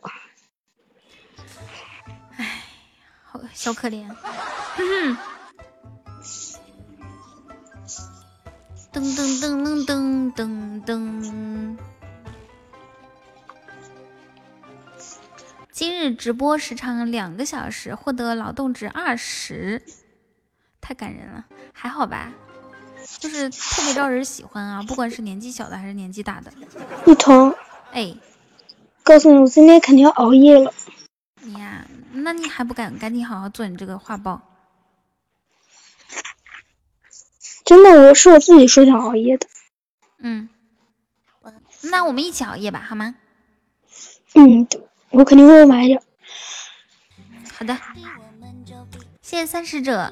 A: 唉，好小可怜。噔噔噔噔噔噔噔。今日直播时长两个小时，获得劳动值二十，太感人了，还好吧？就是特别招人喜欢啊，不管是年纪小的还是年纪大的。
J: 雨桐，
A: 哎，
J: 告诉你，我今天肯定要熬夜了。
A: 你呀，那你还不赶赶紧好好做你这个画报？
J: 真的，我是我自己说想熬夜的。
A: 嗯，那我们一起熬夜吧，好吗？
J: 嗯。我肯定会买点。
A: 好的，谢谢三使者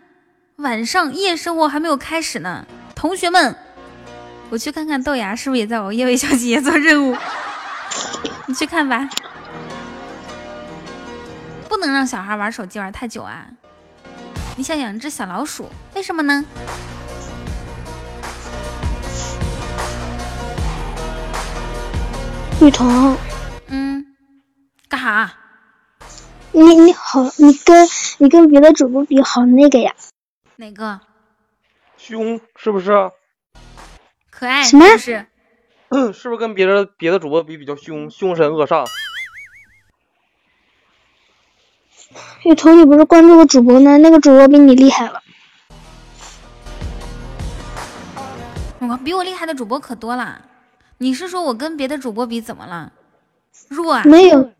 A: 晚上夜生活还没有开始呢。同学们，我去看看豆芽是不是也在熬夜为小姐姐做任务。[laughs] 你去看吧，不能让小孩玩手机玩太久啊。你想养只小老鼠，为什么呢？
J: 雨桐，
A: 嗯。干哈？
J: 你你好，你跟你跟别的主播比好那个呀？
A: 哪个？
H: 凶是不是？
A: 可爱
J: 什么？
A: 是？
H: 是不是跟别的别的主播比比较凶？凶神恶煞？
J: 雨桐，你不是关注个主播呢？那个主播比你厉害了。
A: 我比我厉害的主播可多了。你是说我跟别的主播比怎么了？弱啊？
J: 没有。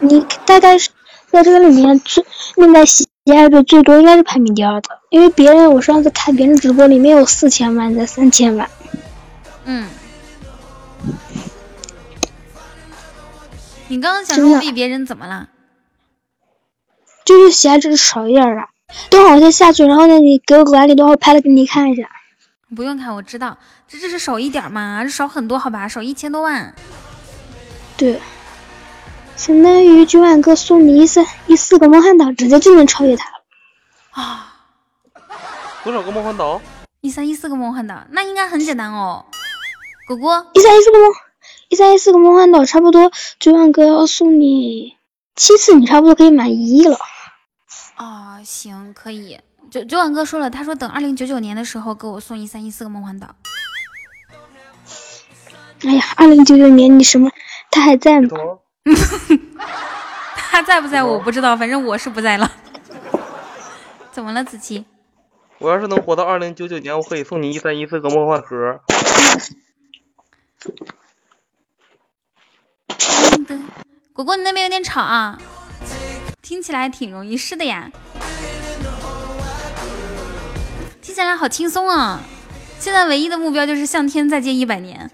J: 你大概是在这个里面最那个喜爱的最多，应该是排名第二的，因为别人我上次看别人直播里面有四千万，在三千万。
A: 嗯。你刚刚想说我比别人怎么了？
J: 就是喜爱值少一点啊。等会儿我先下去，然后呢，你给我管理，等会儿拍了给你看一下。
A: 不用看，我知道，这这是少一点嘛？这少很多好吧？少一千多万。
J: 对。相当于九万哥送你一三一四个梦幻岛，直接就能超越他了
A: 啊！
H: 多少个梦幻岛？
A: 一三一四个梦幻岛，那应该很简单哦，果果。
J: 一三一四个梦，一三一四个梦幻岛，差不多九万哥要送你七次，你差不多可以满一亿了。
A: 啊，行，可以。九九晚哥说了，他说等二零九九年的时候给我送一三一四个梦幻岛。
J: 哎呀，二零九九年你什么？他还在吗？[laughs]
A: 他在不在我不知道，反正我是不在了。[laughs] 怎么了，子琪？
H: 我要是能活到二零九九年，我可以送你一三一四个梦幻盒。
A: 果果，你那边有点吵啊，听起来挺容易，是的呀。听起来好轻松啊！现在唯一的目标就是向天再借一百年。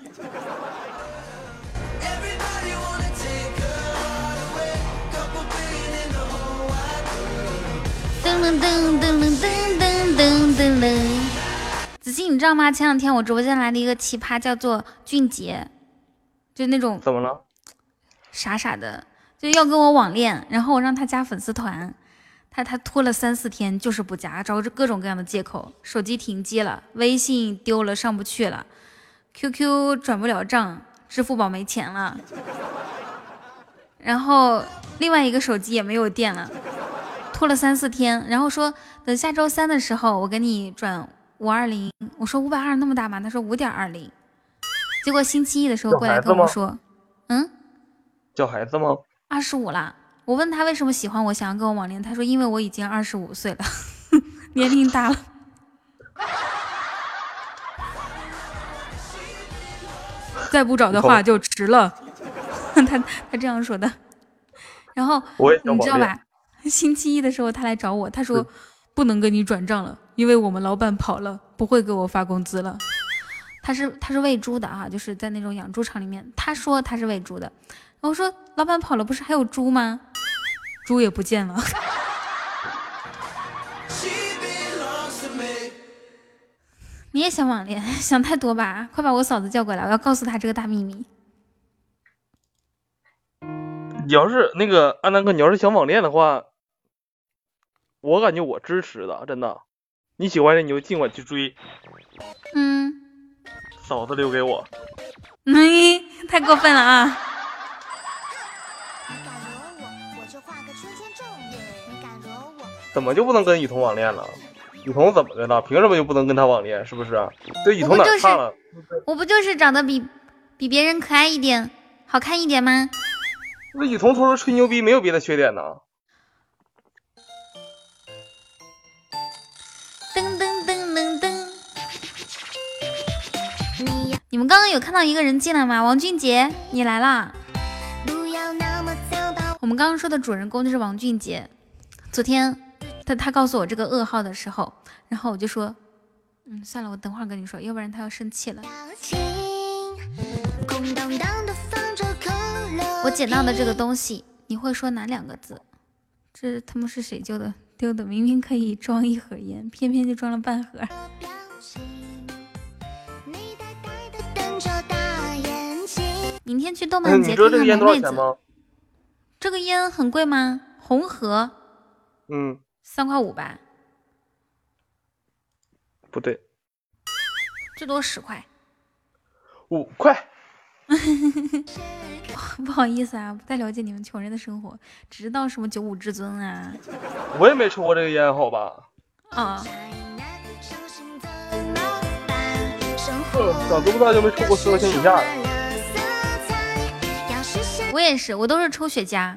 A: 噔噔噔噔噔噔噔噔噔。子欣，你知道吗？前两天我直播间来了一个奇葩，叫做俊杰，就那种
H: 怎么了？
A: 傻傻的，就要跟我网恋，然后我让他加粉丝团，他他拖了三四天，就是不加，找着各种各样的借口，手机停机了，微信丢了上不去了，QQ 转不了账，支付宝没钱了，然后另外一个手机也没有电了，拖了三四天，然后说等下周三的时候我给你转五二零，我说五百二那么大吗？他说五点二零，结果星期一的时候过来跟我说，嗯。
H: 叫孩子吗？
A: 二十五了。我问他为什么喜欢我，想要跟我网恋。他说因为我已经二十五岁了，[laughs] 年龄大了。再不找的话就迟了。[laughs] 他他这样说的。然后你知道吧？星期一的时候他来找我，他说不能跟你转账了，因为我们老板跑了，不会给我发工资了。他是他是喂猪的啊，就是在那种养猪场里面。他说他是喂猪的。我说老板跑了，不是还有猪吗？猪也不见了。[laughs] 你也想网恋？[laughs] 想太多吧！快把我嫂子叫过来，我要告诉她这个大秘密。
H: 你要是那个安南哥，你要是想网恋的话，我感觉我支持的，真的。你喜欢的你就尽管去追。
A: 嗯。
H: 嫂子留给我。[laughs]
A: 嗯，太过分了啊！
H: 怎么就不能跟雨桐网恋了？雨桐怎么的了？凭什么就不能跟他网恋？是不是？对雨桐哪差了？
A: 我不就是长得比比别人可爱一点、好看一点吗？
H: 那雨桐除了吹牛逼没有别的缺点呢？
A: 你们刚刚有看到一个人进来吗？王俊杰，你来啦！我们刚刚说的主人公就是王俊杰，昨天。他他告诉我这个噩耗的时候，然后我就说，嗯，算了，我等会儿跟你说，要不然他要生气了。我捡到的这个东西，你会说哪两个字？这他妈是谁丢的？丢的明明可以装一盒烟，偏偏就装了半盒。明天去动漫节看看妹子。这个烟很贵吗？红河。
H: 嗯。
A: 三块五吧，
H: 不对，
A: 最多十块，
H: 五块。[laughs]
A: 不好意思啊，不太了解你们穷人的生活，只知道什么九五至尊啊。
H: 我也没抽过这个烟，好吧？
A: 啊。
H: 长这么大就没抽过十块钱以下的。
A: 我也是，我都是抽雪茄。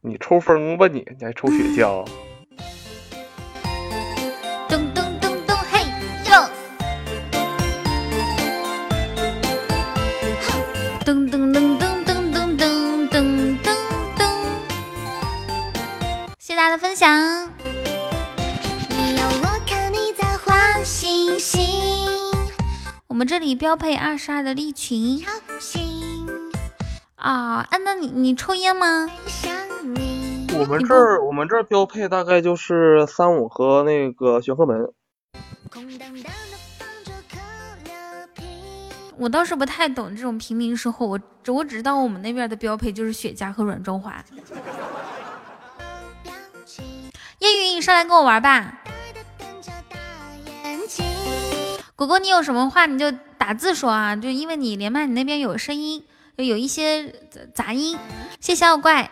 H: 你抽风吧你，你还抽雪茄？[laughs]
A: 谢谢大家的分享。我们这里标配二十二的利群。啊，哎，那你你抽烟吗？
H: 我们这儿我们这儿标配大概就是三五和那个玄鹤门。
A: 我倒是不太懂这种平民生活，我我只知道我们那边的标配就是雪茄和软中华。[laughs] 叶云，你上来跟我玩吧。果果，你有什么话你就打字说啊，就因为你连麦，你那边有声音，有一些杂音。谢谢小怪。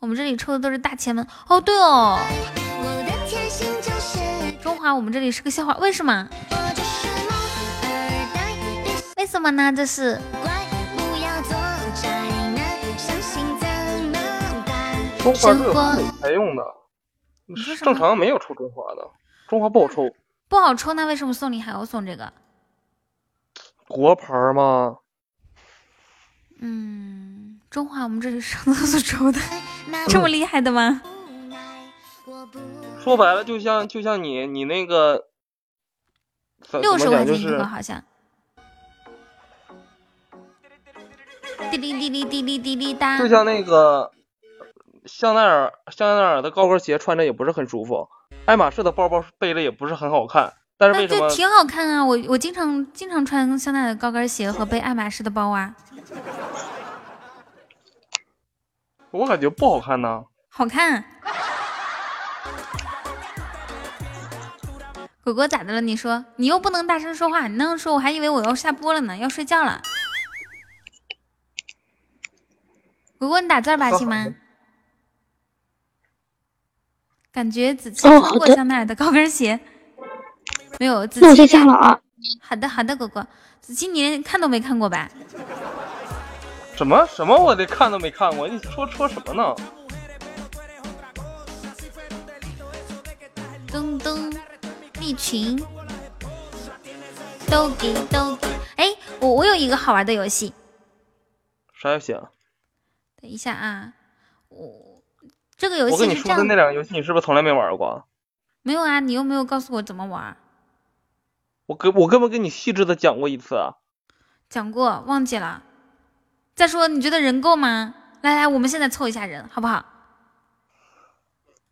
A: 我们这里抽的都是大前门。哦，对哦，中华，我们这里是个笑话，为什么？为什么呢？这是。
H: 中华是有才用的，正常没有抽中华的，中华不好抽。
A: 不好抽，那为什么送礼还要送这个？
H: 国牌吗？
A: 嗯，中华我们这里上厕所抽的，[laughs] 这么厉害的吗？
H: 说白了，就像就像你你那个，
A: 六十块钱一个好像。滴哩滴哩滴哩滴哩哒。
H: 就像那个。香奈儿香奈儿的高跟鞋穿着也不是很舒服，爱马仕的包包背着也不是很好看，但是为什么？
A: 挺好看啊！我我经常经常穿香奈儿的高跟鞋和背爱马仕的包啊。[laughs]
H: 我感觉不好看呢。
A: 好看。果果咋的了？你说你又不能大声说话，你那样说我还以为我要下播了呢，要睡觉了。果果，你打字吧，行吗？[laughs] 感觉子期穿过香奈儿的高跟鞋，没有。
J: 那我下了啊。
A: 好的好的，哥哥，子期你连看都没看过吧？
H: 什么什么？我连看都没看过，你说说什么呢？
A: 噔噔，利群，都给都给。哎，我我有一个好玩的游戏。
H: 啥游戏啊？
A: 等一下啊，我。这个游戏
H: 我跟你说的那两个游戏，你是不是从来没玩过？
A: 没有啊，你又没有告诉我怎么玩。
H: 我跟我根本跟你细致的讲过一次啊。
A: 讲过，忘记了。再说，你觉得人够吗？来来，我们现在凑一下人，好不好？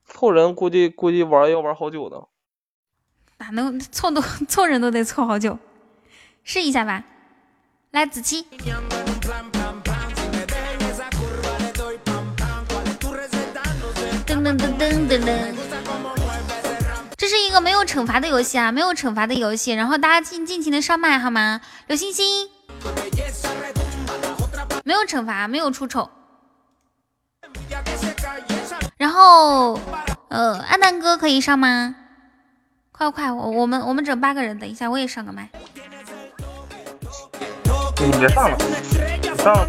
H: 凑人估计估计玩要玩好久呢。
A: 哪能凑都 [laughs] 凑人都得凑好久？试一下吧。来，子期。噔噔噔噔噔！这是一个没有惩罚的游戏啊，没有惩罚的游戏，然后大家尽尽情的上麦好吗？刘星星，没有惩罚，没有出丑。然后，呃，阿南哥可以上吗？快快，我我们我们整八个人，等一下我也上个麦。
H: 你别上了，上了。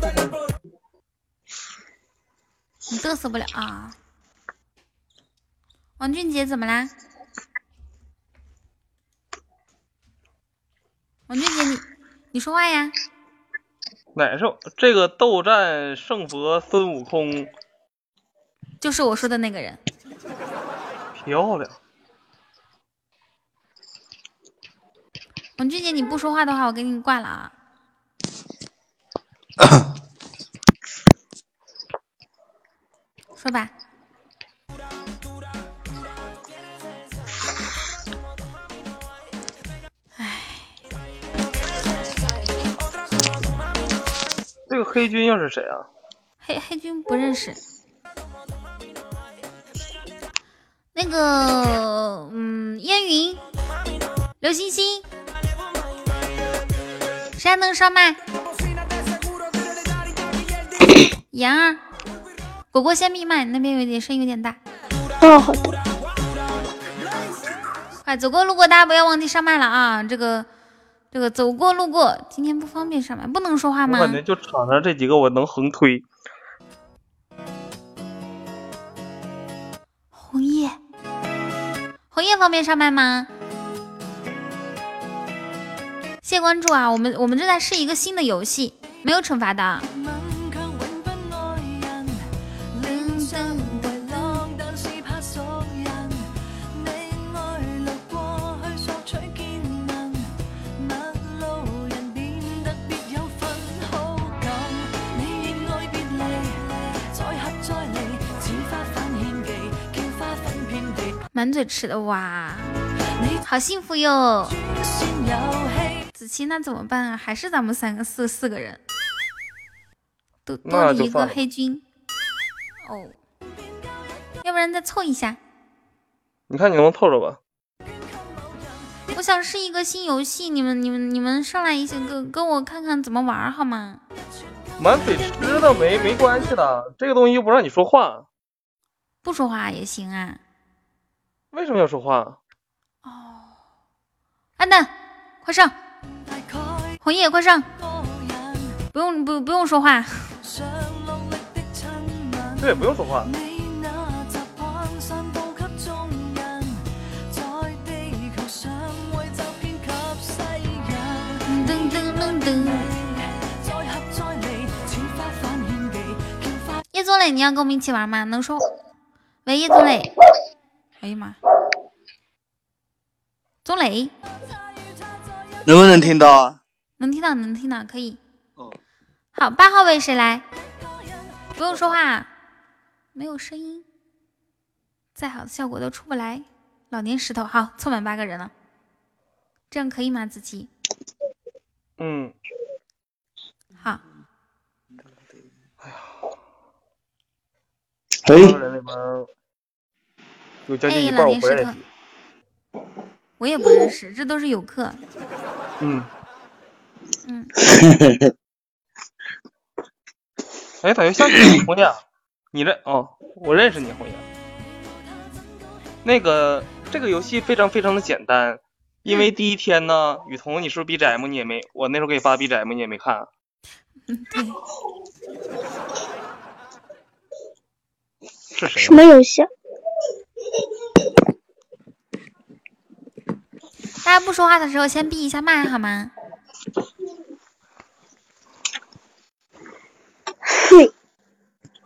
A: 你嘚瑟不了啊。王俊杰怎么啦？王俊杰，你你说话呀？
H: 哪是这个斗战胜佛孙悟空？
A: 就是我说的那个人。
H: 漂亮。
A: 王俊杰，你不说话的话，我给你挂了啊。[coughs] 说吧。
H: 黑军又是谁啊？
A: 黑黑军不认识。那个，嗯，烟云、刘星星，谁还能上麦？[coughs] 妍儿，果果先闭麦，那边有点声音有点大。
J: 哦，好的。
A: 快走过路过，大家不要忘记上麦了啊！这个。这个走过路过，今天不方便上麦，不能说话吗？
H: 我感觉就场上这几个，我能横推。
A: 红叶，红叶方便上麦吗？谢关注啊！我们我们正在试一个新的游戏，没有惩罚的。满嘴吃的哇，好幸福哟！子期那怎么办啊？还是咱们三个四四个人，多多了一个黑军哦。要不然再凑一下？
H: 你看你能凑着吧？
A: 我想试一个新游戏，你们你们你们上来一些，跟跟我看看怎么玩好吗？
H: 满嘴吃的没没关系的，这个东西又不让你说话。
A: 不说话也行啊。
H: 为什么要说话？
A: 哦安蛋，快上！红叶，快上！不用不不用说话。
H: 对，不用说话。
A: 叶宗磊，你要跟我们一起玩吗？能说？喂，叶宗磊。哎呀妈！钟磊，
K: 能不能听到啊？
A: 能听到，能听到，可以。
K: 哦。
A: 好，八号位谁来？不用说话，没有声音，再好的效果都出不来。老年石头，好，凑满八个人了，这样可以吗？子琪？
H: 嗯。
A: 好。
H: 哎呀。
K: 哎。
H: 有将近一半我不认识。
A: 我也不认识，这都是游客。
H: 嗯。
A: 嗯。[laughs]
H: 哎，咋又下去了？红姐，你这哦，我认识你，红姐。那个这个游戏非常非常的简单，因为第一天呢，雨桐，你是不是 BGM 你也没？我那时候给你发 BGM 你也没看。
A: 嗯，对。
H: 是谁？
J: 什么游戏？[laughs]
A: 大家不说话的时候，先闭一下麦好吗？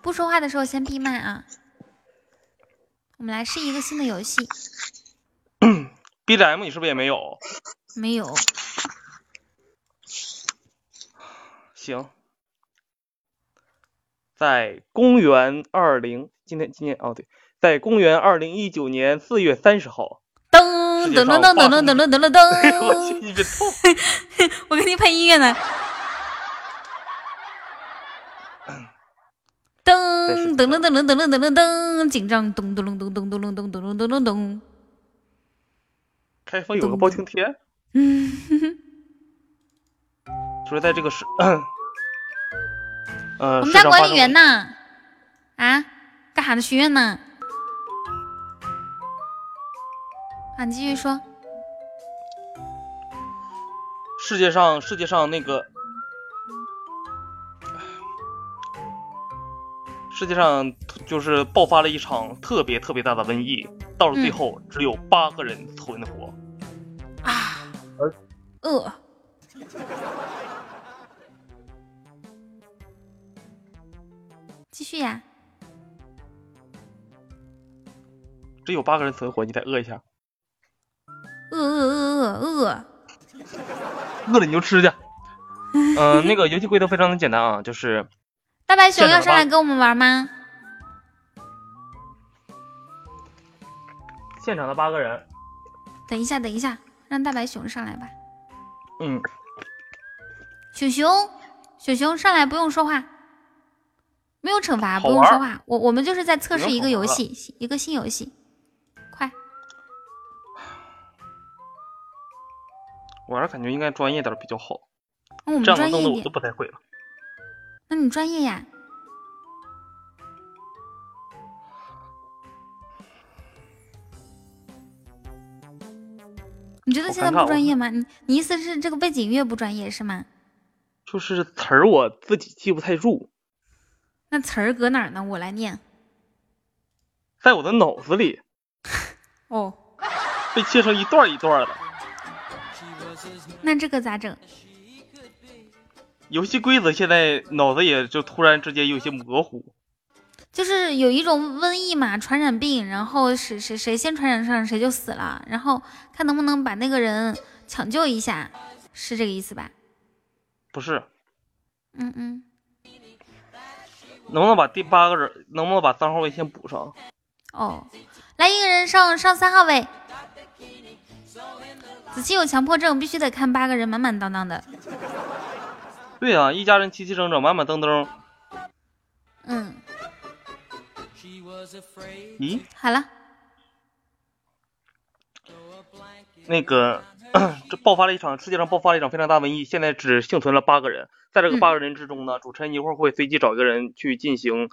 A: 不说话的时候先闭麦啊！我们来试一个新的游戏。
H: BGM 你是不是也没有？
A: 没有。
H: 行，在公元二零，今天今天哦对，在公元二零一九年四月三十号。
A: 噔噔噔噔噔噔噔噔噔噔！[laughs]
H: 我去，你别动！[laughs]
A: 我给你配音乐呢。噔噔噔噔噔噔噔噔噔，紧张咚咚咚咚咚咚咚咚咚咚咚咚。
H: 开封有个包青天。
A: 嗯。
H: 说 [laughs] 在这个市，[coughs] 呃，
A: 我们家管理员呢？啊，干啥呢？许愿呢？啊，你继续说。
H: 世界上，世界上那个，世界上就是爆发了一场特别特别大的瘟疫，到了最后只有八个人存活。
A: 啊，饿。继续呀。
H: 只有八个人存活，你再饿一下。
A: 饿饿饿饿饿，
H: 饿了你就吃去。嗯、呃，那个游戏规则非常的简单啊，就是
A: 大白熊要上来跟我们玩吗？
H: 现场的八个人。
A: 等一下，等一下，让大白熊上来吧。
H: 嗯。
A: 熊熊，熊熊上来不用说话，没有惩罚，不用说话。我我们就是在测试一个游戏，一个新游戏。
H: 我还是感觉应该专业点比较好。
A: 嗯、我们
H: 这样
A: 专业
H: 我都不太会了。
A: 那你专业呀？你觉得现在不专业吗？你你意思是这个背景音乐不专业是吗？
H: 就是词儿我自己记不太住。
A: 那词儿搁哪儿呢？我来念。
H: 在我的脑子里。
A: 哦。
H: 被切成一段一段的。
A: 那这个咋整？
H: 游戏规则现在脑子也就突然之间有些模糊。
A: 就是有一种瘟疫嘛，传染病，然后谁谁谁先传染上谁就死了，然后看能不能把那个人抢救一下，是这个意思吧？
H: 不是。
A: 嗯嗯。
H: 能不能把第八个人，能不能把三号位先补上？
A: 哦，来一个人上上三号位。子期有强迫症，必须得看八个人满满当当的。
H: 对啊，一家人齐齐整整，满满登登。
A: 嗯。
H: 咦？
A: 好了。
H: 那个，[clears throat] 这爆发了一场世界上爆发了一场非常大瘟疫，现在只幸存了八个人。在这个八个人之中呢，
A: 嗯、
H: 主持人一会儿会随机找一个人去进行，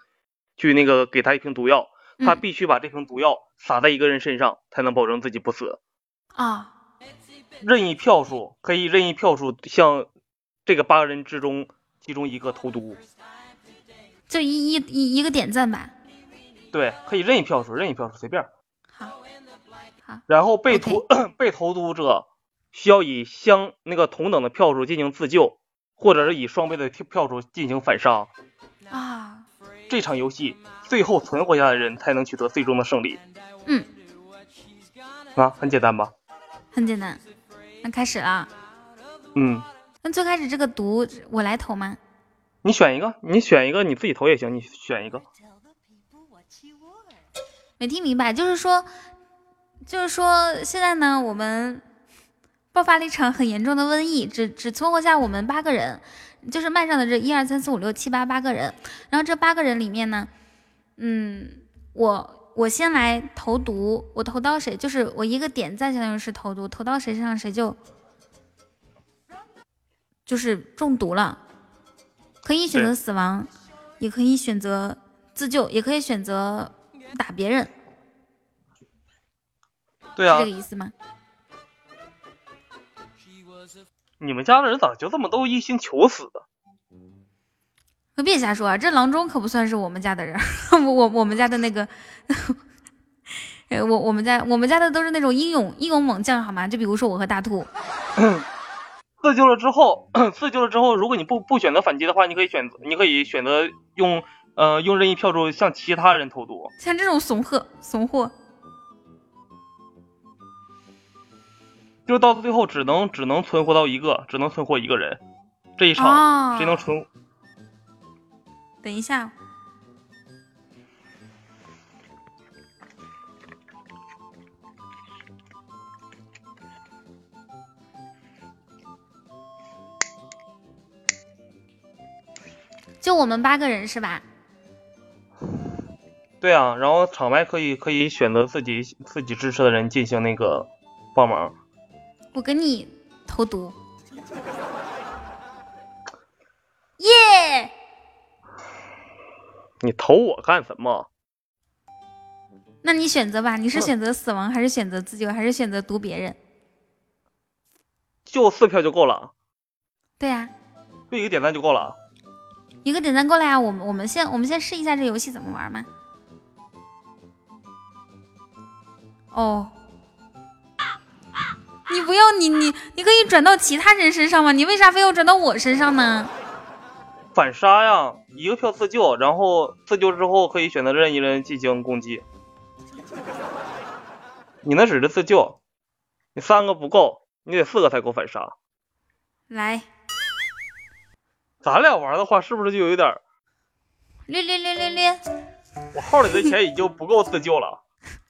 H: 去那个给他一瓶毒药。他必须把这瓶毒药撒在一个人身上，才能保证自己不死。
A: 啊，
H: 任意票数可以任意票数向这个八个人之中其中一个投毒，
A: 就一一一一个点赞吧。
H: 对，可以任意票数，任意票数随便。
A: 好，好。
H: 然后被投 [clears throat] 被投毒者需要以相那个同等的票数进行自救，或者是以双倍的票数进行反杀。
A: 啊，
H: 这场游戏最后存活下来的人才能取得最终的胜利。
A: 嗯，
H: 啊，很简单吧？
A: 很简单，那开始了。
H: 嗯，
A: 那最开始这个毒我来投吗？
H: 你选一个，你选一个，你自己投也行，你选一个。
A: 没听明白，就是说，就是说，现在呢，我们爆发了一场很严重的瘟疫，只只存活下我们八个人，就是麦上的这一二三四五六七八八个人。然后这八个人里面呢，嗯，我我先来投毒，我投到谁，就是我一个点赞，相当于是投毒，投到谁身上谁就就是中毒了，可以选择死亡，也可以选择自救，也可以选择。打别人，
H: 对啊，
A: 是这个意思吗？
H: 你们家的人咋就这么都一心求死的？
A: 可别瞎说啊！这郎中可不算是我们家的人，[laughs] 我我我们家的那个，我我们家我们家的都是那种英勇英勇猛将，好吗？就比如说我和大兔，[coughs]
H: 自救了之后，自救了之后，如果你不不选择反击的话，你可以选择，你可以选择用。呃，用任意票数向其他人投毒，
A: 像这种怂货，怂货，
H: 就到最后只能只能存活到一个，只能存活一个人。这一场谁能存？
A: 等一下，就我们八个人是吧？
H: 对啊，然后场外可以可以选择自己自己支持的人进行那个帮忙。
A: 我跟你投毒，[laughs] 耶！
H: 你投我干什么？
A: 那你选择吧，你是选择死亡，还是选择自救，还是选择毒别人？
H: 就四票就够了。
A: 对呀，
H: 就一个点赞就够了。
A: 一个点赞够了呀，我们我们先我们先试一下这游戏怎么玩嘛。哦，你不要你你你可以转到其他人身上吗？你为啥非要转到我身上呢？
H: 反杀呀，一个票自救，然后自救之后可以选择任意人进行攻击。你那只是自救，你三个不够，你得四个才够反杀。
A: 来，
H: 咱俩玩的话，是不是就有点？
A: 略略略略略，
H: 我号里的钱已经不够自救了。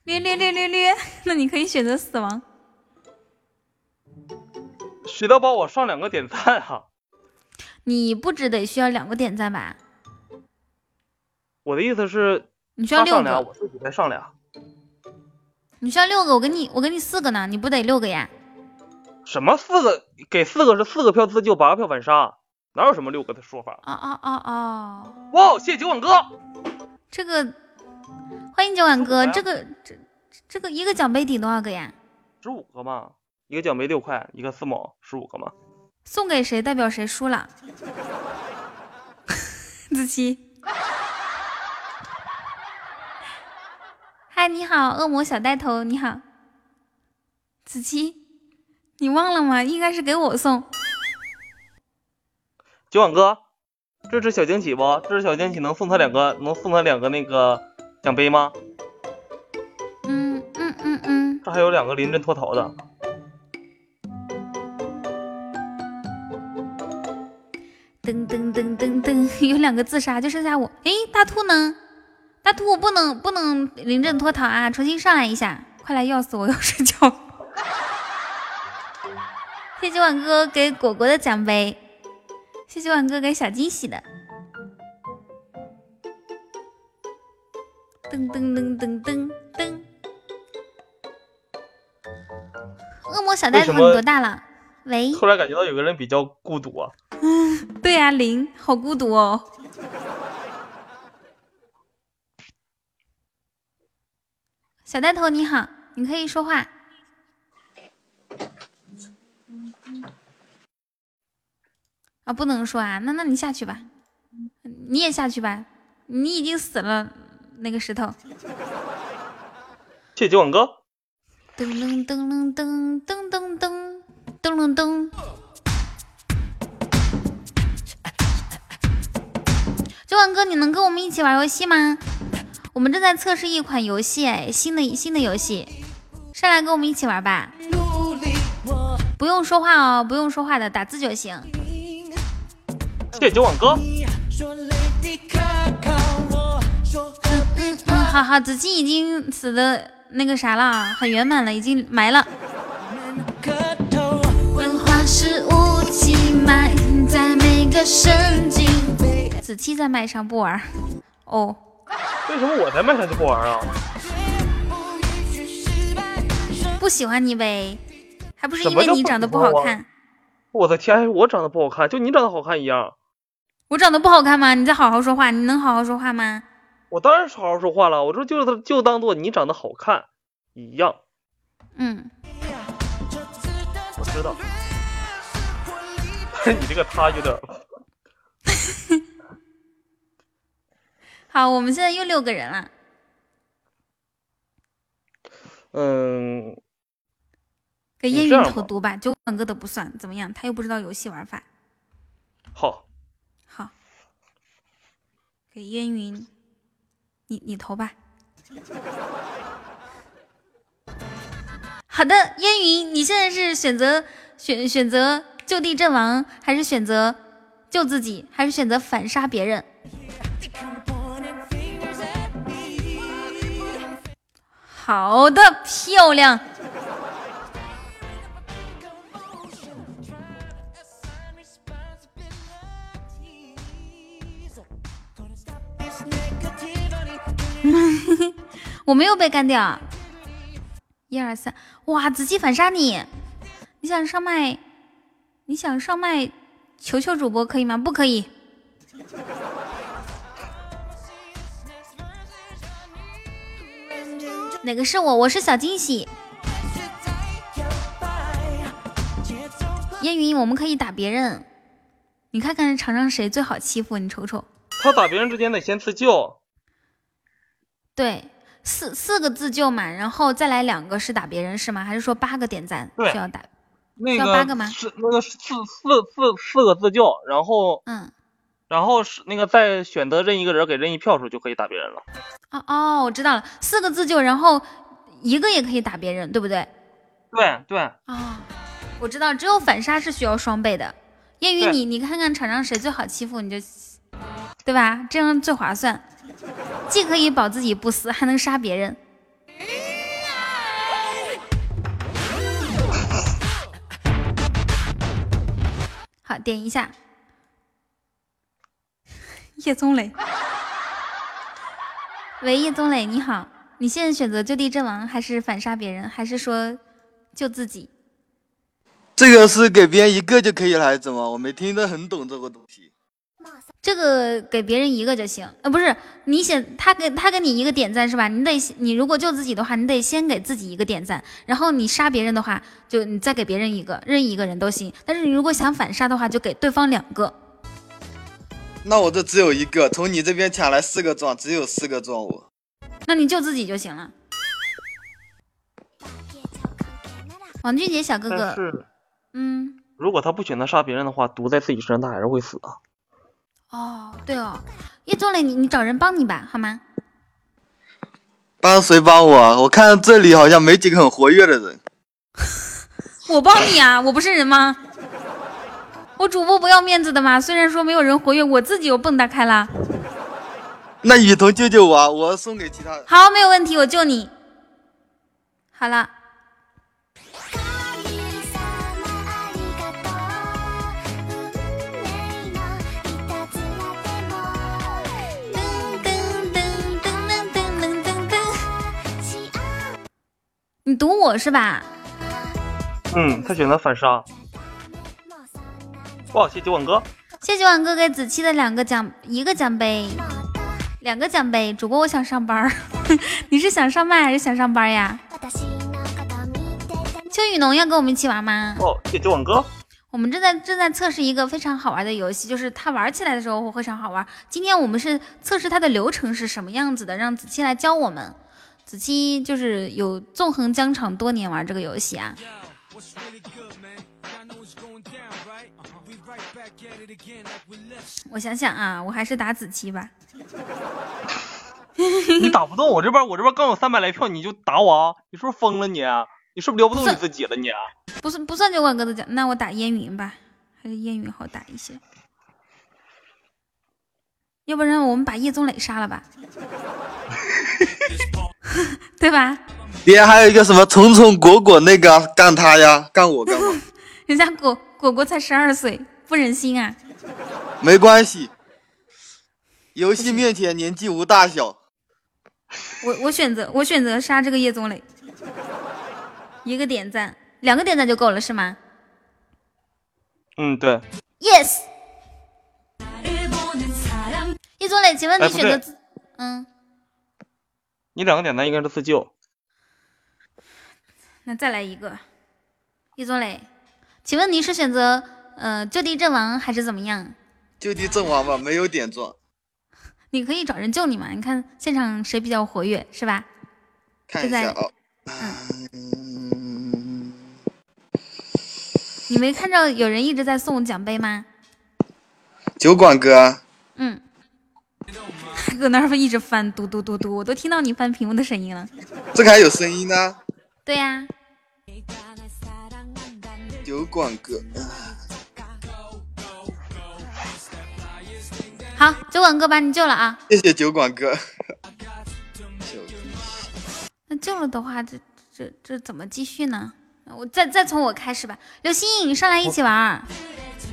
A: 略略略略略，那你可以选择死亡。
H: 谁能帮我上两个点赞啊？
A: 你不只得需要两个点赞吧？
H: 我的意思是，
A: 你需要六个，
H: 我自己再上俩。
A: 你需要六个，我给你，我给你四个呢，你不得六个呀？
H: 什么四个？给四个是四个票自救，八个票反杀，哪有什么六个的说法？
A: 啊啊啊啊！
H: 哇，谢谢九碗哥，
A: 这个。欢迎九碗哥，这个这这个一个奖杯抵多少个呀？
H: 十五个嘛，一个奖杯六块，一个四毛，十五个嘛。
A: 送给谁代表谁输了？[laughs] 子琪，嗨，你好，恶魔小呆头，你好。子琪，你忘了吗？应该是给我送。
H: 九碗哥，这是小惊喜不？这是小惊喜，能送他两个，能送他两个那个。奖杯吗？
A: 嗯嗯嗯嗯，
H: 这还有两个临阵脱逃的。
A: 噔噔噔噔噔，[laughs] 有两个自杀，就剩下我。哎，大兔呢？大兔不能不能临阵脱逃啊！重新上来一下，快来要死我，要睡觉。谢谢晚哥给果果的奖杯，谢谢晚哥给小惊喜的。噔噔噔噔噔噔！恶魔小袋子，你多大了？喂。
H: 突然感觉到有个人比较孤独啊。
A: 嗯，[laughs] 对呀，零，好孤独哦。小带头你好，你可以说话。啊，不能说啊，那那你下去吧，你也下去吧，你已经死了，那个石头。
H: 谢谢九哥。
A: 噔噔噔噔噔噔噔噔噔噔。九万哥，你能跟我们一起玩游戏吗？我们正在测试一款游戏，哎，新的新的游戏，上来跟我们一起玩吧。不用说话哦，不用说话的，打字就行。
H: 谢谢九万哥。
A: 嗯嗯，好好，子期已经死的那个啥了，很圆满了，已经埋了。文化是武器，埋在每个神经。子期在麦上不玩，哦。
H: 为什么我在麦上就不玩啊？
A: 不喜欢你呗，还不是因为你长得不好看。
H: 我的天，我长得不好看，就你长得好看一样。
A: 我长得不好看吗？你再好好说话，你能好好说话吗？
H: 我当然是好好说话了，我说就就当做你长得好看一样。
A: 嗯，
H: 我知道。[laughs] 你这个他有点。[laughs]
A: 好，我们现在又六个人了。
H: 嗯，
A: 给烟云投毒吧，九万哥的不算，怎么样？他又不知道游戏玩法。
H: 好。
A: 好。给烟云，你你投吧。好的，烟云，你现在是选择选选择就地阵亡，还是选择救自己，还是选择反杀别人？好的，漂亮。[laughs] 我没有被干掉。一二三，哇！紫气反杀你，你想上麦？你想上麦？求求主播可以吗？不可以。哪个是我？我是小惊喜。烟云，我们可以打别人。你看看场上谁最好欺负？你瞅瞅。
H: 他打别人之前得先自救。
A: 对，四四个自救嘛，然后再来两个是打别人是吗？还是说八个点赞需要打？
H: 那个
A: 八个吗？
H: 是那个四四四四个自救，然后
A: 嗯。
H: 然后是那个再选择任一个人给任意票数就可以打别人了。
A: 哦哦，我知道了，四个自救，然后一个也可以打别人，对不对？
H: 对对。
A: 啊，我知道，只有反杀是需要双倍的。叶雨，你你看看场上谁最好欺负，你就对吧？这样最划算，既可以保自己不死，还能杀别人。好，点一下。叶宗磊，[laughs] 喂，叶宗磊，你好，你现在选择就地阵亡，还是反杀别人，还是说救自己？
K: 这个是给别人一个就可以了，还是怎么？我没听得很懂这个东西。
A: 这个给别人一个就行，呃，不是你选他给他给你一个点赞是吧？你得你如果救自己的话，你得先给自己一个点赞，然后你杀别人的话，就你再给别人一个，任意一个人都行。但是你如果想反杀的话，就给对方两个。
K: 那我这只有一个，从你这边抢来四个钻，只有四个钻我。
A: 那你救自己就行了。王俊杰小哥哥，嗯，
H: 如果他不选择杀别人的话，毒在自己身上，他还是会死的。
A: 哦，对哦，叶宗磊，你你找人帮你吧，好吗？
K: 帮谁帮我？我看这里好像没几个很活跃的人。[laughs]
A: 我帮你啊，我不是人吗？我主播不要面子的嘛，虽然说没有人活跃，我自己又蹦跶开了。[laughs]
K: 那雨桐救救我，我送给其他人。
A: 好，没有问题，我救你。好了。你堵我是吧？
H: 嗯，他选择反杀。哇，谢谢九万哥，
A: 谢谢九万哥给子期的两个奖，一个奖杯。两个奖杯，主播我想上班 [laughs] 你是想上麦还是想上班呀？秋雨农要跟我们一起玩吗？
H: 哦，酒馆哥。
A: 我们正在正在测试一个非常好玩的游戏，就是它玩起来的时候会非常好玩。今天我们是测试它的流程是什么样子的，让子期来教我们。子期就是有纵横疆场多年玩这个游戏啊。我想想啊，我还是打子期吧。
H: 你打不动我这边，我这边刚有三百来票，你就打我啊？你是不是疯了你？你是不是撩不动你自己了？你
A: 不是不算酒馆哥的奖，那我打烟云吧，还是烟云好打一些。要不然我们把叶宗磊杀了吧，[laughs] 对吧？
K: 别还有一个什么虫虫果果那个干他呀，干我干我。[laughs]
A: 人家果果果才十二岁，不忍心啊。
K: 没关系，游戏面前年纪无大小。
A: 我我选择我选择杀这个叶宗磊。一个点赞，两个点赞就够了是吗？
H: 嗯，对。
A: Yes。叶宗磊，请问你选择自……嗯。
H: 你两个点赞应该是自救。
A: 那再来一个，叶宗磊，请问你是选择呃就地阵亡还是怎么样？
K: 就地阵亡吧，没有点状。
A: 你可以找人救你嘛？你看现场谁比较活跃是吧？
K: 看一下
A: 啊。嗯，你没看着有人一直在送奖杯吗？
K: 酒馆哥。
A: 嗯。搁那儿一直翻，嘟嘟嘟嘟，我都听到你翻屏幕的声音了。
K: 这个还有声音呢。
A: 对呀。
K: 酒馆哥。
A: 好，酒馆哥把你救了啊！
K: 谢谢酒馆哥。[laughs]
A: 那救了的话，这这这怎么继续呢？我再再从我开始吧。刘星，上来一起玩。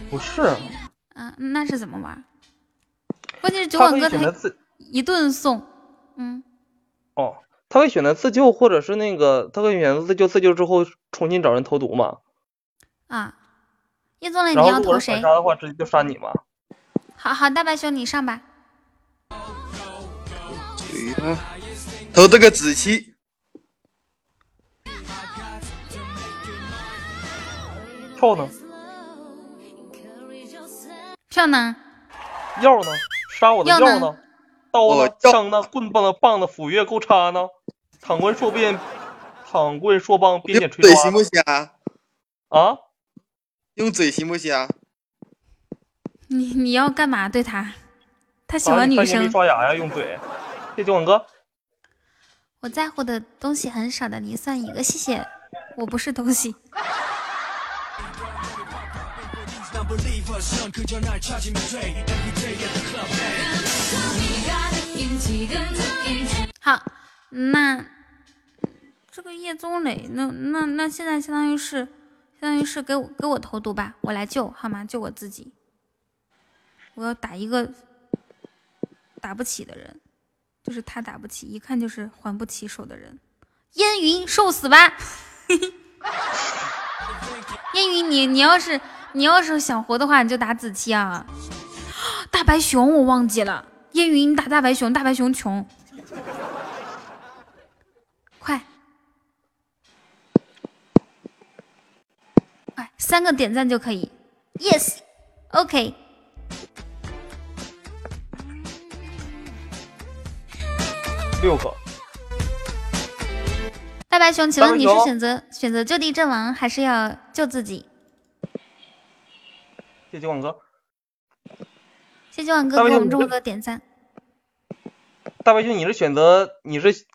H: 不是。
A: 嗯，那是怎么玩？关键是酒馆哥他一顿送。嗯。
H: 哦，他会选择自救，或者是那个他会选择自救，自救之后重新找人投毒吗？
A: 啊。叶宗磊，你要投谁？
H: 杀的话，直接就杀你吗？
A: 好好，大白熊你上吧。
K: 投这个子期。
H: 票呢？
A: 票呢？
H: 药呢？杀我的药呢？刀呢？枪呢？棍棒的？棒的？斧钺钩叉呢？躺棍说变，躺棍说棒，并且锤
K: 抓。行不行啊？
H: 啊？
K: 用嘴行不行？
A: 你你要干嘛对他？他喜欢女生。
H: 刷牙呀？用嘴。谢谢王哥。
A: 我在乎的东西很少的，你算一个，谢谢。我不是东西。好，那这个叶宗磊，那那那现在相当于是，相当于是给我给我投毒吧，我来救好吗？救我自己，我要打一个打不起的人，就是他打不起，一看就是还不起手的人。烟云受死吧！[laughs] 烟云，你你要是。你要是想活的话，你就打子期啊！大白熊我忘记了，烟云你打大白熊，大白熊穷，快快三个点赞就可以，yes，OK，
H: 六个。
A: 大白熊，请问你是选择选择就地阵亡，还是要救自己？
H: 谢谢网哥，
A: 谢谢网哥给我们中哥点赞。
H: 大白熊，你是选择你是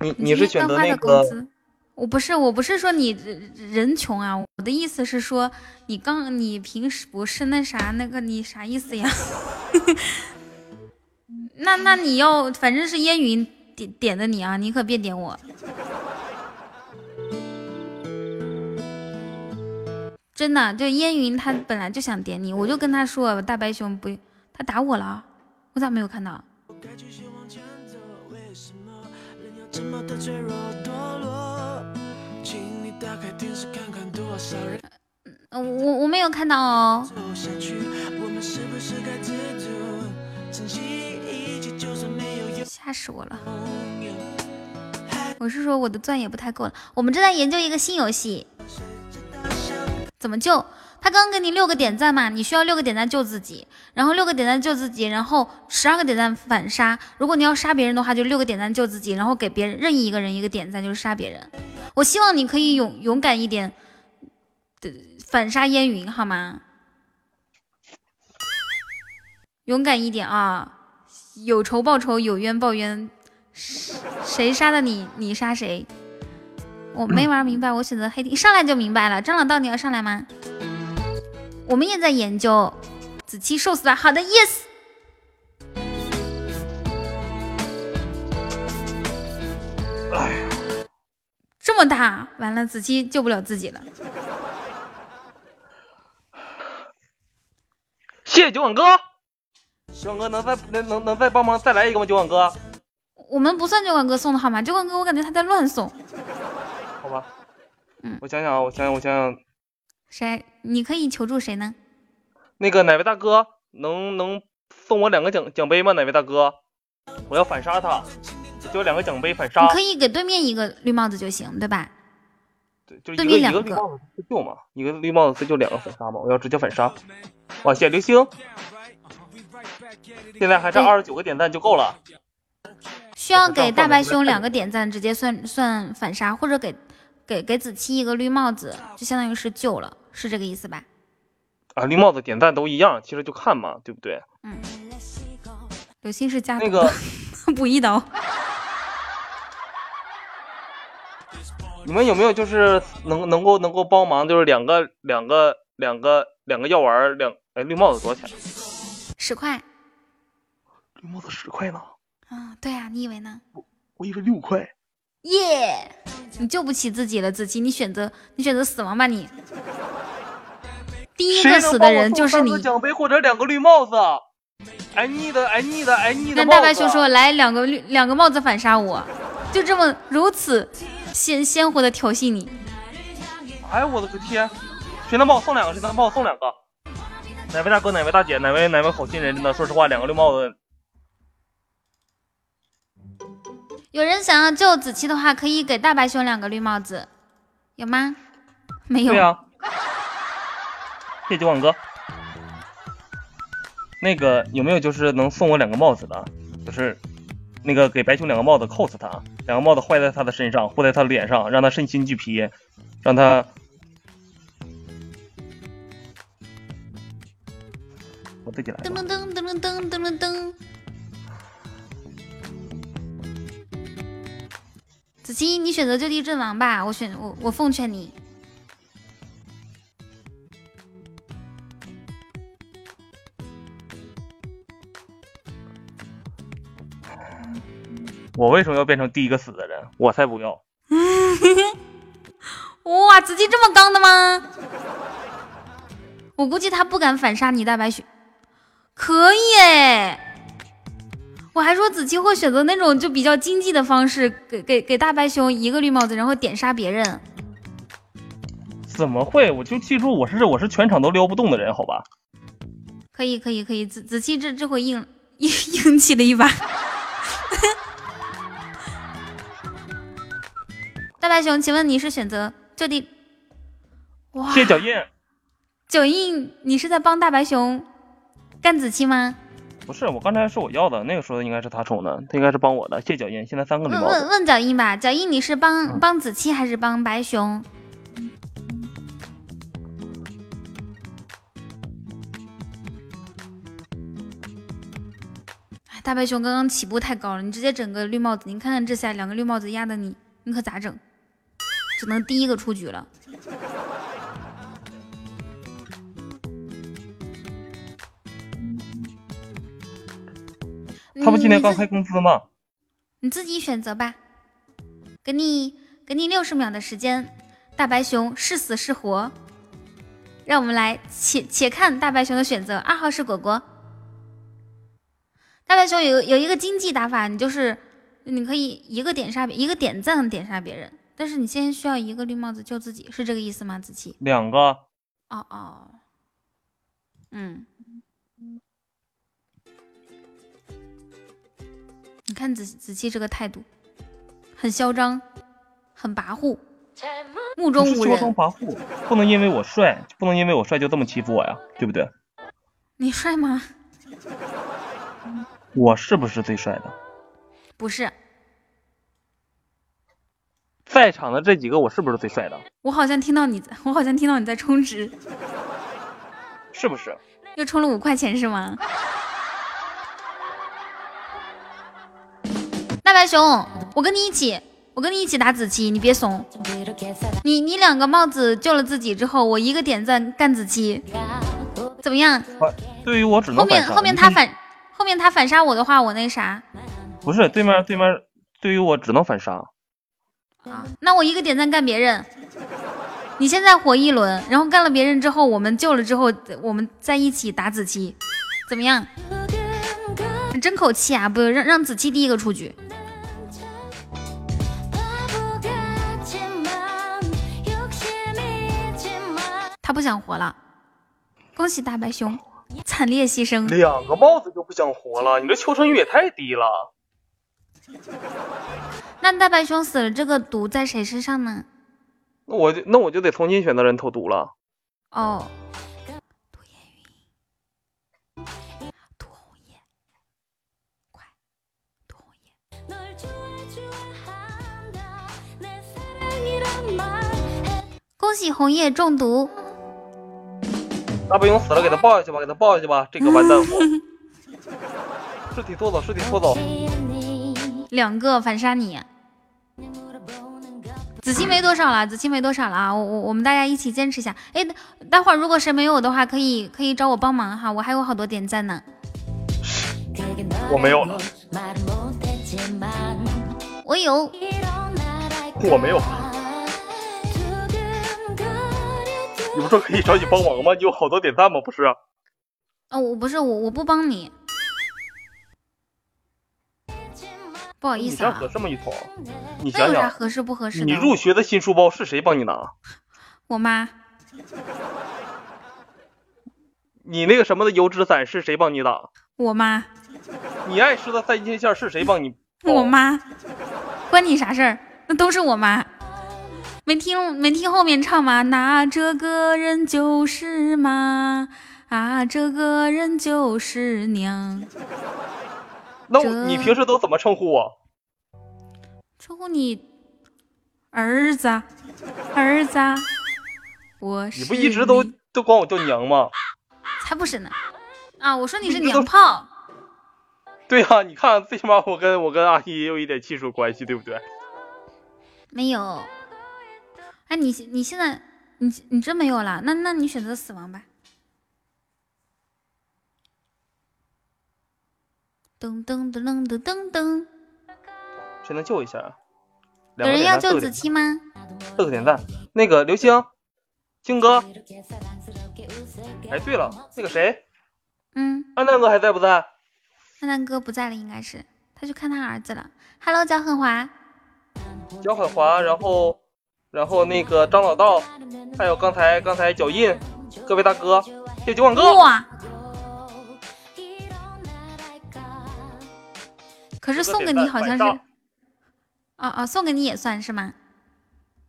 H: 你你是选择那个？
A: 我不是我不是说你人穷啊，我的意思是说你刚你平时不是那啥那个你啥意思呀？[laughs] 那那你要反正是烟云点点的你啊，你可别点我。真的，就烟云他本来就想点你，我就跟他说大白熊不，他打我了，我咋没有看到？我我没有看到哦。吓死我了！我是说我的钻也不太够了。我们正在研究一个新游戏，怎么救？他刚给你六个点赞嘛，你需要六个点赞救自己，然后六个点赞救自己，然后十二个点赞反杀。如果你要杀别人的话，就六个点赞救自己，然后给别人任意一个人一个点赞就是杀别人。我希望你可以勇勇敢一点，反杀烟云好吗？勇敢一点啊！有仇报仇，有冤报冤，谁杀的你，你杀谁。我没玩明白，我选择黑一上来就明白了。张老道，你要上来吗？我们也在研究，子期瘦死了。好的，yes。
H: 哎，
A: 这么大，完了，子期救不了自己了。
H: 谢谢九碗哥，九碗哥能再能能能再帮忙再来一个吗？酒馆哥，
A: 我们不算酒馆哥送的好吗？酒馆哥，我感觉他在乱送。
H: 好吧，
A: 嗯，
H: 我想想啊，我想想，我想想。
A: 谁？你可以求助谁呢？
H: 那个哪位大哥能能送我两个奖奖杯吗？哪位大哥，我要反杀他，就两个奖杯反杀。
A: 你可以给对面一个绿帽子就行，对吧？
H: 对，就一个一个绿帽子自救嘛，一个绿帽子自救两个反杀嘛，我要直接反杀。哇，谢流星，现在还差二十九个点赞就够了。
A: 需要给大白熊两个点赞，直接算算反杀，或者给给给子期一个绿帽子，就相当于是救了。是这个意思吧？
H: 啊，绿帽子点赞都一样，其实就看嘛，对不对？
A: 嗯。刘星是加
H: 那个 [laughs]
A: 补一刀。[laughs]
H: 你们有没有就是能能够能够帮忙，就是两个两个两个两个药丸两哎绿帽子多少钱？
A: 十块。
H: 绿帽子十块呢？
A: 啊，对啊，你以为呢？
H: 我我以为六块。
A: 耶！你救不起自己了，子期，你选择你选择死亡吧，你。第一个死的人就是你。
H: 奖杯或者两个绿帽子。爱你的，爱你的，爱你的。
A: 那大白熊说：“来两个绿两个帽子反杀我，就这么如此鲜鲜活的挑衅你。”
H: 哎呦我的个天！谁能帮我送两个？谁能帮我送两个？哪位大哥？哪位大姐？哪位哪位好心人？真的，说实话，两个绿帽子。
A: 有人想要救子期的话，可以给大白熊两个绿帽子，有吗？没有。
H: 对啊。谢九碗哥。那个有没有就是能送我两个帽子的？就是那个给白熊两个帽子扣死他，两个帽子坏在他的身上，护在他的脸上，让他身心俱疲，让他。我自己来。
A: 噔噔噔噔噔噔噔噔。子期，你选择就地阵亡吧，我选我我奉劝你。[sighs]
H: 我为什么要变成第一个死的人？我才不要！[laughs]
A: 哇，子期这么刚的吗？我估计他不敢反杀你，大白雪。可以哎。我还说子期会选择那种就比较经济的方式，给给给大白熊一个绿帽子，然后点杀别人。
H: 怎么会？我就记住我是我是全场都撩不动的人，好吧？
A: 可以可以可以，子子期这这回硬硬硬气了一把。[laughs] 大白熊，请问你是选择就地？哇！
H: 谢脚印。
A: 脚印，你是在帮大白熊干子期吗？
H: 不是，我刚才是我要的，那个时候应该是他充的，他应该是帮我的。谢脚印，现在三个。
A: 问问脚印吧，脚印，你是帮帮子期还是帮白熊？大白熊刚刚起步太高了，你直接整个绿帽子，你看看这下两个绿帽子压的你，你可咋整？只能第一个出局了。
H: 他不今天刚开工资吗？
A: 你自己选择吧，给你给你六十秒的时间，大白熊是死是活？让我们来且且看大白熊的选择。二号是果果，大白熊有有一个经济打法，你就是你可以一个点杀一个点赞点杀别人，但是你先需要一个绿帽子救自己，是这个意思吗？子琪
H: 两个。
A: 哦哦，嗯。你看子子期这个态度，很嚣张，很跋扈，目中无
H: 人嚣张
A: 人。
H: 跋扈，不能因为我帅，不能因为我帅就这么欺负我呀，对不对？
A: 你帅吗？
H: 我是不是最帅的？
A: 不是，
H: 在场的这几个，我是不是最帅的？
A: 我好像听到你在，我好像听到你在充值，
H: 是不是？
A: 又充了五块钱是吗？大白熊，我跟你一起，我跟你一起打子期，你别怂。你你两个帽子救了自己之后，我一个点赞干子期，怎么样？
H: 对于我只能
A: 后面后面他反后面他反杀我的话，我那啥
H: 不是对面对面，对于我只能反杀。
A: 啊，那我一个点赞干别人。你现在活一轮，然后干了别人之后，我们救了之后，我们在一起打子期，怎么样？争口气啊！不让让子期第一个出局。他不想活了，恭喜大白熊，惨烈牺牲。
H: 两个帽子就不想活了，你这求生欲也太低了。
A: 那大白熊死了，这个毒在谁身上呢？
H: 那我就那我就得重新选择人投毒了。
A: 哦，恭喜红叶中毒。
H: 大白熊死了，给他抱下去吧，给他抱下去吧，这个完蛋货。[laughs] 尸体拖走，尸体拖走。
A: 两个反杀你。子期没多少了，子期没多少了啊！我我我们大家一起坚持一下。哎，待会儿如果谁没有的话，可以可以找我帮忙哈，我还有好多点赞呢。
H: 我没有了，
A: 我有，
H: 我没有。你不说可以找你帮忙吗？你有好多点赞吗？不是？
A: 哦，我不是我我不帮你，不好意思啊
H: 你这样合。适吗？一彤，你
A: 那有啥
H: 想想，
A: 合适不合适的？
H: 你入学的新书包是谁帮你拿？
A: 我妈，
H: 你那个什么的油纸伞是谁帮你打？
A: 我妈，
H: 你爱吃的三鲜馅是谁帮你？
A: 我妈，关你啥事儿？那都是我妈。没听没听后面唱吗？那这个人就是妈啊，这个人就是娘。
H: 那我你平时都怎么称呼我？
A: 称呼你儿子，啊儿子，啊我是
H: 你不一直都都管我叫娘吗？
A: 才不是呢！啊，我说你是娘炮，
H: 对呀、你看，最起码我跟我跟阿姨也有一点亲属关系，对不对？
A: 没有。哎，你你现在你你真没有了？那那你选择死亡吧。噔噔噔噔噔噔噔，
H: 谁能救一下啊？
A: 有人要救子期吗？
H: 四个点赞。那个刘星，星哥。哎，对了，那个谁，
A: 嗯，
H: 安南哥还在不在？
A: 安南哥不在了，应该是他去看他儿子了。Hello，焦狠华，
H: 焦很华，然后，然后那个张老道，还有刚才刚才脚印，各位大哥，谢谢九广哥。
A: 哇！可是送给你好像是，啊啊，送给你也算是吗？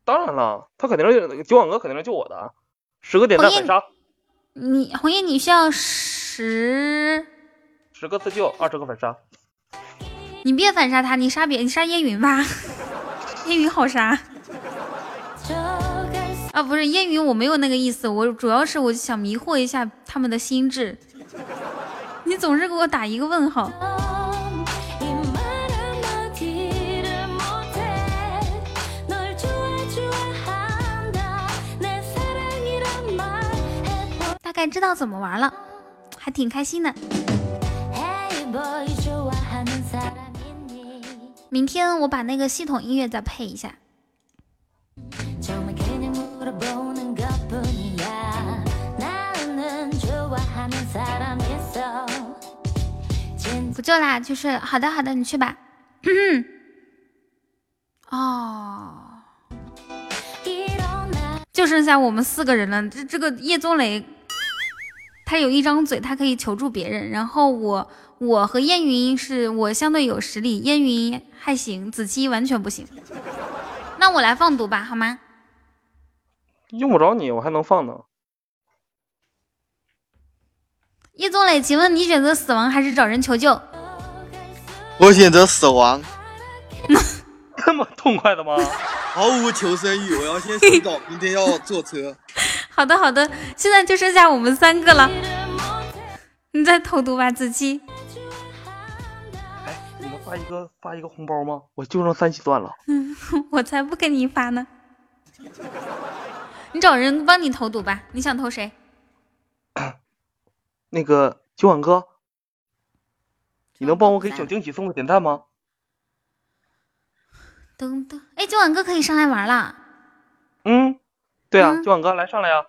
H: 当然了，他肯定是九广哥肯定是救我的，十个点赞
A: 红叶
H: 反杀，
A: 你红叶，你需要十，
H: 十个自救，二十个反杀。
A: 你别反杀他，你杀别，你杀烟云吧，[laughs] 烟云好杀。啊，不是烟云，我没有那个意思，我主要是我想迷惑一下他们的心智。你总是给我打一个问号。大概知道怎么玩了，还挺开心的。明天我把那个系统音乐再配一下。不救啦，去睡了。好的，好的，你去吧。[coughs] 哦，就剩下我们四个人了。这这个叶宗雷他有一张嘴，他可以求助别人。然后我我和燕云是我相对有实力，燕云还行，子期完全不行。那我来放毒吧，好吗？
H: 用不着你，我还能放呢。
A: 叶宗磊，请问你选择死亡还是找人求救？
K: 我选择死亡。[laughs]
H: 这么痛快的吗？[laughs]
K: 毫无求生欲，我要先洗澡，明天要坐车。[laughs]
A: 好的好的，现在就剩下我们三个了。你再投毒吧，子期。
H: 哎，你能发一个发一个红包吗？我就剩三喜钻了。
A: 嗯，我才不给你发呢。你找人帮你投毒吧，你想投谁？
H: 那个九晚哥，你能帮我给小惊喜送个点赞吗？
A: 噔噔，哎，九晚哥可以上来玩了。
H: 嗯，对啊，九晚哥来上来呀。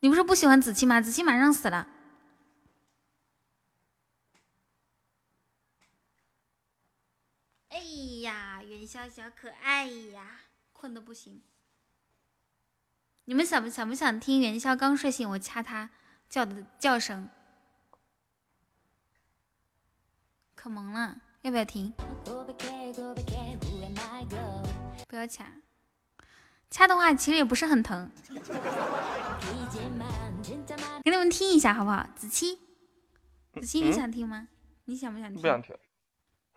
A: 你不是不喜欢子期吗？子期马上死了。哎呀，元宵小可爱呀，困的不行。你们想不想不想听元宵刚睡醒我掐他叫的叫声？可萌了，要不要听？不要掐，掐的话其实也不是很疼。给你们听一下好不好？子期，子期，你想听吗？你想不想听？
H: 不想听。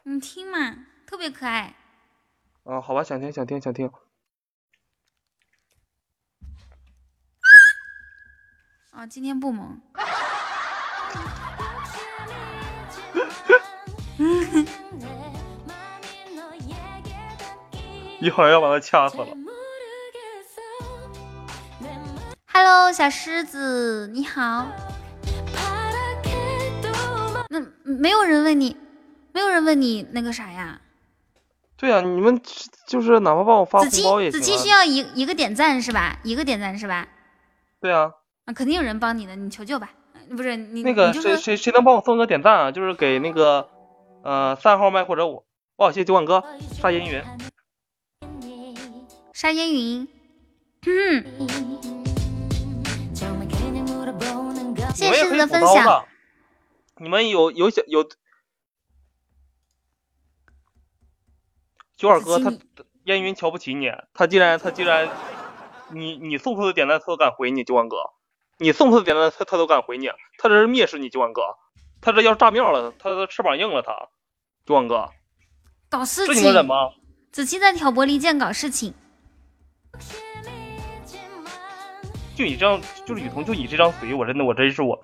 A: 你听嘛，特别可爱。
H: 哦，好吧，想听，想听，想听。
A: 啊，今天不萌。
H: 一会儿要把他掐死了。
A: Hello，小狮子，你好。那没有人问你，没有人问你那个啥呀？
H: 对呀，你们就是哪怕帮我发红包也
A: 行。子期需要一一个点赞是吧？一个点赞是吧？
H: 对啊。
A: 啊，肯定有人帮你的，你求救吧。不是你
H: 那个谁谁谁能帮我送个点赞啊？就是给那个呃三号麦或者我，哦，谢谢九万哥，沙烟云，
A: 沙烟云，嗯，谢谢狮子的分享。
H: 你们有有小有九二哥他烟云瞧不起你，他既然他既然你你送出的点赞他都敢回你九万哥。你送出的点赞，他他都敢回你，他这是蔑视你九万哥，他这要炸庙了，他的翅膀硬了，他九万哥
A: 搞事情，
H: 这你能忍吗？
A: 子期在挑拨离间搞事情，
H: 就你这样，就是雨桐，就你这张嘴，我真的，我真是我，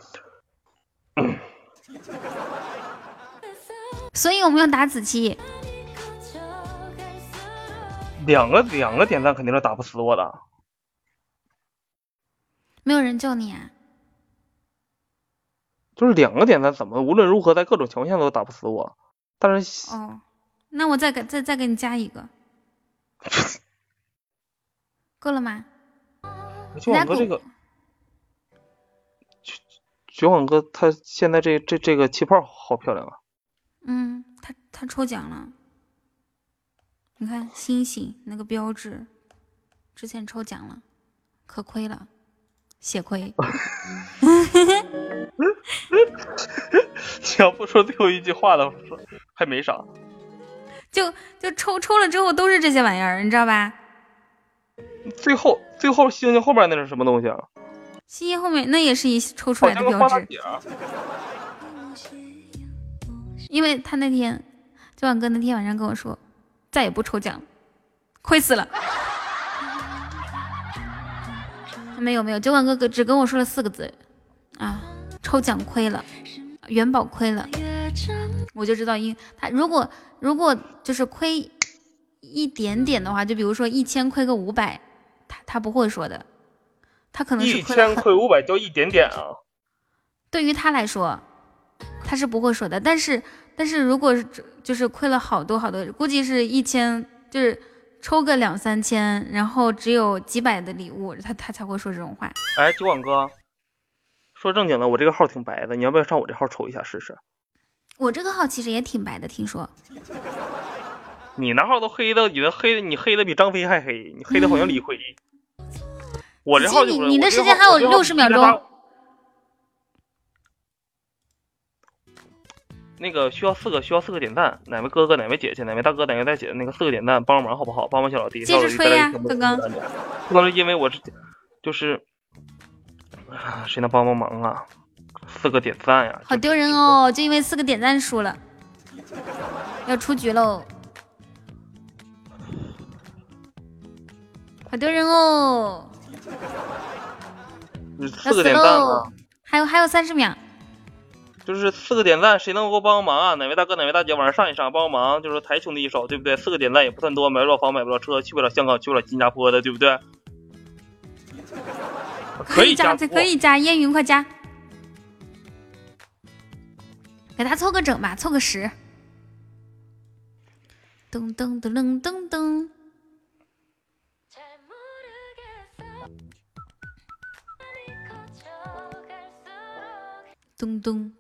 H: [laughs]
A: 所以我们要打子期，
H: 两个两个点赞肯定是打不死我的。
A: 没有人救你啊！
H: 就是两个点赞，怎么无论如何在各种情况下都打不死我？但是
A: 哦，那我再给再再给你加一个，[laughs] 够了吗？
H: 九网哥这个，九九网哥他现在这这这个气泡好漂亮啊！
A: 嗯，他他抽奖了，你看星星那个标志，之前抽奖了，可亏了。血亏，[laughs]
H: 你要不说最后一句话的，还没啥。
A: 就就抽抽了之后都是这些玩意儿，你知道吧？
H: 最后最后星星后面那是什么东西啊？
A: 星星后面那也是一抽出来的标志。[laughs] 因为他那天，九晚哥那天晚上跟我说，再也不抽奖，亏死了。没有没有，酒馆哥哥只跟我说了四个字，啊，抽奖亏了，元宝亏了，我就知道，因他如果如果就是亏一点点的话，就比如说一千亏个五百，他他不会说的，他可能是
H: 一千亏五百就一点点啊。
A: 对于他来说，他是不会说的，但是但是如果是就是亏了好多好多，估计是一千就是。抽个两三千，然后只有几百的礼物，他他才会说这种话。
H: 哎，酒馆哥，说正经的，我这个号挺白的，你要不要上我这号抽一下试试？
A: 我这个号其实也挺白的，听说。
H: 你那号都黑的，你的黑，你黑的比张飞还黑，你黑的好像李逵。[laughs] 我这号就
A: 你你的时间还有六十秒钟。
H: 那个需要四个需要四个点赞，哪位哥哥哪位姐姐哪位大哥哪位大姐，那个四个点赞帮忙好不好？帮帮小老弟。
A: 接着吹呀，哥哥。
H: 不能是因为我这就是啊，谁能帮帮忙啊？四个点赞呀！
A: 好丢人哦，就因为四个点赞输了，要出局喽。好丢人哦！
H: 四个点赞吗？
A: 还有还有三十秒。
H: 就是四个点赞，谁能够帮忙啊？哪位大哥哪位大姐往上上一上，帮忙，就是抬兄弟一手，对不对？四个点赞也不算多，买不了房买不了车，去不了香港去不了新加坡的，对不对？可以
A: 加，可以加，烟云快加，给他凑个整吧，凑个十。噔噔噔噔噔噔。咚咚。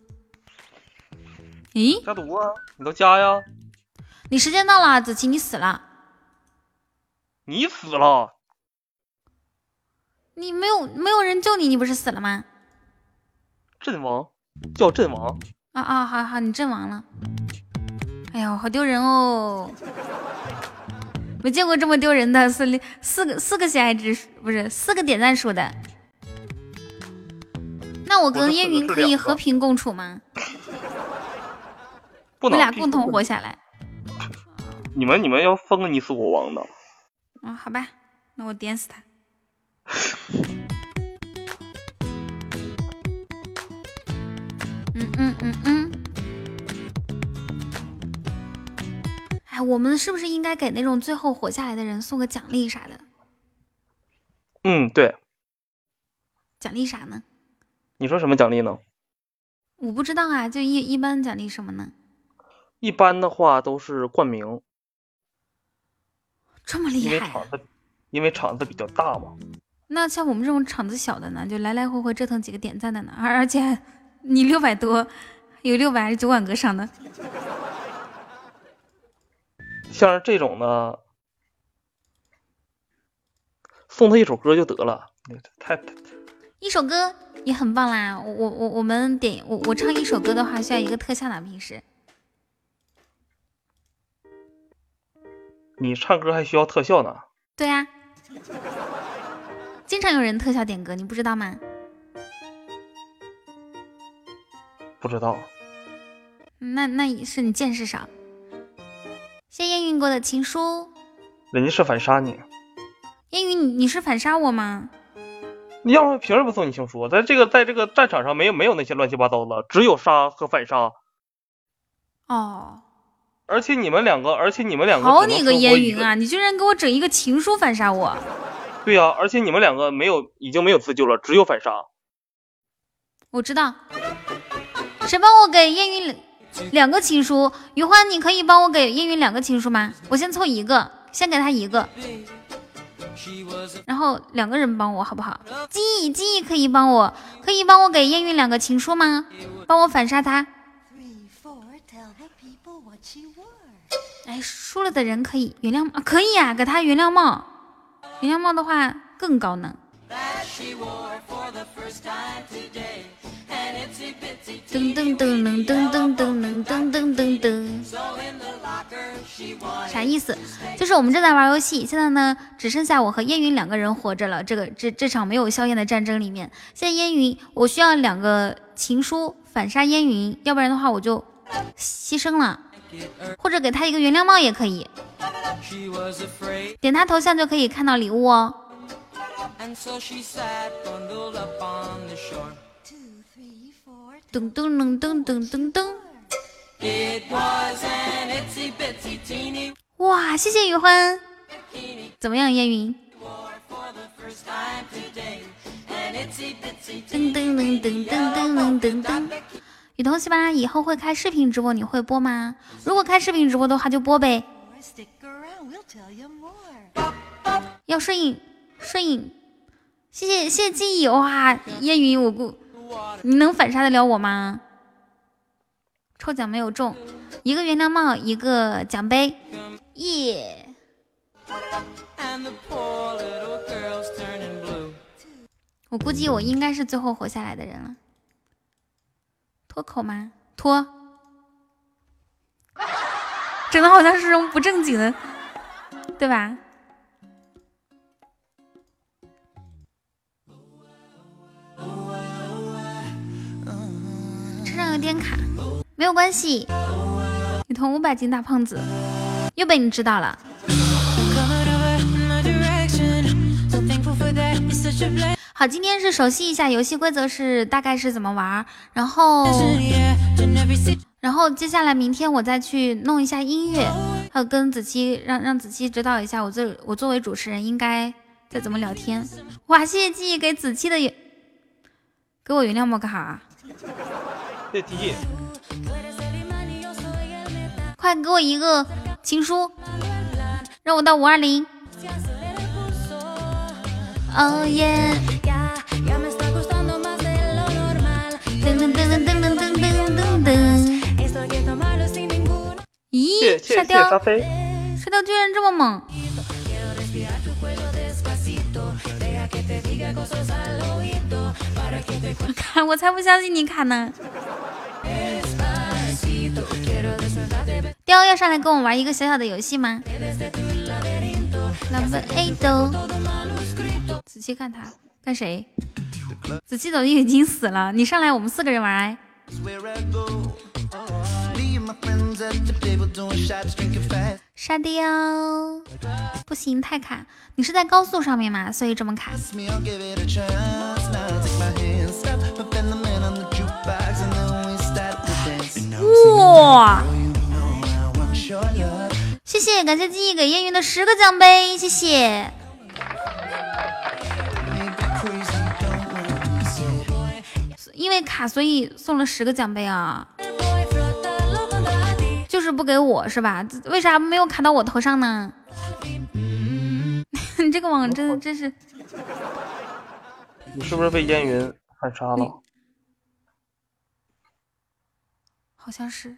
A: 咦？
H: 加毒啊！你都加呀！
A: 你时间到了，子琪，你死了。
H: 你死了？
A: 你没有没有人救你，你不是死了吗？
H: 阵亡，叫阵亡。
A: 啊啊，好好，你阵亡了。哎呀，好丢人哦！没见过这么丢人的，四四个四个喜爱值不是四个点赞数的。那我跟烟云可以和平共处吗？我们俩共同活下来。
H: 你们你们要封你死我亡的。
A: 嗯，好吧，那我点死他。嗯嗯嗯嗯。哎，我们是不是应该给那种最后活下来的人送个奖励啥的？
H: 嗯，对。
A: 奖励啥呢？
H: 你说什么奖励呢？
A: 我不知道啊，就一一般奖励什么呢？
H: 一般的话都是冠名，
A: 这么厉害？
H: 因为场子，因为场子比较大嘛。
A: 那像我们这种场子小的呢，就来来回回折腾几个点赞的呢，而而且你六百多，有六百还是酒馆哥上的。[laughs]
H: 像是这种呢，送他一首歌就得了，太太
A: 一首歌也很棒啦。我我我们点我我唱一首歌的话需要一个特效呢，平时。
H: 你唱歌还需要特效呢？
A: 对呀，经常有人特效点歌，你不知道吗？
H: 不知道。
A: 那那是你见识少。谢烟云过的情书。
H: 人家是反杀你。
A: 烟云，你你是反杀我吗？
H: 你要是凭什么送你情书？在这个在这个战场上没有没有那些乱七八糟的，只有杀和反杀。
A: 哦。
H: 而且你们两个，而且你们两个，
A: 好你个烟云啊！你居然给我整一个情书反杀我！
H: 对呀，而且你们两个没有，已经没有自救了，只有反杀。
A: 我知道，谁帮我给烟云两个情书？余欢，你可以帮我给烟云两个情书吗？我先凑一个，先给他一个，然后两个人帮我好不好？记忆，记忆可以帮我，可以帮我给烟云两个情书吗？帮我反杀他。哎，输了的人可以原谅吗？可以啊，给他原谅帽。原谅帽的话更高能。噔噔噔噔噔噔噔噔噔噔噔。啥意思？就是我们正在玩游戏，现在呢只剩下我和烟云两个人活着了。这个这这场没有硝烟的战争里面，现在烟云，我需要两个情书反杀烟云，要不然的话我就牺牲了。或者给他一个原谅帽也可以，点他头像就可以看到礼物哦。噔噔噔噔噔噔噔。哇，谢谢雨欢。怎么样，烟云？噔噔噔噔噔噔噔噔。雨桐喜吧，以后会开视频直播，你会播吗？如果开视频直播的话，就播呗。要顺应，顺应，谢谢谢谢记忆哇！烟云，我估，你能反杀得了我吗？抽奖没有中，一个原谅帽，一个奖杯，耶！我估计我应该是最后活下来的人了。脱口吗？脱，[laughs] 整的好像是什么不正经的，对吧？车上有点卡，没有关系。你同五百斤大胖子，又被你知道了。好，今天是熟悉一下游戏规则，是大概是怎么玩，然后，然后接下来明天我再去弄一下音乐，还有跟子期让让子期指导一下，我这我作为主持人应该再怎么聊天。哇，谢谢记忆给子期的原，给我原谅莫干哈？
H: 谢谢记忆，
A: 快给我一个情书，让我到五二零。咦，沙雕，沙飞，沙雕居然这么猛！卡，我才不相信你卡呢！[laughs] [laughs] 雕要上来跟我玩一个小小的游戏吗？老贝，A 豆。仔细看他，干谁？子期早就已经死了，你上来，我们四个人玩。沙雕，不行，太卡。你是在高速上面吗？所以这么卡。哇！谢谢，感谢记忆给烟云的十个奖杯，谢谢。因为卡，所以送了十个奖杯啊，就是不给我是吧？为啥没有卡到我头上呢？你 [laughs] 这个网真真是，
H: 你是不是被烟云反杀了？
A: 好像是。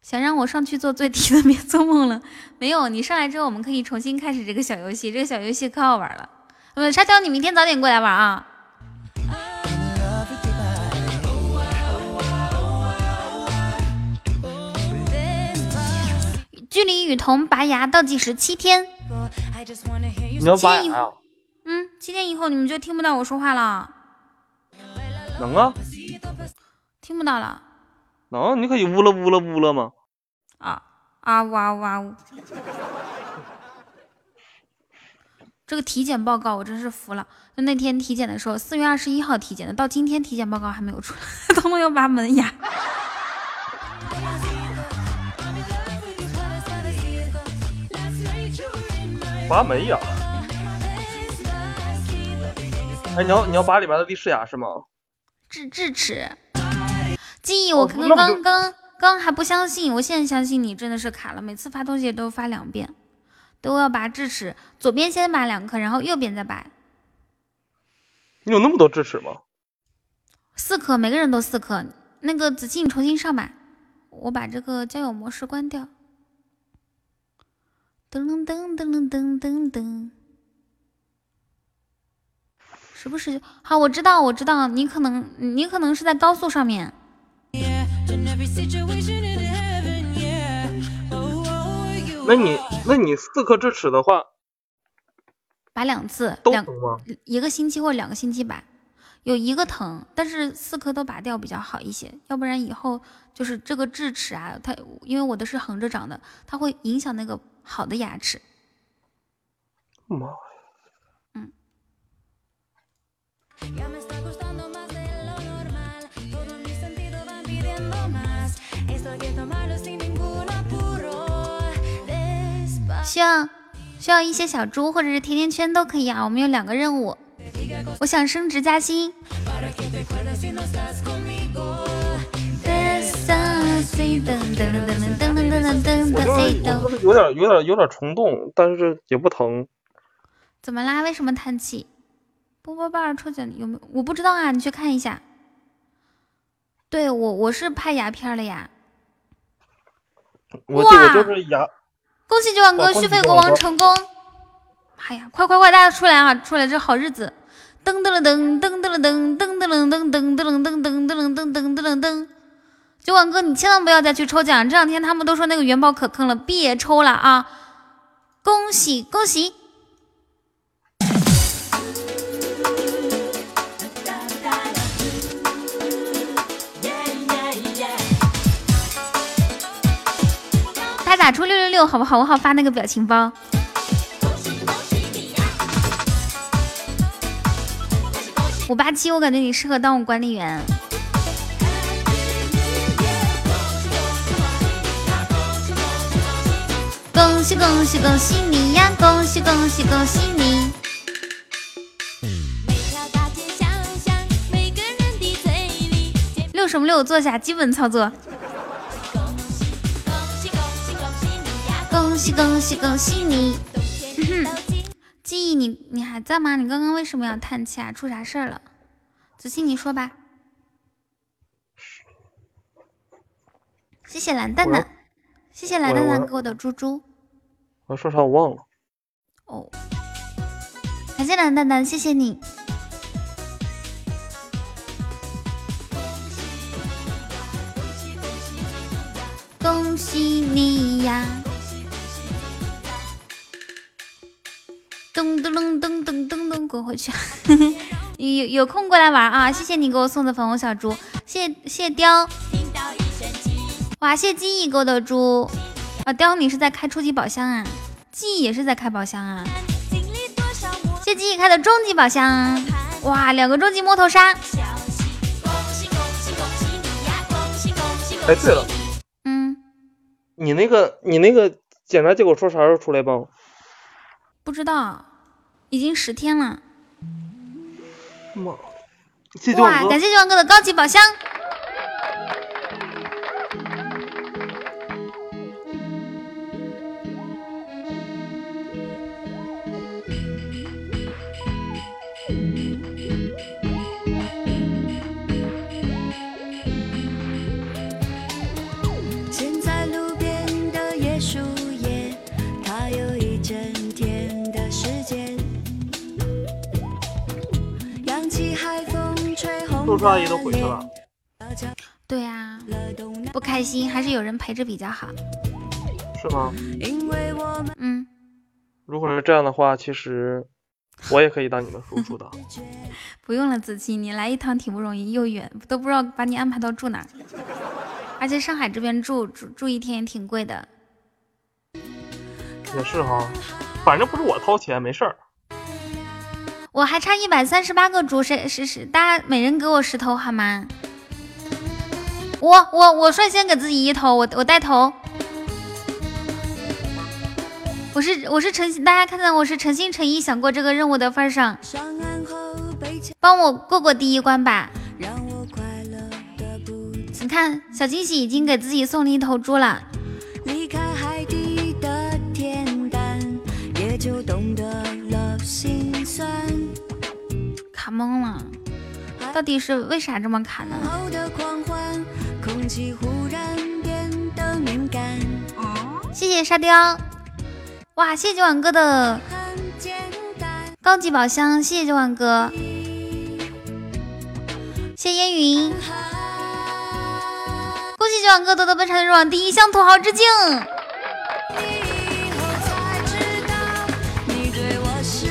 A: 想让我上去做最低的，别做梦了。没有，你上来之后，我们可以重新开始这个小游戏。这个小游戏可好玩了。嗯，沙雕，你明天早点过来玩啊。距离雨桐拔牙倒计时七天。
H: 你要拔牙？
A: 嗯，七天以后你们就听不到我说话了。
H: 能啊。
A: 听不到了。
H: 能，你可以呜了呜了呜了吗？
A: 啊啊哇哇呜！这个体检报告我真是服了。就那天体检的时候，四月二十一号体检的，到今天体检报告还没有出来，彤彤要拔门牙。
H: 拔门牙？哎，你要你要拔里边的利齿牙是吗？
A: 智智齿。记忆，我刚刚刚刚还不相信，我现在相信你真的是卡了。每次发东西都发两遍，都要拔智齿，左边先拔两颗，然后右边再拔。
H: 你有那么多智齿吗？
A: 四颗，每个人都四颗。那个子期，你重新上吧，我把这个交友模式关掉。噔噔噔噔噔噔，噔，时不时？好，我知道，我知道，你可能你可能是在高速上面。
H: 那你那你四颗智齿的话，
A: 拔两次，
H: 都疼吗？
A: 一个星期或两个星期拔，有一个疼，但是四颗都拔掉比较好一些，要不然以后就是这个智齿啊，它因为我的是横着长的，它会影响那个好的牙齿。
H: 妈呀，
A: 嗯。需要需要一些小猪或者是甜甜圈都可以啊，我们有两个任务。我想升职加薪。
H: 我有点有点有点冲动，但是也不疼。
A: 怎么啦？为什么叹气？波波棒抽奖有没有？我不知道啊，你去看一下。对我我是拍牙片了呀。
H: 我这个就是牙。
A: 恭喜九万哥续费国王成功！妈呀，快快快，大家出来啊！出来，这好日子，噔噔了噔噔噔了噔噔噔噔噔噔噔噔噔噔噔噔噔噔噔。九万哥，你千万不要再去抽奖！这两天他们都说那个元宝可坑了，别抽了啊！恭喜恭喜！打出六六六，好不好？我好发那个表情包。五八七，我感觉你适合当我管理员。恭喜恭喜恭喜你呀！恭喜恭喜恭喜你！六什么六？坐下，基本操作。恭喜恭喜恭喜你！记忆，你你还在吗？你刚刚为什么要叹气啊？出啥事儿了？子欣，你说吧。谢谢蓝蛋蛋，谢谢蓝蛋蛋给我的猪猪。
H: 我要说啥我忘了。
A: 哦，感谢蓝蛋蛋，谢谢你。恭喜你呀！噔噔噔噔噔噔噔，滚回去！有有空过来玩啊！谢谢你给我送的粉红小猪，谢谢雕。哇，谢记忆给我的猪啊！雕，你是在开初级宝箱啊？记忆也是在开宝箱啊？谢记忆开的终极宝箱，哇，两个终极摸头杀！
H: 哎，对了，
A: 嗯，
H: 你那个你那个检查结果说啥时候出来吧？
A: 不知道，已经十天了。
H: 妈，
A: 哇！感谢九王哥的高级宝箱。
H: 叔叔阿姨都回去了。
A: 对呀、不开心还是有人陪着比较好。
H: 是吗？
A: 嗯，
H: 如果是这样的话，其实我也可以当你们叔叔的。[laughs]
A: 不用了，子期，你来一趟挺不容易，又远，都不知道把你安排到住哪儿。而且上海这边住住住一天也挺贵的。
H: 也是哈，反正不是我掏钱，没事儿。
A: 我还差一百三十八个猪，谁谁谁大家每人给我十头好吗？我我我率先给自己一头，我我带头。我是我是诚心，大家看在我是诚心诚意想过这个任务的份上，帮我过过第一关吧。你看，小惊喜已经给自己送了一头猪了。
L: 离开海底
A: 懵了，到底是为啥这么卡呢？
L: 后的狂欢，空气忽然变得敏感。
A: 谢谢沙雕，哇，谢谢九碗哥的高级宝箱，谢谢九碗哥，谢谢烟云，恭喜九碗哥夺得本场的入网第一，向土豪致敬。
L: 你对我是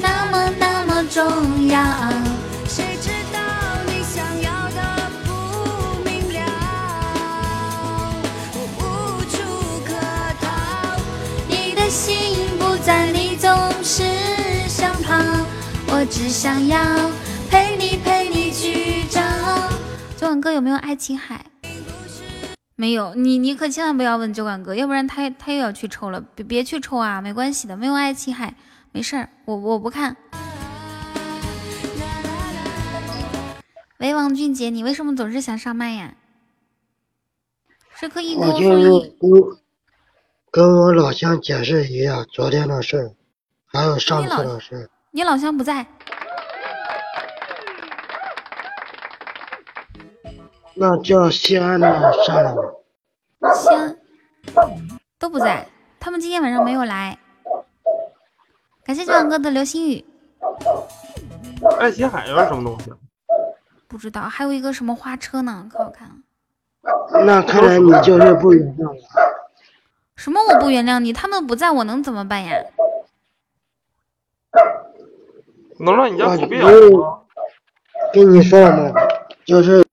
A: 那么那么重要，
L: 谁知道你想要的不明了，我无处可逃。
A: 你的心不在，你总是想跑，我只想要陪你陪你去找。酒馆哥有没有爱琴海？没有，你你可千万不要问酒馆哥，要不然他他又要去抽了，别别去抽啊，没关系的，没有爱琴海，没事儿，我我不看。喂，王俊杰，你为什么总是想上麦呀？是可以给我
M: 我就是？跟跟我老乡解释一下昨天的事儿，还有上次的事儿。
A: 你老乡不在，
M: 那叫西安的上来吗？
A: 西安都不在，他们今天晚上没有来。感谢九碗哥的流星雨。
H: 爱琴海又是什么东西？
A: 不知道，还有一个什么花车呢，可好看了。
M: 那看来你就是不原谅我。
A: 什么？我不原谅你？他们不在我能怎么办呀？
H: 能让你家狗变
M: 我跟你说了吗？就是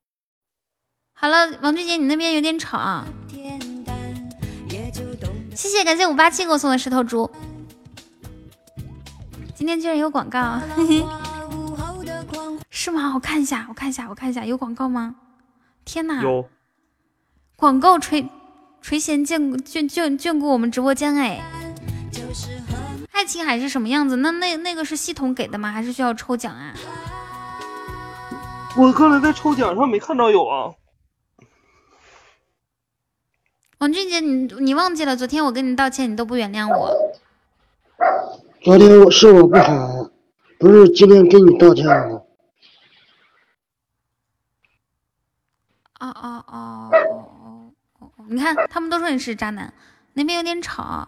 A: 好了，王俊杰，你那边有点吵啊。谢谢，感谢五八七给我送的石头猪。今天居然有广告，嘿嘿，是吗？我看一下，我看一下，我看一下，有广告吗？天哪！
H: 有
A: 广告垂垂涎眷眷眷眷顾我们直播间哎。爱琴海是什么样子？那那那个是系统给的吗？还是需要抽奖啊？
H: 我刚才在抽奖上没看到有啊。
A: 王俊杰，你你忘记了？昨天我跟你道歉，你都不原谅我。
M: 昨天我是我不好，不是今天跟你道歉了。
A: 哦哦哦哦哦哦！你看，他们都说你是渣男，那边有点吵。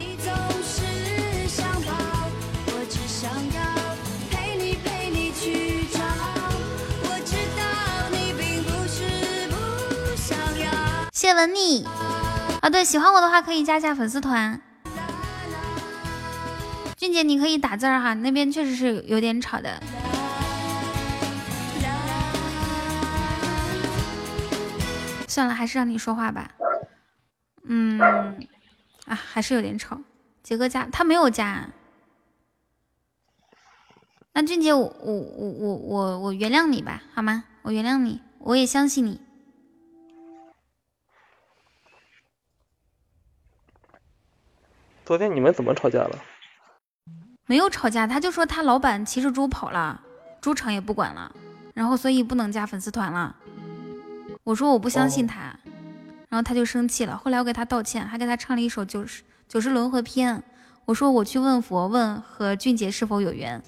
A: 谢文丽啊，对，喜欢我的话可以加一下粉丝团。俊杰，你可以打字儿哈，那边确实是有点吵的。算了，还是让你说话吧。嗯，啊，还是有点吵。杰哥加他没有加。那俊杰，我我我我我我原谅你吧，好吗？我原谅你，我也相信你。
H: 昨天你们怎么吵架了？
A: 没有吵架，他就说他老板骑着猪跑了，猪场也不管了，然后所以不能加粉丝团了。我说我不相信他，然后他就生气了。后来我给他道歉，还给他唱了一首《九十九十轮回篇》。我说我去问佛，问和俊杰是否有缘。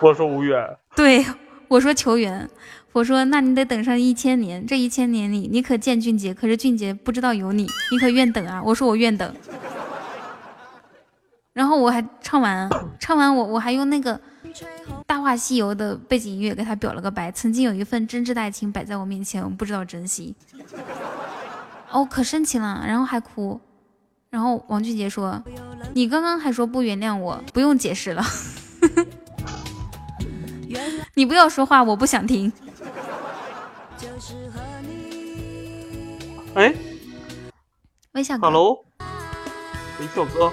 H: 我说无缘。
A: 对，我说求缘。我说那你得等上一千年，这一千年里你可见俊杰，可是俊杰不知道有你，你可愿等啊？我说我愿等。然后我还唱完，唱完我我还用那个《大话西游》的背景音乐给他表了个白。曾经有一份真挚的爱情摆在我面前，我不知道珍惜。哦，可深情了，然后还哭。然后王俊杰说：“你刚刚还说不原谅我，不用解释了。[laughs] 你不要说话，我不想听。”
H: 哎，
A: 微笑哥
H: ，Hello，微笑哥。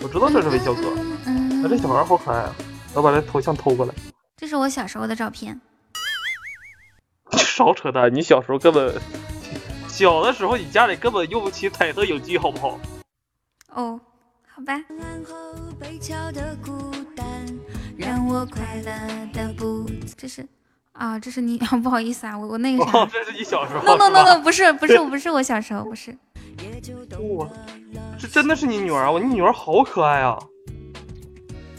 H: 我知道这是微笑哥，
A: 嗯，
H: 这小孩好可爱啊！我把这头像偷过来。
A: 这是我小时候的照片。[laughs]
H: 少扯淡！你小时候根本小的时候，你家里根本用不起彩色影机，好不好？
A: 哦，好吧。这是啊，这是你 [laughs] 不好意思啊，我我那个啥，
H: 这是你小时候。
A: no no no no，不是不是不是我小时候，不是。[laughs]
H: 哇，这真的是你女儿啊！我你女儿好可爱啊，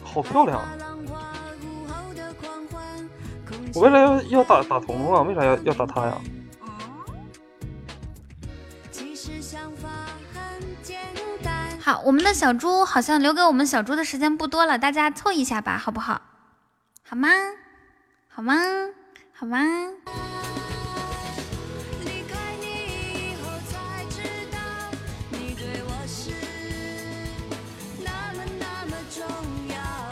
H: 好漂亮。我为啥要要打打童啊？为啥要要打她呀？
A: 好，我们的小猪好像留给我们小猪的时间不多了，大家凑一下吧，好不好？好吗？好吗？好吗？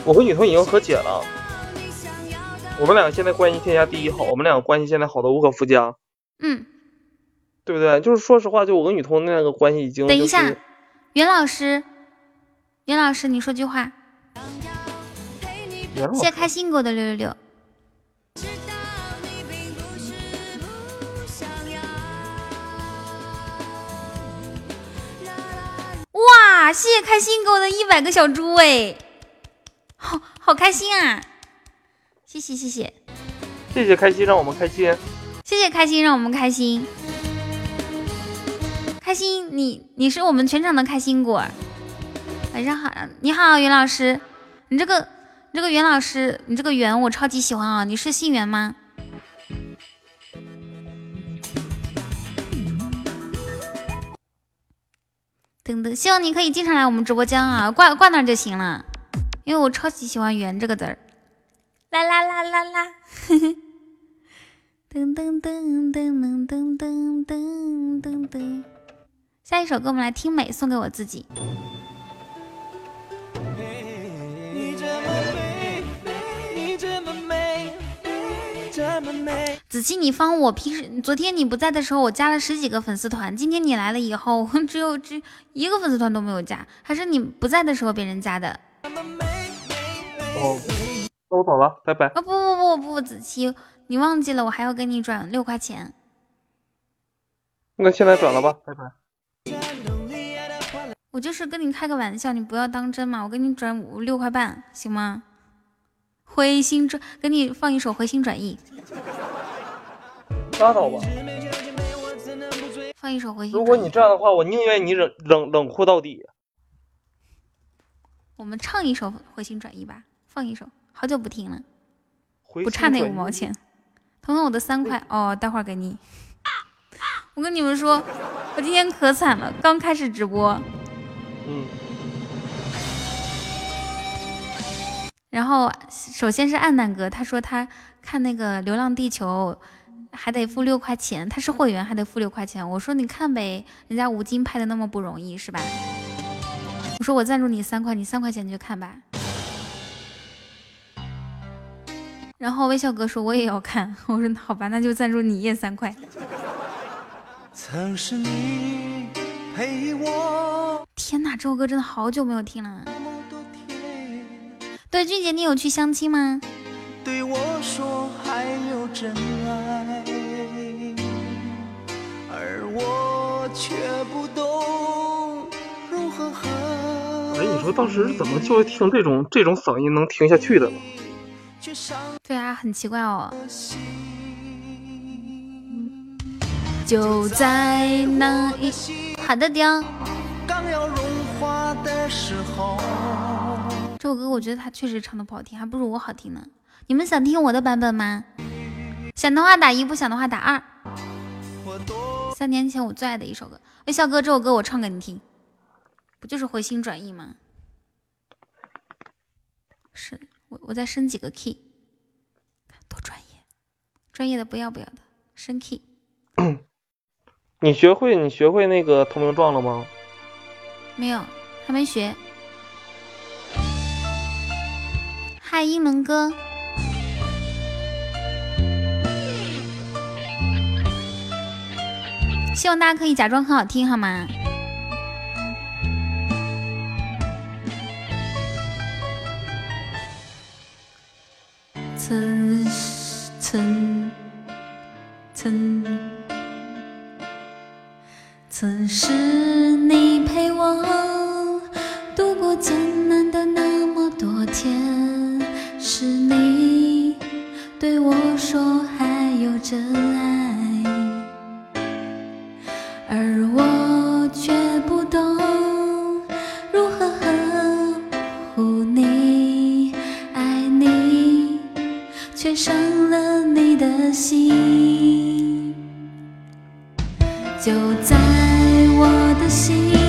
H: 我和女童已经和解了，我们两个现在关系天下第一好，我们两个关系现在好的无可复加。
A: 嗯，
H: 对不对？就是说实话，就我跟女童那个关系已经、就是。
A: 等一下，袁老师，袁老师，你说句话。谢谢开心果的六六六。哇！谢谢开心给我的一百个小猪哎，好 [laughs] 好开心啊！谢谢谢谢
H: 谢谢开心，让我们开心。
A: 谢谢开心，让我们开心。开心，你你是我们全场的开心果。晚上好，你好，袁老师。你这个你这个袁老师，你这个袁我超级喜欢啊！你是姓袁吗？等等，希望你可以经常来我们直播间啊，挂挂那就行了，因为我超级喜欢“圆”这个字儿。啦啦啦啦啦，[laughs] 噔噔噔噔噔噔噔噔噔。下一首歌我们来听美，送给我自己。子期，你方我平时昨天你不在的时候，我加了十几个粉丝团。今天你来了以后，我只有只一个粉丝团都没有加，还是你不在的时候别人加的？
H: 哦，那我走了，拜拜。
A: 啊不不不不，子期，你忘记了，我还要给你转六块钱。
H: 那现在转了吧，拜拜。
A: 我就是跟你开个玩笑，你不要当真嘛。我给你转五六块半，行吗？回心转，给你放一首《回心转意》。
H: 拉倒吧。
A: 放一首《回心》。
H: 如果你这样的话，我宁愿你冷冷冷酷到底。
A: 我们唱一首《回心转意》吧，放一首。好久不听了，不差那五毛钱。彤彤，我的三块哦，待会儿给你。我跟你们说，我今天可惨了，刚开始直播，
H: 嗯，
A: 然后首先是暗淡哥，他说他看那个《流浪地球》还得付六块钱，他是会员还得付六块钱。我说你看呗，人家吴京拍的那么不容易是吧？我说我赞助你三块，你三块钱你就看吧。然后微笑哥说我也要看，[laughs] 我说好吧，那就赞助你也三块。
C: 曾是你陪我。
A: 天哪，这首歌真的好久没有听了。对，俊杰，你有去相亲吗？
C: 对我说还有真爱，而我却不懂如何和。
H: 哎，你说当时怎么就听这种这种嗓音能听下去的呢？
A: 对啊，很奇怪哦。就在那一好的雕。这首歌我觉得他确实唱的不好听，还不如我好听呢。你们想听我的版本吗？想的话打一，不想的话打二。三年前我最爱的一首歌，微笑哥，这首歌我唱给你听，不就是回心转意吗？是我我再升几个 key，多专业，专业的不要不要的，升 key。
H: 你学会你学会那个投名状了吗？
A: 没有，还没学。嗨，英伦哥，希望大家可以假装很好听，好吗？曾曾曾。曾是你陪我度过艰难的那么多天，是你对我说还有真爱，心，就在。我的心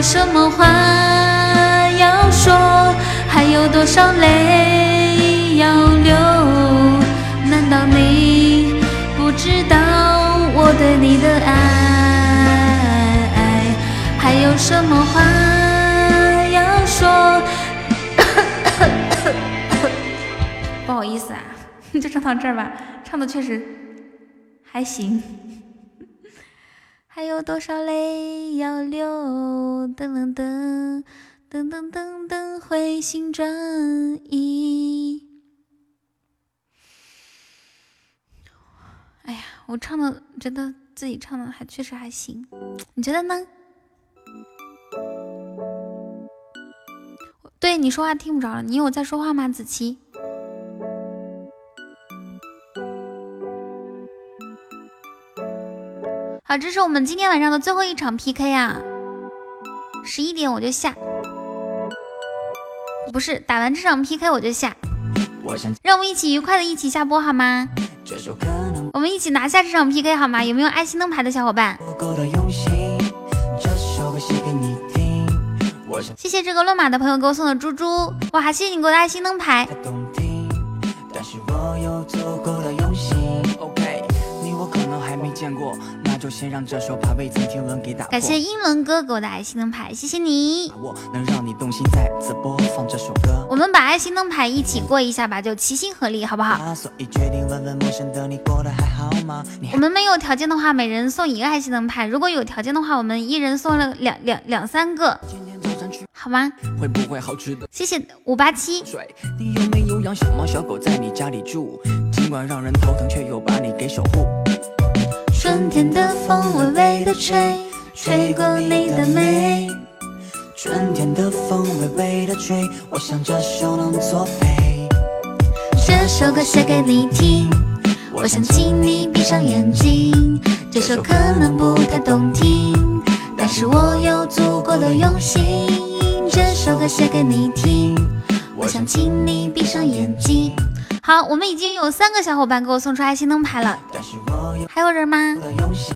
A: 有什么话？要说，还有多少泪要流？难道你不知道我对你的爱？还有什么话要说？[coughs] 不好意思啊，[laughs] 就唱到这儿吧，唱的确实还行。还有多少泪要流？噔噔噔。噔噔噔噔，回心转意。哎呀，我唱的觉得自己唱的还确实还行，你觉得呢？对你说话听不着了，你有在说话吗，子期？好，这是我们今天晚上的最后一场 PK 啊，十一点我就下，不是打完这场 PK 我就下，让我们一起愉快的一起下播好吗？我们一起拿下这场 PK 好吗？有没有爱心灯牌的小伙伴？谢谢这个乱码的朋友给我送的猪猪，哇！谢谢你给我的爱心灯牌。就先让这首怕未曾听闻给打感谢英伦哥给我的爱心灯牌，谢谢你。能让你动心再次播放这首歌。我们把爱心灯牌一起过一下吧，就齐心合力，好不好？我们没有条件的话，每人送一个爱心灯牌；如果有条件的话，我们一人送了两两两三个，好吗？会不会好吃的？谢谢五八七。你有没有养小猫小狗在你家里住？尽管让人头疼，却又把你给守护。春天的风微微的吹，吹过你的眉。春天的风微微的吹，我想这首能作陪。这首歌写给你听，我想请你闭上眼睛。这首可能不太动听，但是我有足够的用心。这首歌写给你听，我想请你闭上眼睛。好，我们已经有三个小伙伴给我送出爱心灯牌了，还有人吗？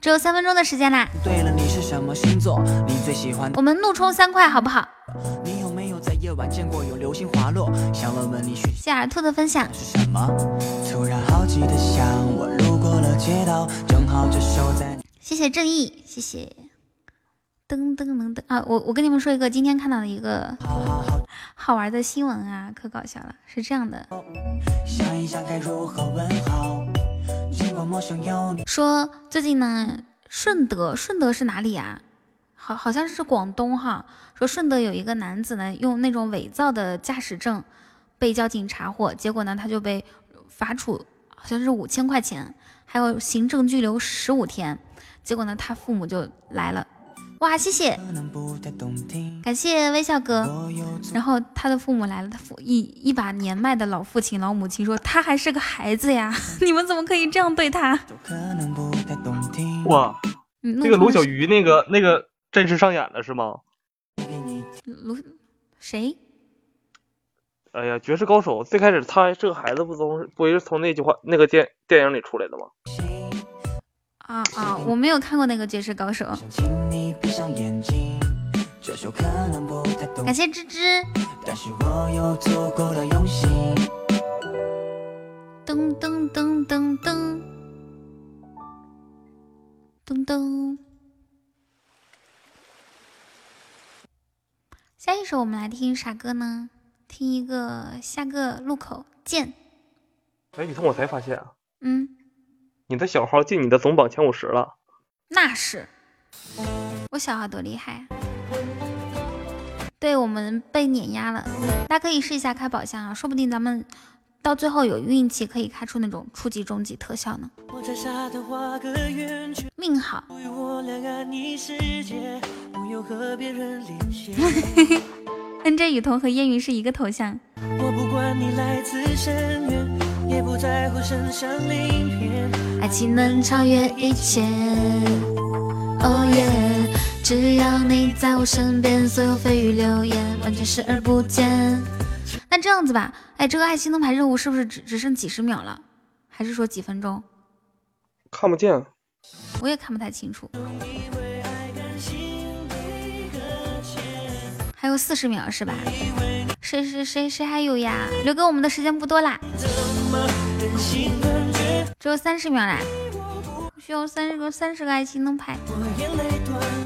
A: 只有三分钟的时间啦。
N: 对了，你是什么星座？你最喜欢
A: 我们怒冲三块，好不好？谢耳兔的分享。谢谢正义，谢谢。噔噔噔噔啊！我我跟你们说一个今天看到的一个好好好好玩的新闻啊，可搞笑了。是这样的，想一想该如何问好说最近呢，顺德顺德是哪里啊？好好像是广东哈。说顺德有一个男子呢，用那种伪造的驾驶证被交警查获，结果呢他就被罚处好像是五千块钱，还有行政拘留十五天。结果呢他父母就来了。哇，谢谢，感谢微笑哥。然后他的父母来了，他父一一把年迈的老父亲、老母亲说：“他还是个孩子呀，[laughs] 你们怎么可以这样对他？”
H: 哇，那个罗小鱼，那个那个真实上演了是吗？
A: 罗谁？
H: 哎呀，绝世高手最开始他还是个孩子，不从不是从那句话那个电电影里出来的吗？
A: 啊啊！我没有看过那个绝世高手。感谢芝芝。噔噔噔噔噔噔噔。下一首我们来听啥歌呢？听一个下个路口见。
H: 哎，雨桐，我才发现啊。
A: 嗯。
H: 你的小号进你的总榜前五十了，
A: 那是我小号多厉害！啊对我们被碾压了，大家可以试一下开宝箱啊，说不定咱们到最后有运气可以开出那种初级、中级特效呢。命好。[laughs] 跟这雨桐和烟云是一个头像。爱情能超越一切，哦耶！只要你在我身边，所有蜚语流言完全视而不见。那这样子吧，哎，这个爱心灯牌任务是不是只只剩几十秒了？还是说几分钟？
H: 看不见，
A: 我也看不太清楚。还有四十秒是吧？谁谁谁谁还有呀？留给我们的时间不多啦。只有三十秒啦，需要三十个三十个爱心灯牌，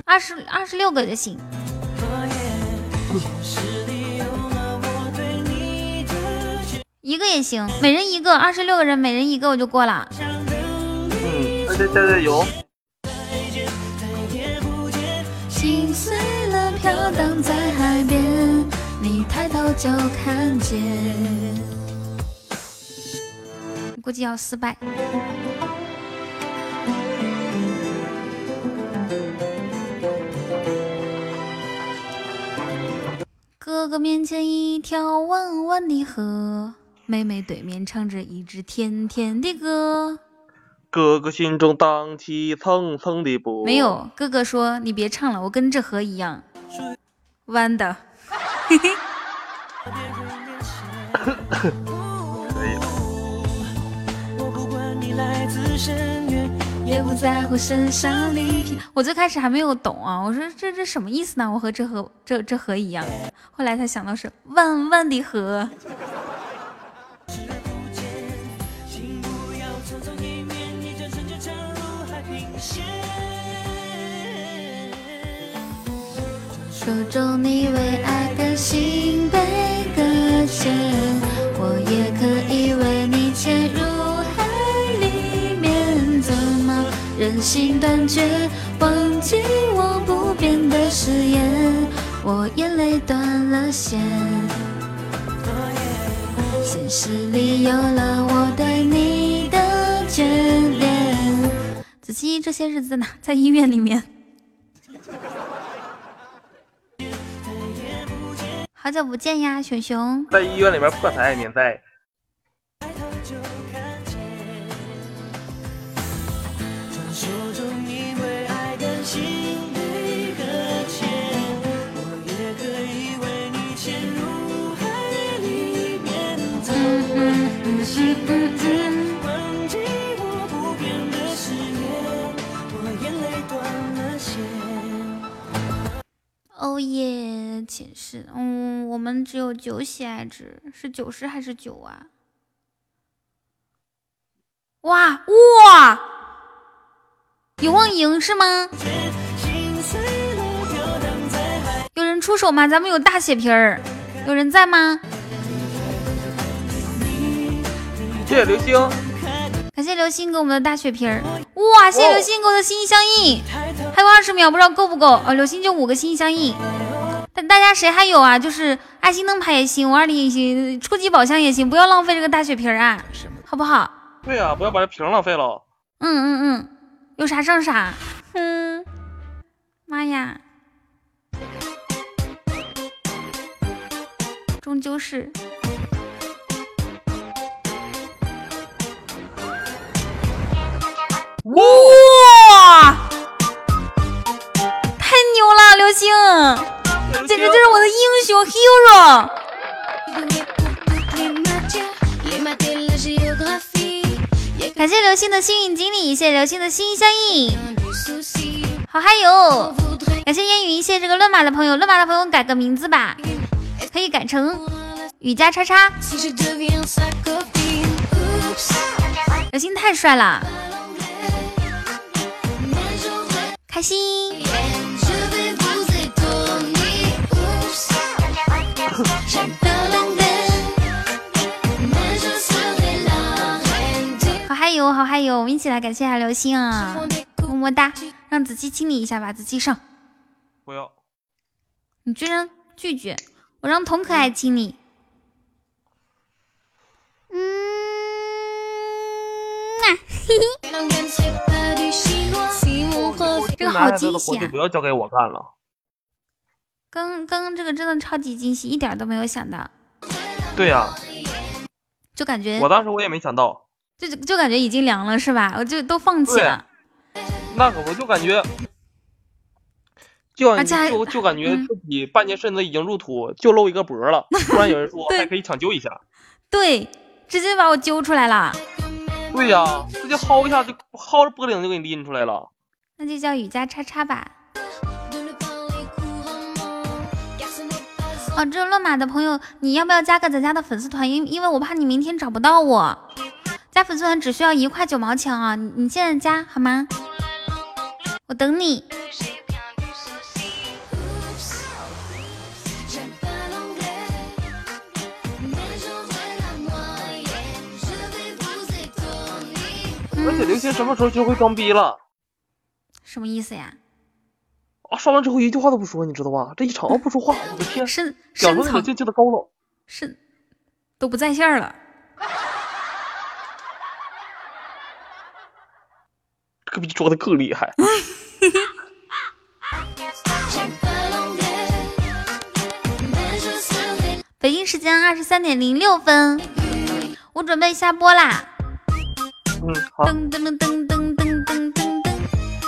A: 二十二十六个就行，一个也行，每人一个，二十六个人每人一个我就过了。
H: 嗯，再加加油。心碎了，飘荡在海边，你抬头就看见。
A: 估计要失败。哥哥面前一条弯弯的河，妹妹对面唱着一支甜甜的歌。
H: 哥哥心中荡起层层的波。
A: 没有，哥哥说你别唱了，我跟这河一样弯的。[laughs] 也不在乎身上鳞片。我最开始还没有懂啊，我说这这什么意思呢？我和这河这这河一样。后来才想到是万万的河。手中你为爱的心被搁浅，心断绝，忘记我不变的誓言，我眼泪断了线，现实里有了我对你的眷恋。子期这些日子在哪？在医院里面。好久不见呀，熊熊。
H: 在医院里面破财免灾。
A: 哦耶，寝室，嗯，我们只有九喜爱值，是九十还是九啊？哇哇，有望赢是吗？有人出手吗？咱们有大血瓶儿，有人在吗？
H: 谢谢流星，
A: 感谢流星给我们的大血瓶儿。哇，谢谢流星给我的心心相印，还有二十秒，不知道够不够？哦，流星就五个心心相印。但大家谁还有啊？就是爱心灯牌也行，五二零也行，初级宝箱也行，不要浪费这个大血瓶儿啊，好不好？
H: 对呀、不要把这瓶浪费了。
A: 嗯嗯嗯，有啥上啥。哼，妈呀，终究是。哇，太牛了，流星，简直就是我的英雄 hero。感谢流星的幸运锦鲤，谢谢流星的心心相印。好，嗨哟感谢烟云，谢谢这个乱码的朋友，乱码的朋友改个名字吧，可以改成雨加叉叉。流星太帅了，开心。好嗨哟，好嗨哟！我们一起来感谢一下流星啊，么么哒！让子期清理一下吧，子期上。
H: 不要，
A: 你居然拒绝，我让童可爱清理。嗯 [laughs] 这个好惊喜啊！
H: 就不要交给我干了。
A: 刚刚刚这个真的超级惊喜，一点都没有想到，
H: 对呀、
A: 就感觉
H: 我当时我也没想到，
A: 就就感觉已经凉了是吧？我就都放弃了。
H: 那可不就感觉，就就就感觉自己半截身子已经入土，就露一个脖了。[laughs] 突然有人说还可以抢救一下，
A: 对，直接把我揪出来了，
H: 对呀、直接薅一下就薅着脖领就给你拎出来了。
A: 那就叫雨加叉叉吧。哦，这乱码的朋友，你要不要加个咱家的粉丝团？因因为我怕你明天找不到我。加粉丝团只需要一块九毛钱啊！你你现在加好吗？我等你。
H: 而且刘星什么时候学会装逼了？
A: 什么意思呀？
H: 啊，刷完之后一句话都不说，你知道吧？这一场不说话，我的天，
A: 深
H: 讲
A: 深藏
H: 出那种境界的高冷。
A: 是都不在线了。
H: 这个逼装的更厉害。
A: 北京时间二十三点零六分，我准备下播啦。
H: 嗯，好。
A: 噔噔噔噔噔噔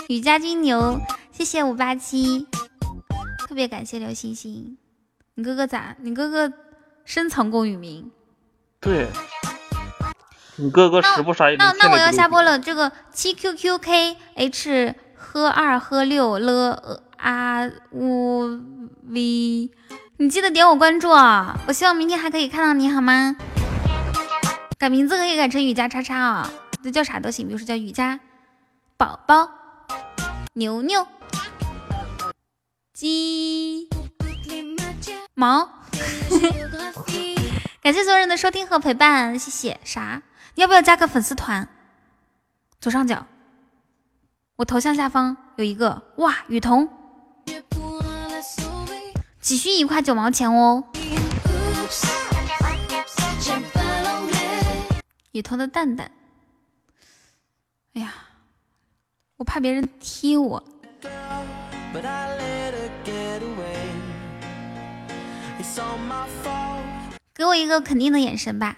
A: 雨家军牛，谢谢五八七，特别感谢刘星星。你哥哥咋？你哥哥深藏功与名。
H: 对，你哥哥时不杀
A: 那那我要下播了。这个七 Q Q K H 喝二喝六了啊呜 V，你记得点我关注啊！我希望明天还可以看到你，好吗？改名字可以改成雨家叉叉啊，这叫啥都行，比如说叫雨家宝宝、牛牛、鸡毛。[laughs] 感谢所有人的收听和陪伴，谢谢。啥？你要不要加个粉丝团？左上角，我头像下方有一个哇，雨桐，只需一块九毛钱哦。雨桐的蛋蛋，哎呀，我怕别人踢我。给我一个肯定的眼神吧。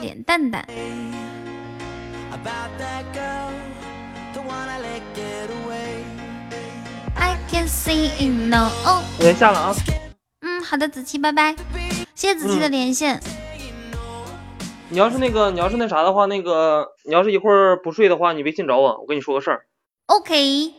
A: 脸蛋蛋。I can see it now。
H: 连下了啊。
A: 嗯，好的，子期，拜拜。谢谢子期的连线。
H: 你要是那个，你要是那啥的话，那个，你要是一会儿不睡的话，你微信找我，我跟你说个事儿。
A: OK。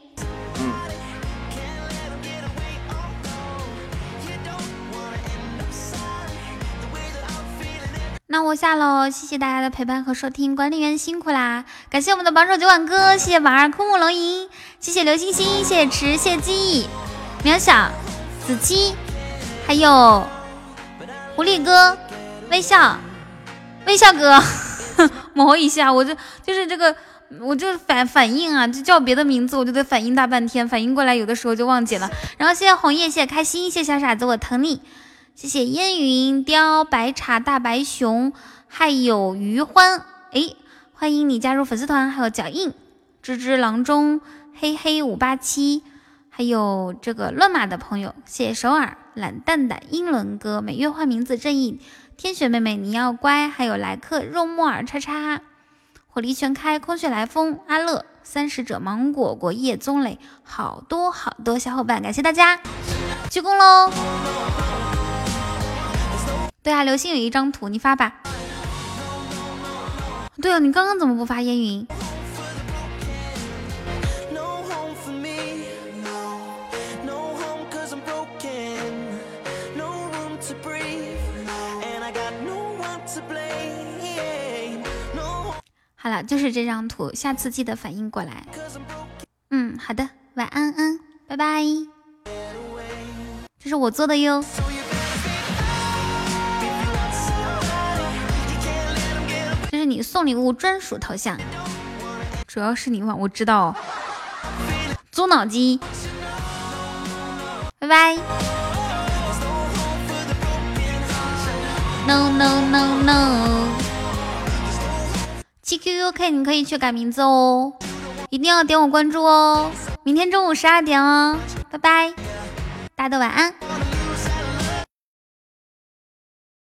A: 那我下喽，谢谢大家的陪伴和收听，管理员辛苦啦！感谢我们的榜首酒馆哥，谢谢婉儿枯木龙吟，谢谢刘星星，谢谢池，谢谢记忆，渺小，子期，还有狐狸哥，微笑，微笑哥，[laughs] 摸一下，我就就是这个，我就是反反应啊，就叫别的名字，我就得反应大半天，反应过来有的时候就忘记了。然后谢谢红叶，谢谢开心，谢谢小傻子，我疼你。谢谢烟云雕白茶大白熊，还有余欢，哎，欢迎你加入粉丝团，还有脚印，芝芝郎中，嘿嘿五八七，还有这个乱码的朋友，谢谢首尔懒蛋蛋，英伦哥，每月换名字正义，天雪妹妹你要乖，还有来客肉木耳叉叉，火力全开，空穴来风，阿乐三十者芒果果叶宗磊，好多好多小伙伴，感谢大家，鞠躬喽。对啊，流星有一张图，你发吧。对啊，你刚刚怎么不发烟云？好了，就是这张图，下次记得反应过来。嗯，好的，晚安，嗯，拜拜。这是我做的哟。这是你送礼物专属头像，主要是你忘，我知道。猪脑机，拜拜。No no no no。七 Q Q K，你可以去改名字哦，一定要点我关注哦。明天中午十二点哦，拜拜，大家的晚安。